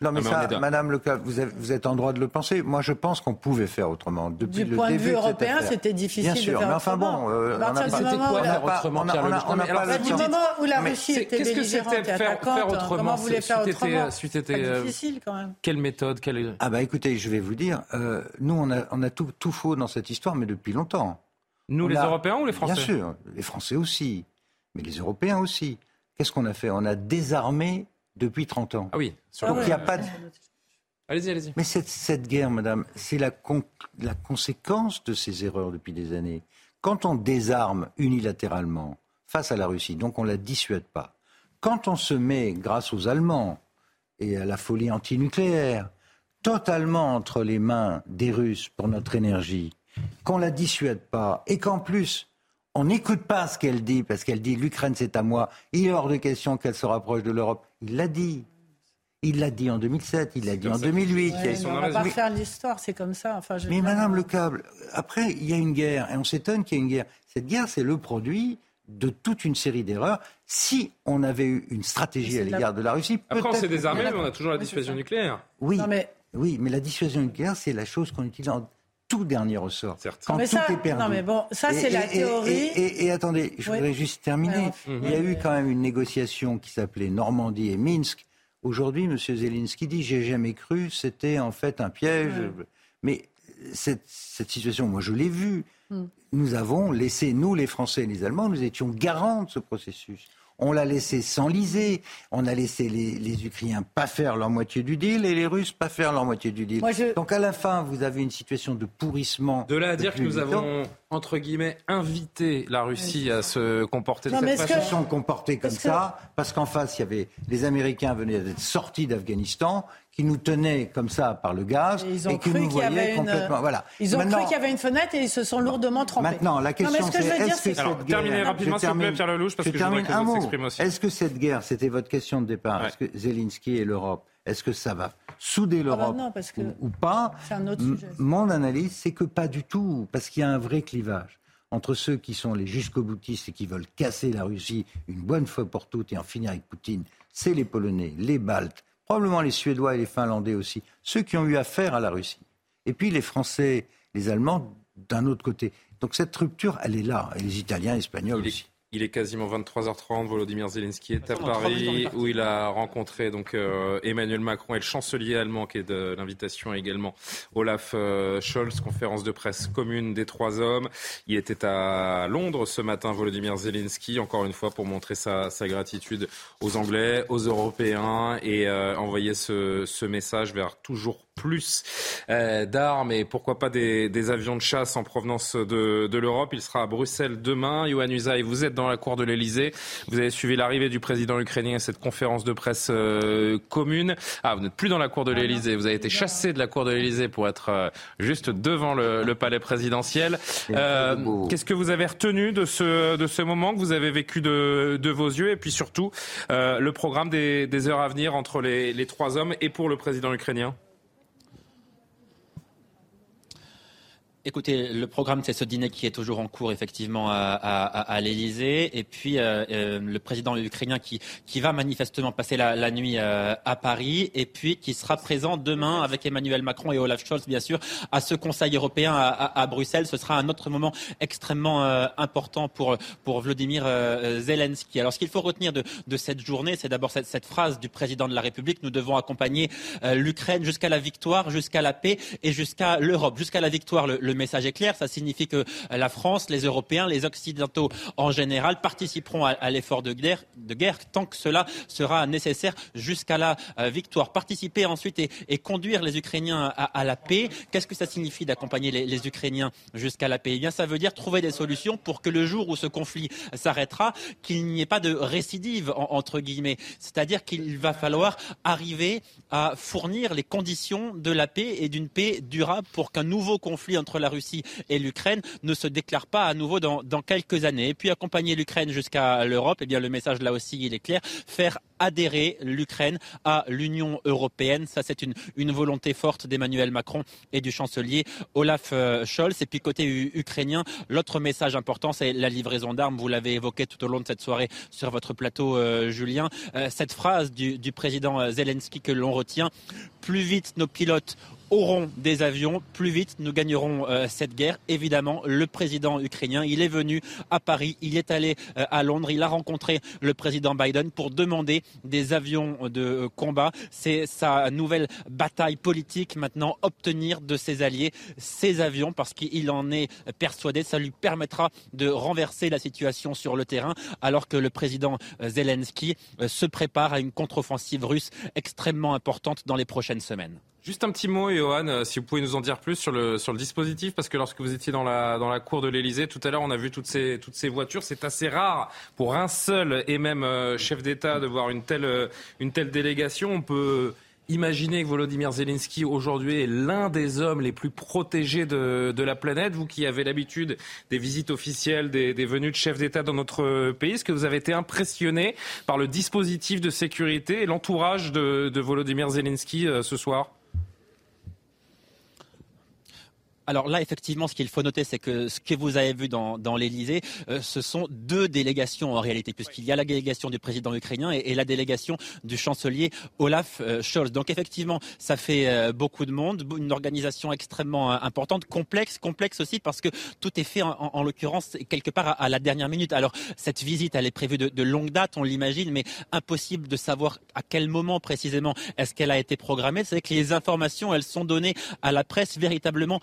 Non, mais ça, Madame Le vous, vous, êtes en droit de le penser. Moi, je pense qu'on pouvait faire autrement. Depuis du point de vue européen, c'était difficile Bien sûr, de faire mais enfin bon, euh, on n'a pas, on n'a on pas Du moment où la Russie était belligérante et attaquante, comment vous voulez faire autrement? C'est euh, difficile quand même. Quelle méthode Ah bah écoutez, je vais vous dire, euh, nous, on a tout faux dans cette histoire, mais depuis longtemps. Nous, les Européens ou les Français Bien sûr, les Français aussi mais les Européens aussi. Qu'est-ce qu'on a fait? On a désarmé depuis 30 ans. Ah oui, sur Donc il n'y a pas de... Allez-y, allez-y. Mais cette, cette, guerre, madame, c'est la, la conséquence de ces erreurs depuis des années. Quand on désarme unilatéralement face à la Russie, donc on ne la dissuade pas, quand on se met, grâce aux Allemands et à la folie antinucléaire, totalement entre les mains des Russes pour notre énergie, qu'on ne la dissuade pas, et qu'en plus, on n'écoute pas ce qu'elle dit, parce qu'elle dit l'Ukraine c'est à moi, il est hors de question qu'elle se rapproche de l'Europe. Il l'a dit. Il l'a dit en 2007, il l'a dit en 2008. on ne va pas faire l'histoire, c'est comme ça. Enfin, mais Madame Le Câble, après, il y a une guerre, et on s'étonne qu'il y ait une guerre. Cette guerre, c'est le produit de toute une série d'erreurs. Si on avait eu une stratégie à l'égard de la Russie, Après, on s'est désarmé, mais on a toujours la dissuasion nucléaire. Oui, mais... oui, mais la dissuasion nucléaire, c'est la chose qu'on utilise en tout dernier ressort. Quand tout est perdu. Non mais bon, ça c'est la théorie. Et, attendez, je voudrais juste terminer. Il y a eu quand même une négociation qui s'appelait Normandie et Minsk. Aujourd'hui, M. Zelensky dit j'ai jamais cru, c'était en fait un piège. Mais cette, cette, situation, moi je l'ai vue. Hmm. Nous avons laissé, nous les Français et les Allemands, nous étions garants de ce processus. On l'a laissé s'enliser. On a laissé les, Ukrainiens pas faire leur moitié du deal et les Russes pas faire leur moitié du deal. Donc à la fin, vous avez une situation de pourrissement. De là à dire que nous avons, entre guillemets, invité la Russie à se comporter de cette façon. Ils se sont comportés comme ça parce qu'en face, il y avait les Américains venaient d'être sortis d'Afghanistan qui nous tenaient comme ça par le gaz et, ils ont qui nous voyaient complètement. Voilà. Ils ont cru qu'il y avait une fenêtre et ils se sont lourdement trompés. Maintenant, la question c'est est-ce que, cette guerre... Terminez rapidement, s'il vous plaît, Pierre Lelouch, parce que je voudrais que vous s'exprime aussi. Est-ce que cette guerre, c'était votre question de départ, est-ce que Zelensky et l'Europe, est-ce que ça va souder ah bah l'Europe ou, pas? un autre sujet. Mon analyse, c'est que pas du tout, parce qu'il y a un vrai clivage entre ceux qui sont les jusqu'au-boutistes et qui veulent casser la Russie une bonne fois pour toutes et en finir avec Poutine, c'est les Polonais, les Baltes, probablement les Suédois et les Finlandais aussi, ceux qui ont eu affaire à la Russie. Et puis les Français, les Allemands d'un autre côté. Donc cette rupture, elle est là, et les Italiens, les Espagnols aussi. Il est quasiment 23h30. Volodymyr Zelensky est à Paris où il a rencontré donc euh, Emmanuel Macron et le chancelier allemand qui est de l'invitation également Olaf euh, Scholz, conférence de presse commune des trois hommes. Il était à Londres ce matin, Volodymyr Zelensky, encore une fois pour montrer sa, sa gratitude aux Anglais, aux Européens et euh, envoyer ce, ce message vers toujours plus euh, d'armes et pourquoi pas des, des, avions de chasse en provenance de, de l'Europe. Il sera à Bruxelles demain. Yohann Usaï, vous êtes dans la cour de l'Elysée. Vous avez suivi l'arrivée du président ukrainien à cette conférence de presse euh, commune. Ah, vous n'êtes plus dans la cour de l'Elysée. Vous avez été chassé de la cour de l'Elysée pour être euh, juste devant le, le palais présidentiel. Qu'est-ce que vous avez retenu de ce, de ce moment que vous avez vécu de, de vos yeux? Et puis surtout le programme des, des heures à venir entre les, les trois hommes et pour le président ukrainien? Écoutez, le programme, c'est ce dîner qui est toujours en cours, effectivement, à, à, à l'Élysée. Et puis, euh, euh, le président ukrainien qui, qui va manifestement passer la, la nuit euh, à Paris. Et puis, qui sera présent demain avec Emmanuel Macron et Olaf Scholz, bien sûr, à ce Conseil européen à, à Bruxelles. Ce sera un autre moment extrêmement important pour, pour Vladimir Zelensky. Alors, ce qu'il faut retenir de, de cette journée, c'est d'abord cette, cette, phrase du président de la République. Nous devons accompagner l'Ukraine jusqu'à la victoire, jusqu'à la paix et jusqu'à l'Europe. Jusqu'à la victoire, message est clair. Ça signifie que la France, les Européens, les Occidentaux en général participeront à, l'effort de guerre, de guerre tant que cela sera nécessaire jusqu'à la euh, victoire. Participer ensuite et, conduire les Ukrainiens à, la paix. Qu'est-ce que ça signifie d'accompagner les, Ukrainiens jusqu'à la paix? Eh bien, ça veut dire trouver des solutions pour que le jour où ce conflit s'arrêtera, qu'il n'y ait pas de récidive entre guillemets. C'est-à-dire qu'il va falloir arriver à fournir les conditions de la paix et d'une paix durable pour qu'un nouveau conflit entre la la Russie et l'Ukraine ne se déclare pas à nouveau dans, quelques années. Et puis accompagner l'Ukraine jusqu'à l'Europe, eh bien le message là aussi il est clair, faire adhérer l'Ukraine à l'Union européenne. Ça, c'est une, une volonté forte d'Emmanuel Macron et du chancelier Olaf euh, Scholz. Et puis côté ukrainien, l'autre message important, c'est la livraison d'armes. Vous l'avez évoqué tout au long de cette soirée sur votre plateau, euh, Julien. Euh, cette phrase du, du président Zelensky que l'on retient, plus vite nos pilotes auront des avions, plus vite nous gagnerons euh, cette guerre. Évidemment, le président ukrainien, il est venu à Paris, il est allé euh, à Londres, il a rencontré le président Biden pour demander des avions de euh, combat. C'est sa nouvelle bataille politique maintenant, obtenir de ses alliés ces avions parce qu'il en est persuadé. Ça lui permettra de renverser la situation sur le terrain alors que le président Zelensky se prépare à une contre-offensive russe extrêmement importante dans les prochaines semaines. Juste un petit mot, Johan, euh, si vous pouvez nous en dire plus sur le, sur le dispositif, parce que lorsque vous étiez dans la, dans la cour de l'Elysée, tout à l'heure, on a vu toutes ces, toutes ces voitures. C'est assez rare pour un seul et même euh, chef d'État de voir une telle, euh, une telle délégation. On peut imaginer que Volodymyr Zelensky aujourd'hui est l'un des hommes les plus protégés de, de la planète. Vous qui avez l'habitude des visites officielles, des, des venues de chefs d'État dans notre pays, est-ce que vous avez été impressionné par le dispositif de sécurité et l'entourage de, de Volodymyr Zelensky ce soir? Alors là, effectivement, ce qu'il faut noter, c'est que ce que vous avez vu dans, dans l'Elysée, euh, ce sont deux délégations en réalité, puisqu'il y a la délégation du président ukrainien et, la délégation du chancelier Olaf euh, Scholz. Donc effectivement, ça fait euh, beaucoup de monde, une organisation extrêmement importante, complexe, complexe aussi parce que tout est fait en, l'occurrence quelque part à, la dernière minute. Alors cette visite, elle est prévue de, longue date, on l'imagine, mais impossible de savoir à quel moment précisément est-ce qu'elle a été programmée. C'est que les informations, elles sont données à la presse véritablement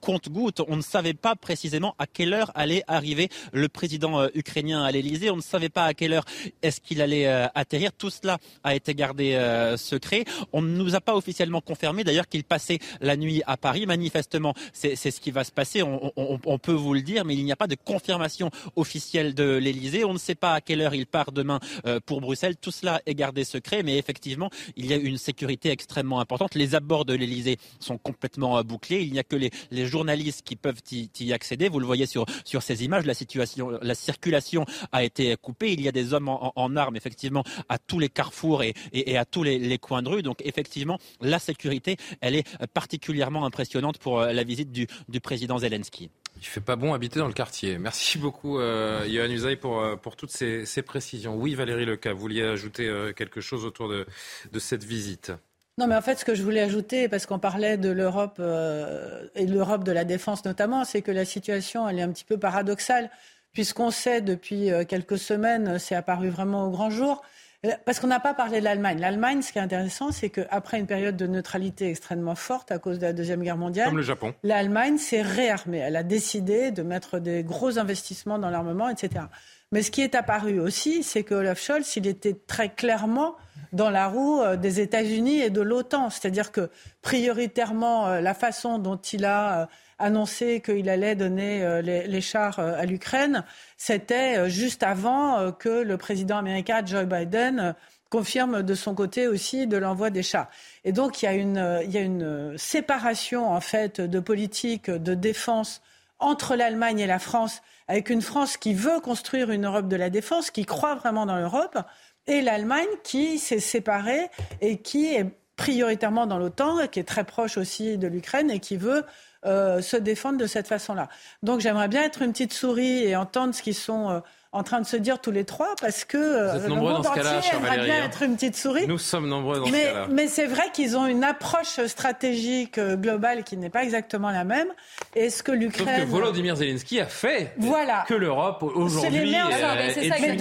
compte-goutte. On ne savait pas précisément à quelle heure allait arriver le président euh, ukrainien à l'Elysée. On ne savait pas à quelle heure est-ce qu'il allait euh, atterrir. Tout cela a été gardé euh, secret. On ne nous a pas officiellement confirmé d'ailleurs qu'il passait la nuit à Paris. Manifestement, c'est ce qui va se passer. On, peut vous le dire, mais il n'y a pas de confirmation officielle de l'Elysée. On ne sait pas à quelle heure il part demain pour Bruxelles. Tout cela est gardé secret, mais effectivement, il y a une sécurité extrêmement importante. Les abords de l'Elysée sont complètement bouclés. Il n'y a que les, les journalistes qui peuvent y, accéder. Vous le voyez sur, sur ces images, la, situation, la circulation a été coupée. Il y a des hommes en, armes, effectivement, à tous les carrefours et, à tous les, coins de rue. Donc, effectivement, la sécurité, elle est particulièrement impressionnante pour euh, la visite du, président Zelensky. Il fait pas bon habiter dans le quartier. Merci beaucoup, euh, Johan Usaï, pour, euh, pour toutes ces, ces, précisions. Oui, Valérie Leca, vous vouliez ajouter euh, quelque chose autour de, de cette visite non, mais en fait, ce que je voulais ajouter, parce qu'on parlait de l'Europe euh, et de l'Europe de la défense notamment, c'est que la situation, elle est un petit peu paradoxale, puisqu'on sait depuis euh, quelques semaines, c'est apparu vraiment au grand jour, euh, parce qu'on n'a pas parlé de l'Allemagne. L'Allemagne, ce qui est intéressant, c'est qu'après une période de neutralité extrêmement forte à cause de la Deuxième Guerre mondiale, Comme le Japon. l'Allemagne s'est réarmée. Elle a décidé de mettre des gros investissements dans l'armement, etc. Mais ce qui est apparu aussi, c'est que Olaf Scholz, il était très clairement dans la roue euh, des États-Unis et de l'OTAN. C'est-à-dire que prioritairement, euh, la façon dont il a euh, annoncé qu'il allait donner les, chars à l'Ukraine, c'était juste avant que le président américain Joe Biden confirme de son côté aussi de l'envoi des chars. Et donc il y a il y a une séparation en fait de politique de défense entre l'Allemagne et la France, avec une France qui veut construire une Europe de la défense, qui croit vraiment dans l'Europe, et l'Allemagne qui s'est séparée et qui est prioritairement dans l'OTAN, qui est très proche aussi de l'Ukraine et qui veut euh, se défendre de cette façon-là. Donc j'aimerais bien être une petite souris et entendre ce qu'ils sont euh, en train de se dire tous les trois parce que Vous êtes euh, nombreux dans ce cas-là, bien être une petite souris. Nous sommes nombreux dans mais, ce cas-là. Mais c'est vrai qu'ils ont une approche stratégique euh, globale qui n'est pas exactement la même. Est-ce que l'Ukraine... Sauf que Volodymyr Zelensky a fait voilà. que l'Europe aujourd'hui est, est, mais,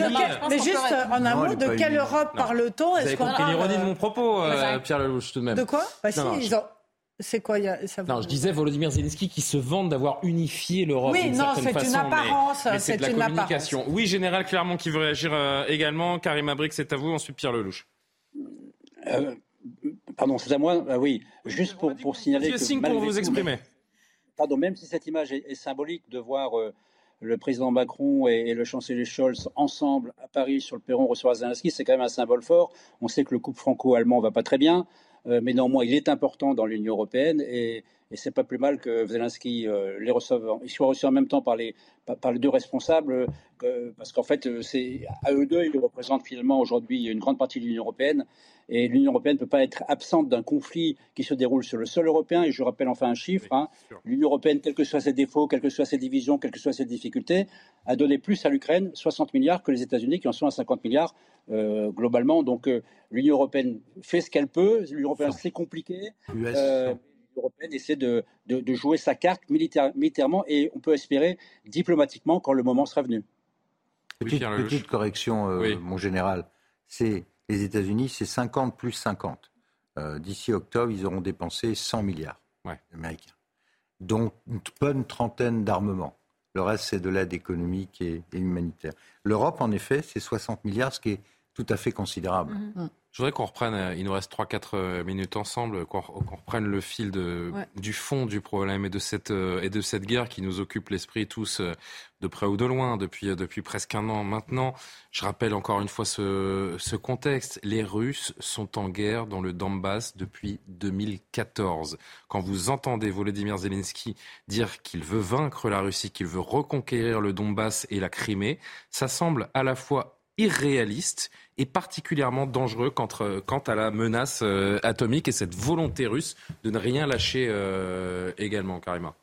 mais juste en un mot, de quelle Europe parle-t-on? Vous avez compris l'ironie de mon propos, euh, Pierre Lelouch, tout de même. De quoi? Bah, si, ils ont... C'est quoi ça Non, je disais Volodymyr Zelensky qui se vante d'avoir unifié l'Europe. Oui, non, c'est une apparence. c'est de la communication. Oui, Général Clermont qui veut réagir euh, également. Karim Abrik, c'est à vous. Ensuite, Pierre Lelouch. Euh, pardon, c'est à moi ah Oui, juste pour, pour signaler. que signe pour vous exprimer. Pardon, même si cette image est, symbolique de voir euh, le président Macron et, le chancelier Scholz ensemble à Paris sur le perron recevoir Zelensky, c'est quand même un symbole fort. On sait que le couple franco-allemand va pas très bien. Mais néanmoins, il est important dans l'Union européenne et, et c'est pas plus mal que Zelensky les reçoive, il soit reçu en même temps par les, par les deux responsables, parce qu'en fait, c'est à eux deux, ils représentent finalement aujourd'hui une grande partie de l'Union européenne. Et l'Union européenne ne peut pas être absente d'un conflit qui se déroule sur le sol européen. Et je rappelle enfin un chiffre. Hein. L'Union européenne, quels que soient ses défauts, quelles que soient ses divisions, quelles que soient ses difficultés, a donné plus à l'Ukraine, 60 milliards, que les États-Unis qui en sont à 50 milliards euh, globalement. Donc euh, l'Union européenne fait ce qu'elle peut. L'Union européenne, c'est compliqué. Euh, L'Union européenne essaie de, de, jouer sa carte militairement et on peut espérer diplomatiquement quand le moment sera venu. Petite, correction, mon général. C'est les États-Unis, c'est 50 plus 50. Euh, d'ici octobre, ils auront dépensé 100 milliards américains, dont une bonne trentaine d'armements. Le reste, c'est de l'aide économique et, humanitaire. L'Europe, en effet, c'est 60 milliards, ce qui est tout à fait considérable. Mm-hmm. Je voudrais qu'on reprenne, euh, il nous reste 3-4 euh, minutes ensemble, qu'on reprenne le fil de, du fond du problème et de, cette, euh, et de cette guerre qui nous occupe l'esprit tous de près ou de loin depuis, depuis presque un an maintenant. Je rappelle encore une fois ce, ce contexte. Les Russes sont en guerre dans le Donbass depuis 2014. Quand vous entendez Volodymyr Zelensky dire qu'il veut vaincre la Russie, qu'il veut reconquérir le Donbass et la Crimée, ça semble à la fois irréaliste et particulièrement dangereux quant, quant à la menace euh, atomique et cette volonté russe de ne rien lâcher euh, également, Karima.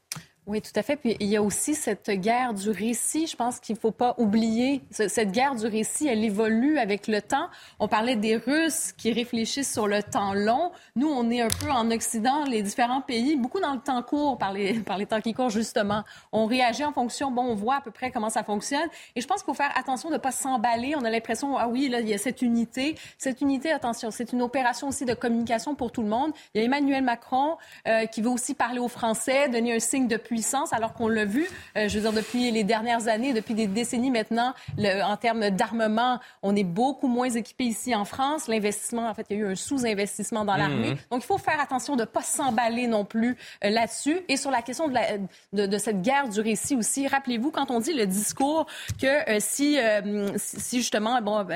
Oui, tout à fait. Puis il y a aussi cette guerre du récit. Je pense qu'il ne faut pas oublier. Cette guerre du récit, elle évolue avec le temps. On parlait des Russes qui réfléchissent sur le temps long. Nous, on est un peu en Occident, les différents pays, beaucoup dans le temps court, par les, par les temps qui courent, justement. On réagit en fonction, bon, on voit à peu près comment ça fonctionne. Et je pense qu'il faut faire attention de ne pas s'emballer. On a l'impression, ah oui, là, il y a cette unité. Cette unité, attention, c'est une opération aussi de communication pour tout le monde. Il y a Emmanuel Macron euh, qui veut aussi parler aux Français, donner un signe de puissance, alors qu'on l'a vu, euh, je veux dire, depuis les dernières années, depuis des décennies maintenant, le, en termes d'armement, on est beaucoup moins équipé ici en France. L'investissement, en fait, il y a eu un sous-investissement dans l'armée. Mhm. Donc, il faut faire attention de ne pas s'emballer non plus euh, là-dessus. Et sur la question de, la, de, de, cette guerre du récit aussi, rappelez-vous, quand on dit le discours que euh, si, si justement, bon,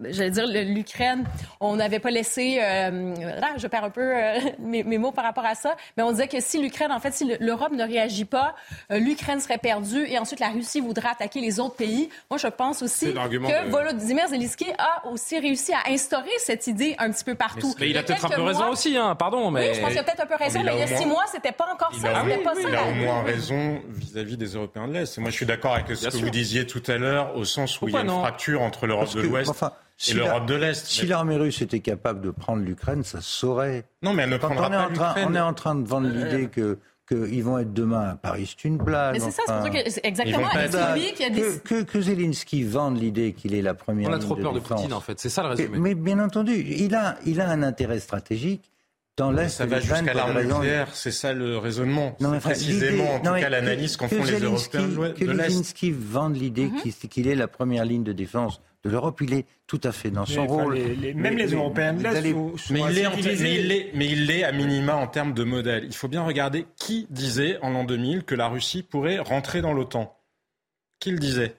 j'allais dire, l'Ukraine, on n'avait pas laissé, là, je perds un peu mes, mes, mots par rapport à ça, mais on disait que si l'Ukraine, en fait, si l'Europe ne réagit pas, euh, l'Ukraine serait perdue et ensuite la Russie voudrait attaquer les autres pays. Moi, je pense aussi que Volodymyr Zelensky a aussi réussi à instaurer cette idée un petit peu partout. Mais, il, a peut-être un peu raison aussi, hein, pardon. Mais... Oui, je pense qu'il a peut-être un peu raison, mais, il y a six mois, c'était pas encore ça. Il pas il a au moins raison vis-à-vis des Européens de l'Est. Moi, je suis d'accord avec ce que vous disiez tout à l'heure, au sens où il y a une fracture entre l'Europe de l'Ouest. et l'Europe de l'Est. Si l'armée russe était capable de prendre l'Ukraine, ça saurait. Non, mais elle ne prendra pas l'Ukraine. On est en train de vendre l'idée que qu'ils vont être demain à Paris, c'est une blague. Mais c'est ça, c'est pour ça que, exactement, qui a des... que, que, Zelensky vende l'idée qu'il est la première On a trop peur de, Poutine, en fait, c'est ça le résumé. Mais, bien entendu, il a, il a un intérêt stratégique dans l'Est Ça va jusqu'à l'arme nucléaire, c'est ça le raisonnement. Non, précisément, en tout cas, l'analyse qu'en font les Européens de l'Est. Que Zelensky vende l'idée mhm. qu'il est la première ligne de défense de l'Europe, il est tout à fait dans son rôle. même les Européens mais, il est, mais il l'est à minima en termes de modèle. Il faut bien regarder qui disait en l'an 2000 que la Russie pourrait rentrer dans l'OTAN. Qui le disait?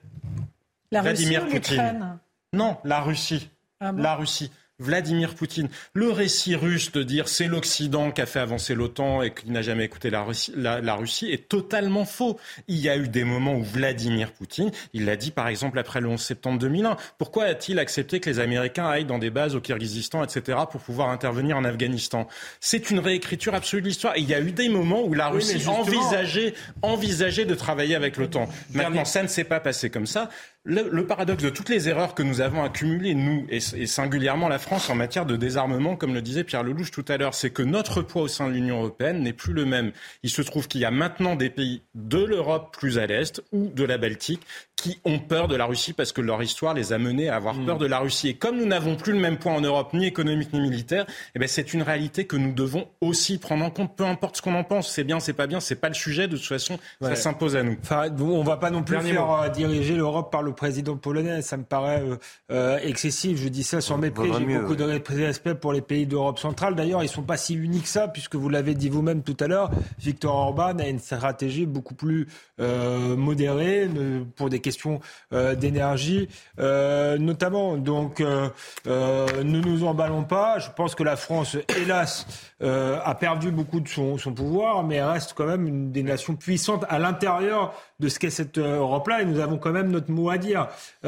La Vladimir Russie Poutine. Non, la Russie. Ah la Russie. Vladimir Poutine. Le récit russe de dire c'est l'Occident qui a fait avancer l'OTAN et qui n'a jamais écouté la Russie, la, Russie, est totalement faux. Il y a eu des moments où Vladimir Poutine, il l'a dit par exemple après le 11 septembre 2001, pourquoi a-t-il accepté que les Américains aillent dans des bases au Kyrgyzstan, etc., pour pouvoir intervenir en Afghanistan? C'est une réécriture absolue de l'histoire. il y a eu des moments où la Russie envisageait, envisageait de travailler avec l'OTAN. Maintenant, ça ne s'est pas passé comme ça. Le, paradoxe de toutes les erreurs que nous avons accumulées, nous, et, singulièrement la France, en matière de désarmement, comme le disait Pierre Lelouch tout à l'heure, c'est que notre poids au sein de l'Union européenne n'est plus le même. Il se trouve qu'il y a maintenant des pays de l'Europe plus à l'est ou de la Baltique qui ont peur de la Russie parce que leur histoire les a menés à avoir hmm. peur de la Russie. Et comme nous n'avons plus le même poids en Europe, ni économique ni militaire, eh ben c'est une réalité que nous devons aussi prendre en compte, peu importe ce qu'on en pense. C'est bien, c'est pas bien, c'est pas le sujet. De toute façon, ça s'impose à nous. Enfin, on va pas non plus faire euh, diriger l'Europe par le président polonais. Ça me paraît euh, euh, excessif. Je dis ça sans mépris. J'ai beaucoup de respect pour les pays d'Europe centrale. D'ailleurs, ils sont pas si uniques que ça, puisque vous l'avez dit vous-même tout à l'heure. Victor Orban a une stratégie beaucoup plus euh, modérée pour des questions d'énergie notamment. Donc ne nous emballons pas. Je pense que la France, hélas, a perdu beaucoup de son, son pouvoir, mais reste quand même une des nations puissantes à l'intérieur de ce qu'est cette Europe-là. Et nous avons quand même notre mot à dire.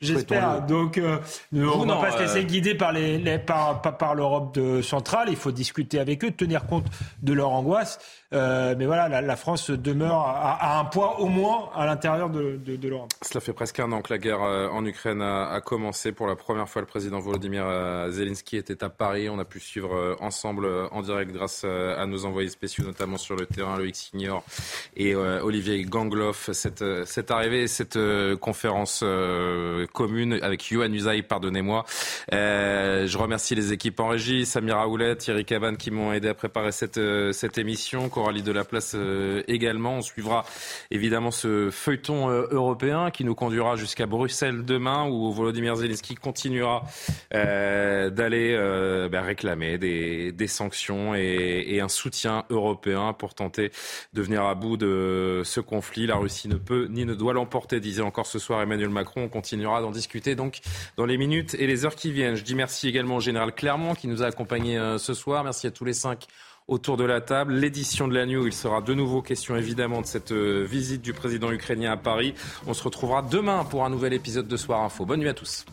J'espère. Donc, on ne pas se laisser guider par les, par, par l'Europe centrale. Il faut discuter avec eux, tenir compte de leur angoisse. Euh, mais voilà, la, France demeure à, un poids au moins à l'intérieur de, l'Europe. Cela fait presque un an que la guerre euh, en Ukraine a, commencé. Pour la première fois, le président Volodymyr euh, Zelensky était à Paris. On a pu suivre ensemble en direct grâce à nos envoyés spéciaux, notamment sur le terrain, Loïc Signor et Olivier Gangloff, cette, cette arrivée cette conférence commune avec Yohann Usaï, pardonnez-moi. je remercie les équipes en régie, Samira Oulet, Thierry Caban qui m'ont aidé à préparer cette, cette émission. Coralie de la Place euh, également. On suivra évidemment ce feuilleton euh, européen qui nous conduira jusqu'à Bruxelles demain où Volodymyr Zelensky continuera euh, d'aller ben, réclamer des, sanctions et, un soutien européen pour tenter de venir à bout de ce conflit. La Russie ne peut ni ne doit l'emporter, disait encore ce soir Emmanuel Macron. On continuera d'en discuter donc dans les minutes et les heures qui viennent. Je dis merci également au général Clermont qui nous a accompagnés ce soir. Merci à tous les cinq autour de la table. L'édition de la New, il sera de nouveau question évidemment de cette euh, visite du président ukrainien à Paris. On se retrouvera demain pour un nouvel épisode de Soir Info. Bonne nuit à tous.